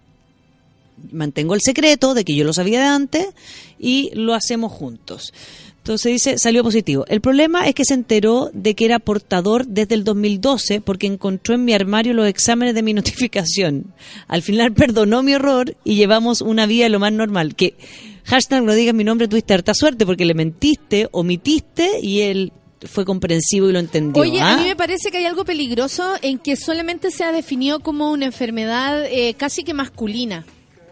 S12: Mantengo el secreto de que yo lo sabía de antes y lo hacemos juntos. Entonces dice, salió positivo. El problema es que se enteró de que era portador desde el 2012 porque encontró en mi armario los exámenes de mi notificación. Al final perdonó mi error y llevamos una vida lo más normal. Que hashtag no digas mi nombre, tuviste harta suerte porque le mentiste, omitiste y él fue comprensivo y lo entendió.
S2: Oye,
S12: ¿ah?
S2: a mí me parece que hay algo peligroso en que solamente se ha definido como una enfermedad eh, casi que masculina.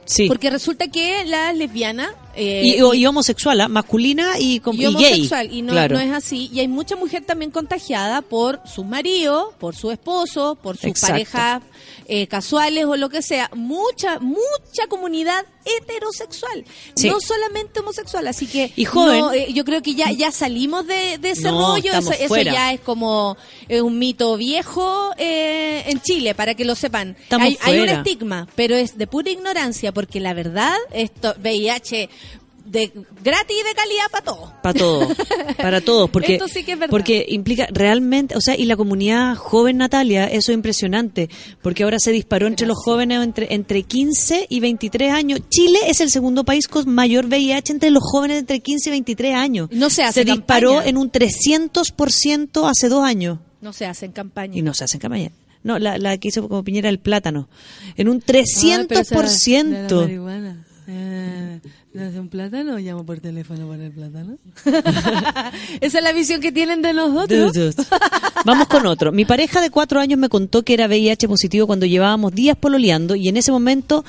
S12: Sí.
S2: Porque resulta que la lesbiana eh,
S12: y, y homosexual, ¿ah? masculina y, com-
S2: y
S12: gay.
S2: homosexual y no,
S12: Claro.
S2: no es así y hay mucha mujer también contagiada por sus maridos por su esposo por sus parejas eh, casuales o lo que sea mucha mucha comunidad heterosexual
S12: Sí.
S2: no solamente homosexual así que
S12: Y joven.
S2: no, eh, yo creo que ya ya salimos de, de ese
S12: No,
S2: rollo eso, ya es como eh, un mito viejo eh, en Chile para que lo sepan hay, hay un estigma pero es de pura ignorancia porque la verdad esto VIH de gratis y de calidad para todos
S12: Para todos, para todos, porque,
S2: Esto sí que es verdad.
S12: porque implica realmente, o sea, y la comunidad joven Natalia, eso es impresionante, porque ahora se disparó entre los jóvenes entre, entre 15 y 23 años. Chile es el segundo país con mayor VIH entre los jóvenes entre 15 y 23 años.
S2: No se hace
S12: Se disparó en un 300% hace dos años.
S2: No se hacen campaña.
S12: Y no se hacen campaña. No, la, la que hizo como Piñera el plátano. En un
S2: Ah, pero esa-
S12: 300%.
S2: de la marihuana. Eh, ¿no hace un plátano? ¿Llamo por teléfono para el plátano? Esa es la visión que tienen de nosotros.
S12: Vamos con otro. Mi pareja de cuatro años me contó que era VIH positivo cuando llevábamos días pololeando y en ese momento,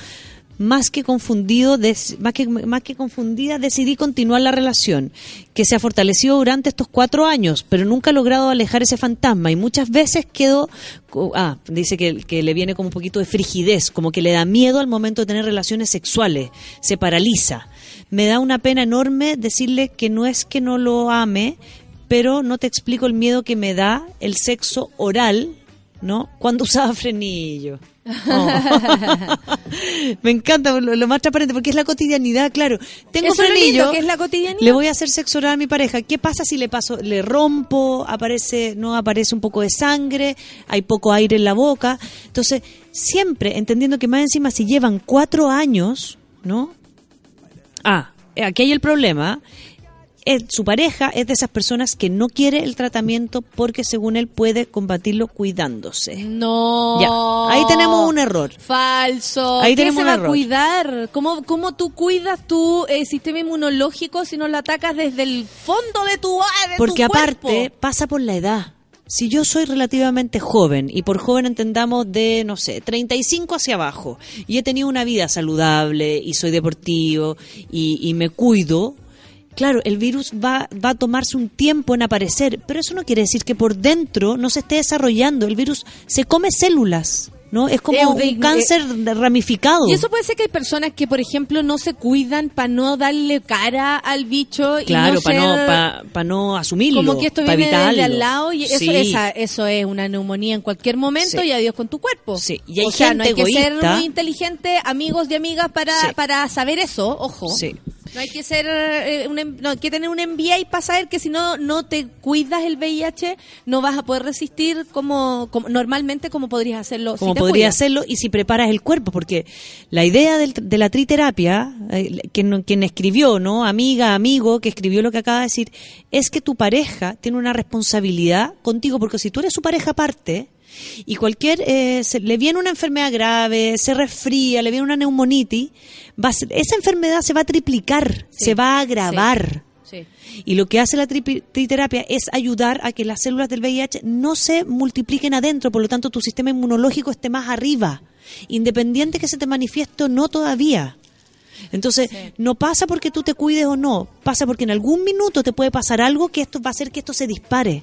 S12: más que confundido, más que más que confundida, decidí continuar la relación, que se ha fortalecido durante estos cuatro años, pero nunca ha logrado alejar ese fantasma y muchas veces quedó, ah, dice que, que le viene como un poquito de frigidez, como que le da miedo al momento de tener relaciones sexuales, se paraliza. Me da una pena enorme decirle que no es que no lo ame, pero no te explico el miedo que me da el sexo oral, ¿no? Cuando usaba frenillo. Oh. me encanta lo, lo más transparente porque es la cotidianidad, claro. Tengo
S2: Eso
S12: frenillo,
S2: lindo, que es la cotidianidad.
S12: le voy a hacer sexo oral a mi pareja. ¿Qué pasa si le paso, le rompo, aparece, no aparece un poco de sangre, hay poco aire en la boca? Entonces, siempre entendiendo que más encima si llevan cuatro años, ¿no? Ah, aquí hay el problema. es- su pareja es de esas personas que no quiere el tratamiento porque según él puede combatirlo cuidándose.
S2: No.
S12: Ya, ahí tenemos un error.
S2: Falso.
S12: Ahí
S2: ¿Qué
S12: tenemos
S2: se
S12: un
S2: va
S12: error.
S2: a cuidar? ¿Cómo, ¿Cómo tú cuidas tu eh, sistema inmunológico si no lo atacas desde el fondo de tu, ah, de tu
S12: Porque aparte pasa por la edad. Si yo soy relativamente joven, y por joven entendamos de, no sé, 35 hacia abajo, y he tenido una vida saludable, y soy deportivo, y, y me cuido, claro, el virus va, va a tomarse un tiempo en aparecer, pero eso no quiere decir que por dentro no se esté desarrollando. El virus se come células, ¿no? Es como un
S2: eh,
S12: cáncer ramificado.
S2: Y eso puede ser que hay personas que, por ejemplo, no se cuidan para no darle cara al bicho
S12: Claro,
S2: y no
S12: para no, pa- pa no asumirlo,
S2: como que esto viene
S12: evitarlo.
S2: al lado y eso,
S12: Sí.
S2: esa- eso es una neumonía en cualquier momento
S12: Sí.
S2: y adiós con tu cuerpo.
S12: Sí, y hay
S2: o sea, no hay
S12: gente
S2: que ser muy inteligente, amigos y amigas, para, para saber eso, ojo.
S12: Sí.
S2: No hay que ser eh, un, em- no hay que tener un MBA para saber que si no no te cuidas el VIH no vas a poder resistir como, como- normalmente como podrías hacerlo
S12: como
S2: te
S12: podría
S2: cuidas.
S12: hacerlo y si preparas el cuerpo, porque la idea del- de la triterapia, eh, quien, quien escribió, ¿no? Amiga, amigo, que escribió lo que acaba de decir, es que tu pareja tiene una responsabilidad contigo, porque si tú eres su pareja aparte y cualquier, eh, se- le viene una enfermedad grave, se resfría, le viene una neumonitis, va a ser- esa enfermedad se va a triplicar,
S2: Sí.
S12: se va a agravar.
S2: Sí.
S12: Y lo que hace la triterapia es ayudar a que las células del VIH no se multipliquen adentro, por lo tanto tu sistema inmunológico esté más arriba, independiente que se te manifieste o no todavía. Entonces, no pasa porque tú te cuides o no, pasa porque en algún minuto te puede pasar algo que esto va a hacer que esto se dispare.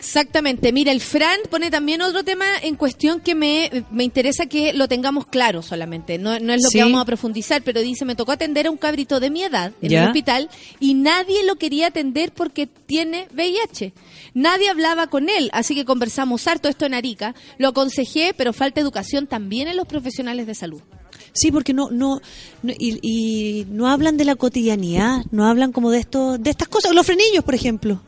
S2: Exactamente. Mira, el Fran pone también otro tema en cuestión que me, me interesa que lo tengamos claro solamente. No, no es lo
S12: Sí.
S2: que vamos a profundizar, pero dice, me tocó atender a un cabrito de mi edad en
S12: Ya.
S2: el hospital y nadie lo quería atender porque tiene VIH. Nadie hablaba con él, así que conversamos harto esto en Arica. Lo aconsejé, pero falta educación también en los profesionales de salud.
S12: Sí, porque no, no, no- y, y no hablan de la cotidianidad, no hablan como de esto, de estas cosas, los frenillos, por ejemplo.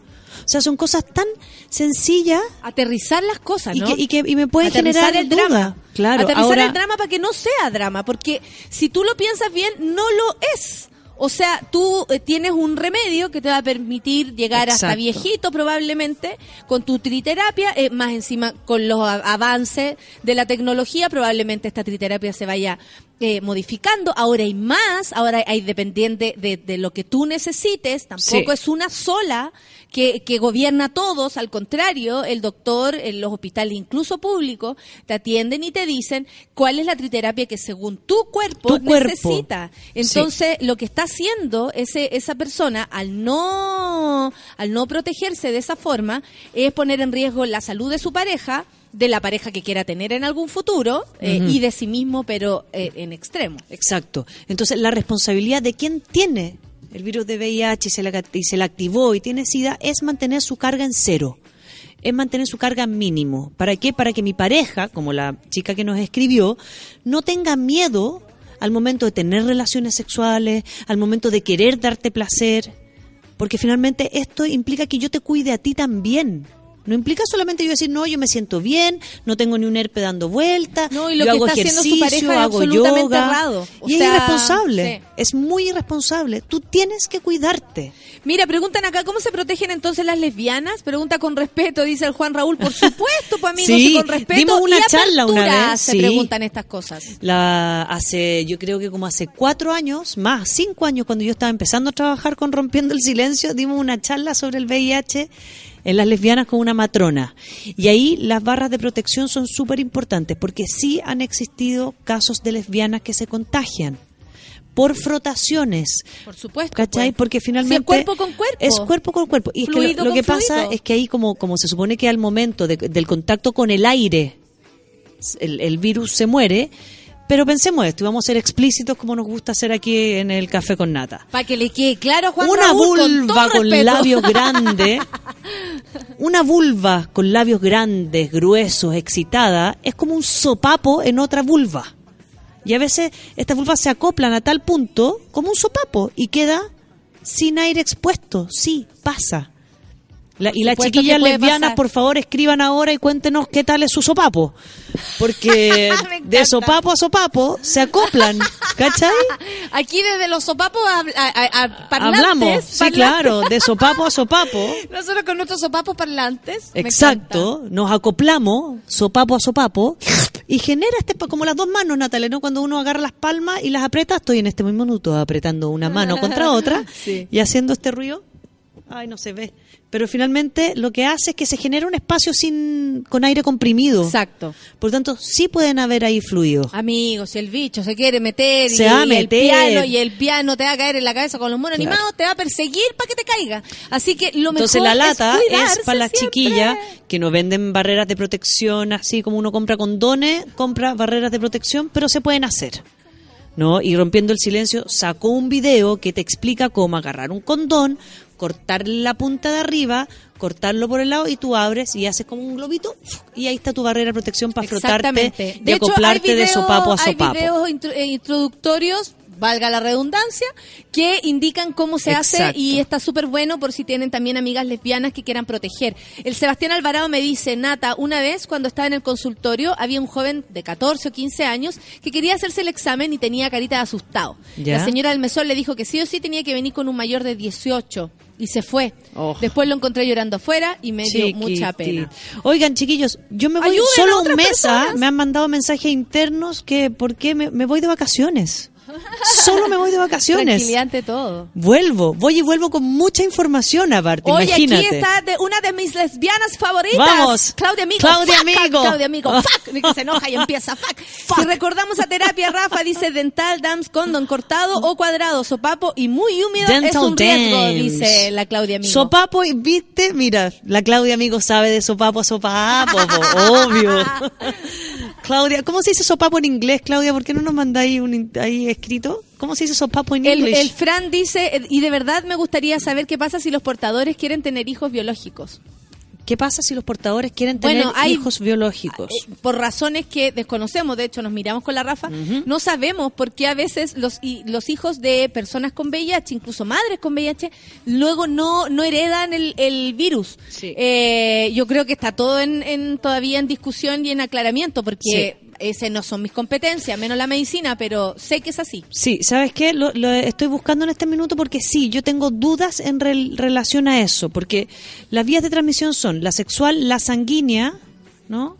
S12: O sea, son cosas tan sencillas
S2: Aterrizar las cosas,
S12: y
S2: ¿no?
S12: que, y que y me
S2: Aterrizar
S12: generar
S2: el
S12: duda.
S2: drama.
S12: Claro,
S2: Aterrizar
S12: ahora
S2: el drama para que no sea drama, porque si tú lo piensas bien, no lo es. O sea, tú eh, tienes un remedio que te va a permitir llegar hasta viejito probablemente con tu triterapia, eh, más encima con los avances de la tecnología, probablemente esta triterapia se vaya eh, modificando. Ahora hay más, ahora hay dependiente de, de lo que tú necesites, tampoco
S12: Sí.
S2: es una sola que, que gobierna a todos, al contrario, el doctor en los hospitales, incluso públicos, te atienden y te dicen cuál es la triterapia que según tu cuerpo
S12: Tu cuerpo.
S2: necesita. Entonces, lo que está haciendo ese, esa persona al no, al no protegerse de esa forma es poner en riesgo la salud de su pareja, de la pareja que quiera tener en algún futuro eh, y de sí mismo, pero eh, en extremo.
S12: Exacto. Entonces, la responsabilidad de quien tiene el virus de VIH y se, la, y se activó y tiene SIDA es mantener su carga en cero. Es mantener su carga mínimo. ¿Para qué? Para que mi pareja, como la chica que nos escribió, no tenga miedo al momento de tener relaciones sexuales, al momento de querer darte placer. Porque finalmente esto implica que yo te cuide a ti también. No implica solamente yo decir, no, yo me siento bien, no tengo ni un herpe dando vuelta,
S2: No, y lo
S12: yo
S2: que
S12: hago
S2: está haciendo su
S12: ejercicio,
S2: pareja es
S12: hago
S2: absolutamente
S12: yoga.
S2: errado. O
S12: y
S2: sea,
S12: es irresponsable,
S2: sí.
S12: es muy irresponsable. Tú tienes que cuidarte.
S2: Mira, preguntan acá, ¿cómo se protegen entonces las lesbianas? Pregunta con respeto, dice el Juan Raúl. Por supuesto, para
S12: Sí,
S2: y con respeto.
S12: dimos una
S2: y
S12: charla una vez,
S2: se
S12: sí.
S2: preguntan estas cosas.
S12: La, hace, yo creo que como hace cuatro años, más, cinco años, cuando yo estaba empezando a trabajar con Rompiendo el Silencio, dimos una charla sobre el VIH en las lesbianas con una matrona. Y ahí las barras de protección son súper importantes, porque sí han existido casos de lesbianas que se contagian por frotaciones.
S2: Por supuesto.
S12: ¿Cachai?
S2: pues.
S12: Porque finalmente...
S2: Es cuerpo con cuerpo.
S12: Es cuerpo con cuerpo. Y es que lo, que pasa es que ahí como, como se supone que al momento de- del contacto con el aire el, el virus se muere, pero pensemos esto y vamos a ser explícitos como nos gusta hacer aquí en el Café con Nata.
S2: Para que le quede claro Juan
S12: una
S2: Raúl,
S12: vulva con, labios grandes, una vulva con labios grandes, gruesos, excitada, es como un sopapo en otra vulva. Y a veces estas vulvas se acoplan a tal punto como un sopapo y queda sin aire expuesto. Sí, pasa. La- y las chiquillas lesbianas,
S2: pasar.
S12: por favor, escriban ahora y cuéntenos qué tal es su sopapo. Porque de sopapo a sopapo se acoplan, ¿cachai?
S2: Aquí desde los sopapos a, a- a- a parlantes,
S12: Hablamos, sí,
S2: parlantes.
S12: claro, de sopapo a sopapo.
S2: Nosotros con nuestros sopapos parlantes.
S12: Exacto, nos acoplamos sopapo a sopapo y genera este como las dos manos, Natalia, ¿no? Cuando uno agarra las palmas y las aprieta, estoy en este mismo minuto apretando una mano contra otra
S2: Sí.
S12: y haciendo este ruido. Ay, no se ve. Pero finalmente lo que hace es que se genera un espacio sin con aire comprimido.
S2: Exacto.
S12: Por tanto, sí pueden haber ahí fluidos.
S2: Amigos, si el bicho se quiere meter
S12: Se
S2: y,
S12: va a meter.
S2: el piano y el piano te va a caer en la cabeza con los monos
S12: Claro.
S2: animados, te va a perseguir para que te caiga. Así que lo
S12: Entonces
S2: mejor
S12: la lata
S2: es,
S12: es, para las chiquillas que no venden barreras de protección, así como uno compra condones, compra barreras de protección, pero se pueden hacer. ¿No? Y rompiendo el silencio, sacó un video que te explica cómo agarrar un condón, cortar la punta de arriba, cortarlo por el lado y tú abres y haces como un globito y ahí está tu barrera de protección para frotarte
S2: Exactamente.
S12: y acoplarte
S2: hay
S12: de
S2: videos-
S12: sopapo a
S2: Hay
S12: sopapo.
S2: videos intro- eh, introductorios, valga la redundancia, que indican cómo se hace y está súper bueno por si tienen también amigas lesbianas que quieran proteger. El Sebastián Alvarado me dice, Nata, una vez cuando estaba en el consultorio había un joven de 14 o 15 años que quería hacerse el examen y tenía carita de asustado.
S12: Ya.
S2: La señora del mesón le dijo que sí o sí tenía que venir con un mayor de 18 y se fue.
S12: Oh.
S2: Después lo encontré llorando afuera y me dio mucha pena.
S12: Oigan, chiquillos, yo me voy
S2: Ayuden a
S12: solo un mes, ¿ah? me han mandado mensajes internos que por qué me, me voy de vacaciones. Solo me voy de vacaciones.
S2: Todo.
S12: Vuelvo, voy y vuelvo con mucha información aparte,
S2: Oye,
S12: imagínate.
S2: aquí está de una de mis lesbianas favoritas.
S12: Vamos.
S2: Claudia Amigo.
S12: Claudia
S2: Fuck,
S12: Amigo.
S2: Claudia Amigo. Fuck. Que se enoja y empieza. Fuck. Si recordamos a terapia, Rafa dice dental dams condón cortado o cuadrado, sopapo y muy húmedo es
S12: Dental
S2: un riesgo,
S12: dams.
S2: dice la Claudia Amigo.
S12: Sopapo, y viste, mira, la Claudia amigo sabe de sopapo a sopapo, po, obvio. Claudia, ¿cómo se dice sopapo en inglés, Claudia? ¿Por qué no nos mandáis un ahí escrito? ¿Cómo se dice sopapo en
S2: el,
S12: inglés?
S2: el Fran dice, y de verdad me gustaría saber qué pasa si los portadores quieren tener hijos biológicos.
S12: ¿Qué pasa si los portadores quieren tener
S2: Bueno, hay-
S12: hijos biológicos?
S2: Eh, por razones que desconocemos, de hecho nos miramos con la Rafa, no sabemos por qué a veces los, y- los hijos de personas con VIH, incluso madres con VIH, luego no, no heredan el, el virus. Eh, yo creo que está todo en, en- todavía en discusión y en aclaramiento, porque ese no son mis competencias, menos la medicina, pero sé que es así.
S12: Sí, ¿sabes qué? Lo, lo estoy buscando en este minuto porque sí, yo tengo dudas en rel- relación a eso, porque las vías de transmisión son la sexual, la sanguínea, ¿no?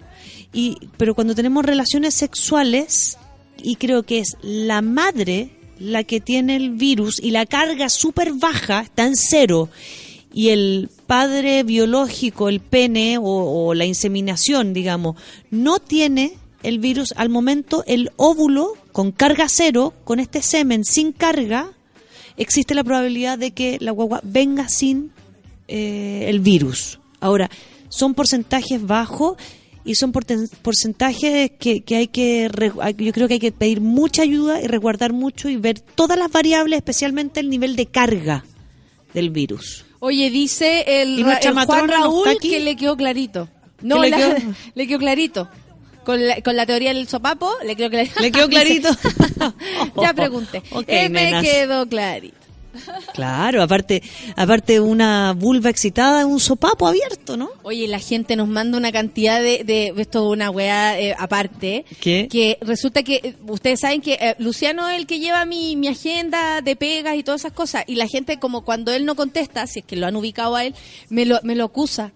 S12: Y, pero cuando tenemos relaciones sexuales, y creo que es la madre la que tiene el virus y la carga súper baja, está en cero, y el padre biológico, el pene o, o la inseminación, digamos, no tiene el virus al momento, el óvulo con carga cero, con este semen sin carga, existe la probabilidad de que la guagua venga sin eh, el virus. Ahora, son porcentajes bajos y son porcentajes que, que hay que, yo creo que hay que pedir mucha ayuda y resguardar mucho y ver todas las variables, especialmente el nivel de carga del virus.
S2: Oye, dice el,
S12: ¿Y
S2: Ra-
S12: nuestra
S2: el Juan Raúl que le quedó clarito. No,
S12: le
S2: la-
S12: quedó?
S2: le quedó clarito. Con la, con la teoría del sopapo, le quedó clarito.
S12: ¿Le quedó clarito?
S2: ya pregunté. Eh, me quedó clarito.
S12: Claro, aparte, aparte una vulva excitada un sopapo abierto, ¿no?
S2: Oye, la gente nos manda una cantidad de, de esto es una weá eh, aparte,
S12: ¿Qué?
S2: que resulta que eh, ustedes saben que eh, Luciano es el que lleva mi, mi agenda de pegas y todas esas cosas, y la gente como cuando él no contesta, si es que lo han ubicado a él, me lo, me lo acusa.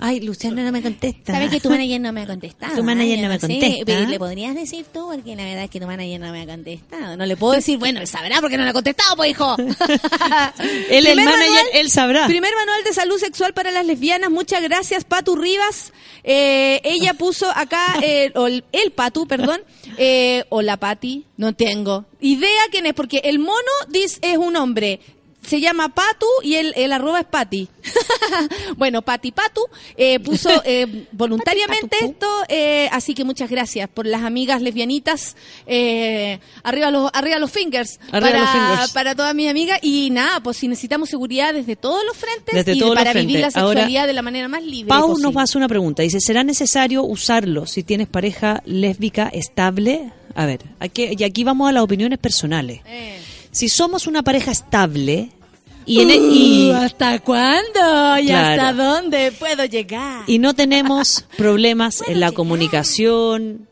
S12: Ay, Luciano no me contesta.
S14: ¿Sabes que tu manager no me ha contestado?
S12: Tu manager
S14: Ay,
S12: no me
S14: sé,
S12: contesta.
S14: ¿Le podrías decir tú? Porque la verdad es que tu manager no me ha contestado.
S2: No le puedo decir, bueno, él sabrá porque no le ha contestado, pues hijo.
S12: Él, el manager,
S2: manual-
S12: él sabrá.
S2: Primer manual de salud sexual para las lesbianas. Muchas gracias, Patu Rivas. Eh, ella puso acá, eh, o el, el Patu, perdón, eh, o la Pati, no tengo idea quién es, porque el mono dice, es un hombre. Se llama Patu y el, el arroba es Pati. bueno, Pati Patu eh, puso eh, voluntariamente esto, eh, así que muchas gracias por las amigas lesbianitas. Eh, arriba los arriba los fingers
S12: Arriba
S2: para,
S12: los fingers.
S2: para todas mis amigas y nada, pues si necesitamos seguridad desde todos los frentes
S12: Desde
S2: y
S12: todos los
S2: para vivir la.
S12: Ahora,
S2: sexualidad de la manera más libre
S12: Pau
S2: posible.
S12: nos va a hacer una pregunta. Dice, ¿será necesario usarlo si tienes pareja lésbica estable? A ver, aquí, y aquí vamos a las opiniones personales.
S2: Eh.
S12: Si somos una pareja estable, Y, en e- y-
S2: Uh, ¿Hasta cuándo? ¿Y
S12: Claro.
S2: hasta dónde puedo llegar?
S12: y no tenemos problemas en la comunicación.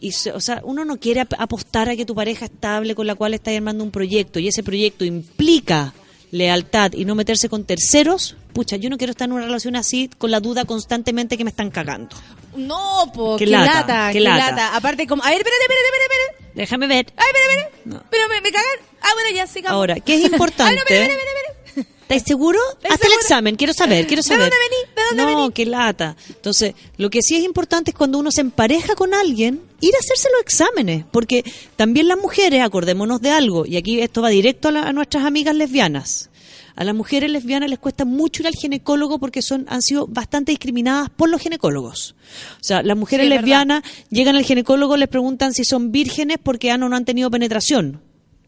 S12: Y, o sea, uno no quiere ap- apostar a que tu pareja estable con la cual estás armando un proyecto y ese proyecto implica lealtad y no meterse con terceros. Pucha, yo no quiero estar en una relación así con la duda constantemente que me están cagando.
S2: No, po,
S12: Qué
S2: qué,
S12: lata,
S2: lata,
S12: qué lata.
S2: lata. Aparte, como. A ver, espérate, espérate, espérate, espérate.
S12: Déjame ver.
S2: Ay, espérate, espérate. Pero me, me cagan. Ah, bueno, ya, sigamos.
S12: Ahora, ¿qué es
S2: Ay, no,
S12: importante?
S2: espérate.
S12: ¿Estás seguro?
S2: ¿Estás
S12: Haz el examen, quiero saber, quiero
S2: ¿De
S12: saber.
S2: dónde vení? ¿De dónde
S12: no,
S2: vení?
S12: qué lata. Entonces, lo que sí es importante es cuando uno se empareja con alguien, ir a hacerse los exámenes, porque también las mujeres, acordémonos de algo, y aquí esto va directo a, la- a nuestras amigas lesbianas. A las mujeres lesbianas les cuesta mucho ir al ginecólogo porque son han sido bastante discriminadas por los ginecólogos. O sea, las mujeres
S2: Sí,
S12: lesbianas llegan al ginecólogo, les preguntan si son vírgenes porque han o no han tenido penetración.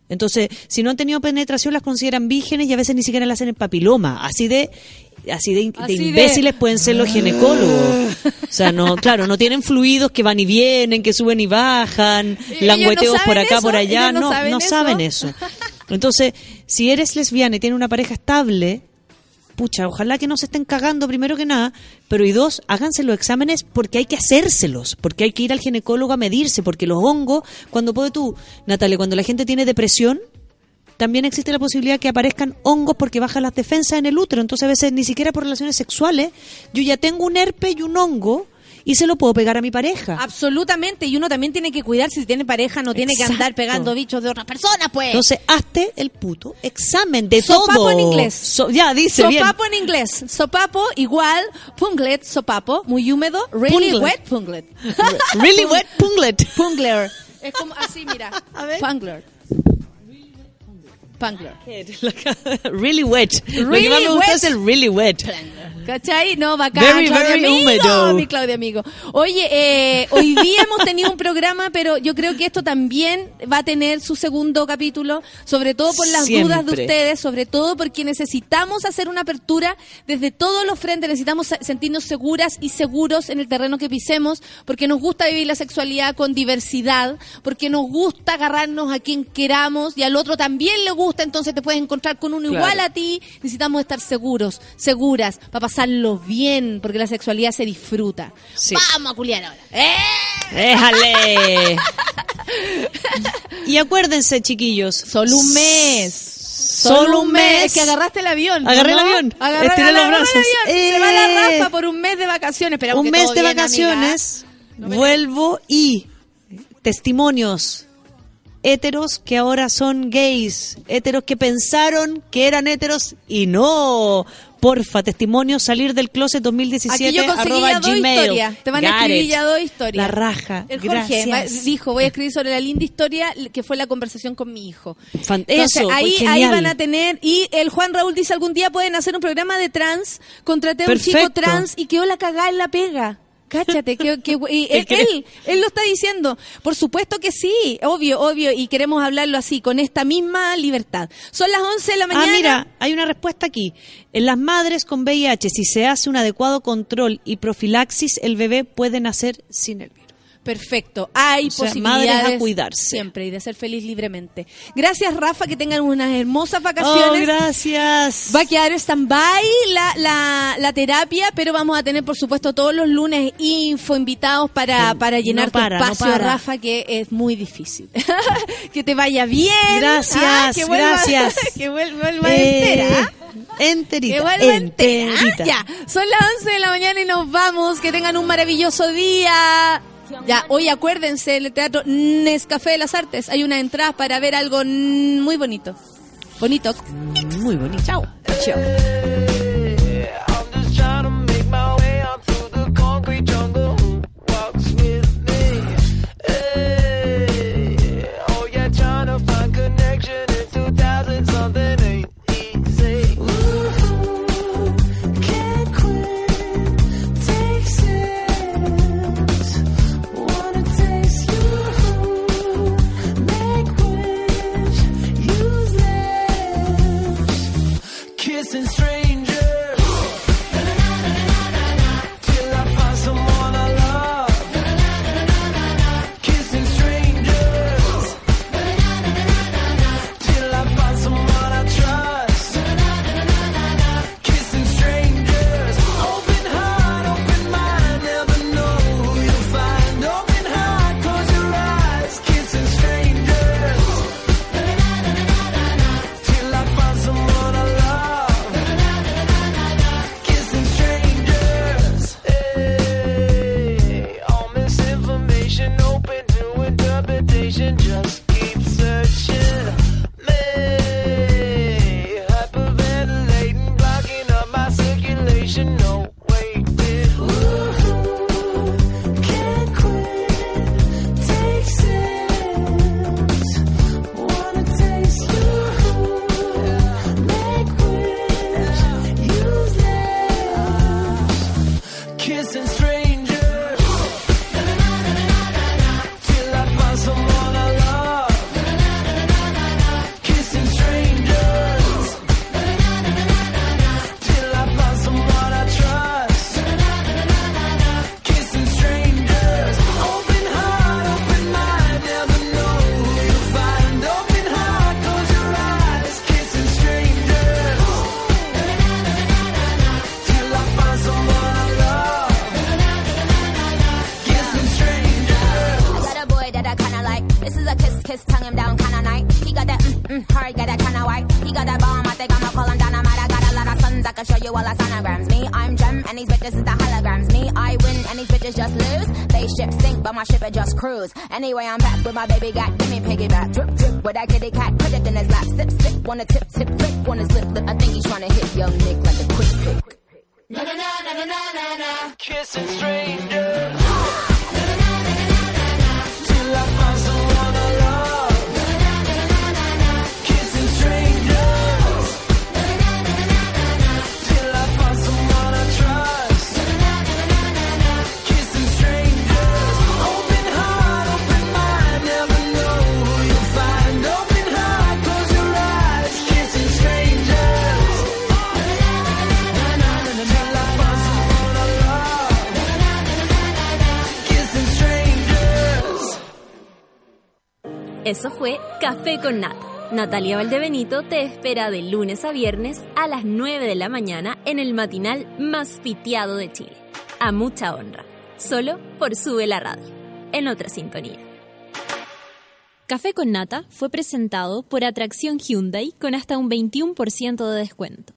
S12: Entonces, si no han tenido penetración, las consideran vírgenes y a veces ni siquiera le hacen el papiloma. Así de así de,
S2: Así de-
S12: imbéciles pueden ser los ginecólogos. O sea, no, claro, no tienen fluidos que van y vienen, que suben y bajan,
S2: ¿Ellos no
S12: langüeteos por acá,
S2: eso?
S12: por allá.
S2: ¿Ellos no
S12: No,
S2: saben
S12: no
S2: eso?
S12: saben eso. Entonces, si eres lesbiana y tienes una pareja estable, pucha, ojalá que no se estén cagando primero que nada, pero y dos, háganse los exámenes porque hay que hacérselos, porque hay que ir al ginecólogo a medirse, porque los hongos, cuando puede tú, Natalia, cuando la gente tiene depresión, también existe la posibilidad que aparezcan hongos porque bajan las defensas en el útero, entonces a veces ni siquiera por relaciones sexuales, yo ya tengo un herpes y un hongo y se lo puedo pegar a mi pareja.
S2: Absolutamente. Y uno también tiene que cuidarse si tiene pareja, no tiene que
S12: Exacto.
S2: andar pegando bichos de otras personas, pues.
S12: Entonces, hazte el puto examen de
S2: Sopapo
S12: todo.
S2: en inglés.
S12: So- ya, dice bien.
S2: sopapo en inglés. Sopapo igual punglet, sopapo, muy húmedo. Really
S12: Punglet.
S2: wet punglet.
S12: Really wet punglet.
S2: Pungler. Es como así, mira. Pungler. Pungler.
S12: really wet. Lo que
S2: Really
S12: más me gusta es el really wet.
S2: ¿Cachai? No, bacán.
S12: Very,
S2: Claudia
S12: very
S2: amigo,
S12: húmedo.
S2: Mi Claudia amigo. Oye, eh, hoy día hemos tenido un programa, pero yo creo que esto también va a tener su segundo capítulo, sobre todo por las
S12: Siempre.
S2: dudas de ustedes, sobre todo porque necesitamos hacer una apertura desde todos los frentes, necesitamos se- sentirnos seguras y seguros en el terreno que pisemos, porque nos gusta vivir la sexualidad con diversidad, porque nos gusta agarrarnos a quien queramos y al otro también le gusta, entonces te puedes encontrar con uno
S12: Claro.
S2: igual a ti, necesitamos estar seguros, seguras, para pasarlo bien, porque la sexualidad se disfruta. Vamos a culiar ahora. ¡Eh!
S12: Déjale. y acuérdense, chiquillos.
S2: Solo un mes.
S12: Solo un mes.
S2: Es que agarraste el avión.
S12: Agarré el avión.
S2: Agarré,
S12: Estiré los
S2: el
S12: brazos.
S2: Se va la
S12: Eh.
S2: Rafa por un mes de vacaciones. Esperamos
S12: un
S2: que
S12: mes
S2: todo
S12: de
S2: bien,
S12: vacaciones, vuelvo y testimonios héteros que ahora son gays, héteros que pensaron que eran héteros y no. Porfa, testimonios, salir del closet 2017
S2: Aquí yo conseguí ya dos historias. Te van a escribir ya dos historias.
S12: La raja.
S2: El Jorge
S12: Gracias.
S2: dijo, voy a escribir sobre la linda historia que fue la conversación con mi hijo.
S12: Fan-
S2: Entonces,
S12: eso,
S2: ahí,
S12: fue
S2: ahí
S12: genial.
S2: van a tener, y el Juan Raúl dice, algún día pueden hacer un programa de trans, contraté a un chico trans y quedó la cagada en la pega. Cáchate, que, que- y él,
S12: ¿Qué
S2: él, él lo está diciendo. Por supuesto que sí, obvio, obvio, y queremos hablarlo así, con esta misma libertad. Son las 11 de la mañana.
S12: Ah, mira, hay una respuesta aquí. En las madres con VIH, si se hace un adecuado control y profilaxis, el bebé puede nacer sin el virus.
S2: Perfecto. Hay
S12: O sea,
S2: posibilidades
S12: madres a cuidarse.
S2: siempre y de ser feliz libremente. Gracias, Rafa, que tengan unas hermosas vacaciones.
S12: Oh, gracias.
S2: Va a quedar stand-by la, la, la terapia, pero vamos a tener, por supuesto, todos los lunes info, invitados para,
S12: Sí,
S2: para llenar
S12: no para,
S2: tu
S12: no
S2: espacio,
S12: para.
S2: Rafa, que es muy difícil. que te vaya bien.
S12: Gracias,
S2: Ah, que vuelva-
S12: gracias.
S2: que vuelva, vuelva
S12: Eh,
S2: entera.
S12: Enterita.
S2: Que vuelva entera.
S12: enterita.
S2: Ya, son las 11 de la mañana y nos vamos. Que tengan un maravilloso día. Ya, hoy acuérdense, en el Teatro Nescafé de las Artes hay una entrada para ver algo muy bonito. Bonito.
S12: Muy bonito.
S2: Chao.
S12: Chao.
S15: It just cruise. Anyway, I'm back with my baby got, give me piggyback. Drip, drip, with that kitty cat, put it in his lap. Sip, sip, wanna tip,
S1: Con Nata. Natalia Valdebenito te espera de lunes a viernes a las 9 de la mañana en el matinal más piteado de Chile. A mucha honra. Solo por Sube la Radio. En otra sintonía. Café con Nata fue presentado por Atracción Hyundai con hasta un 21% de descuento.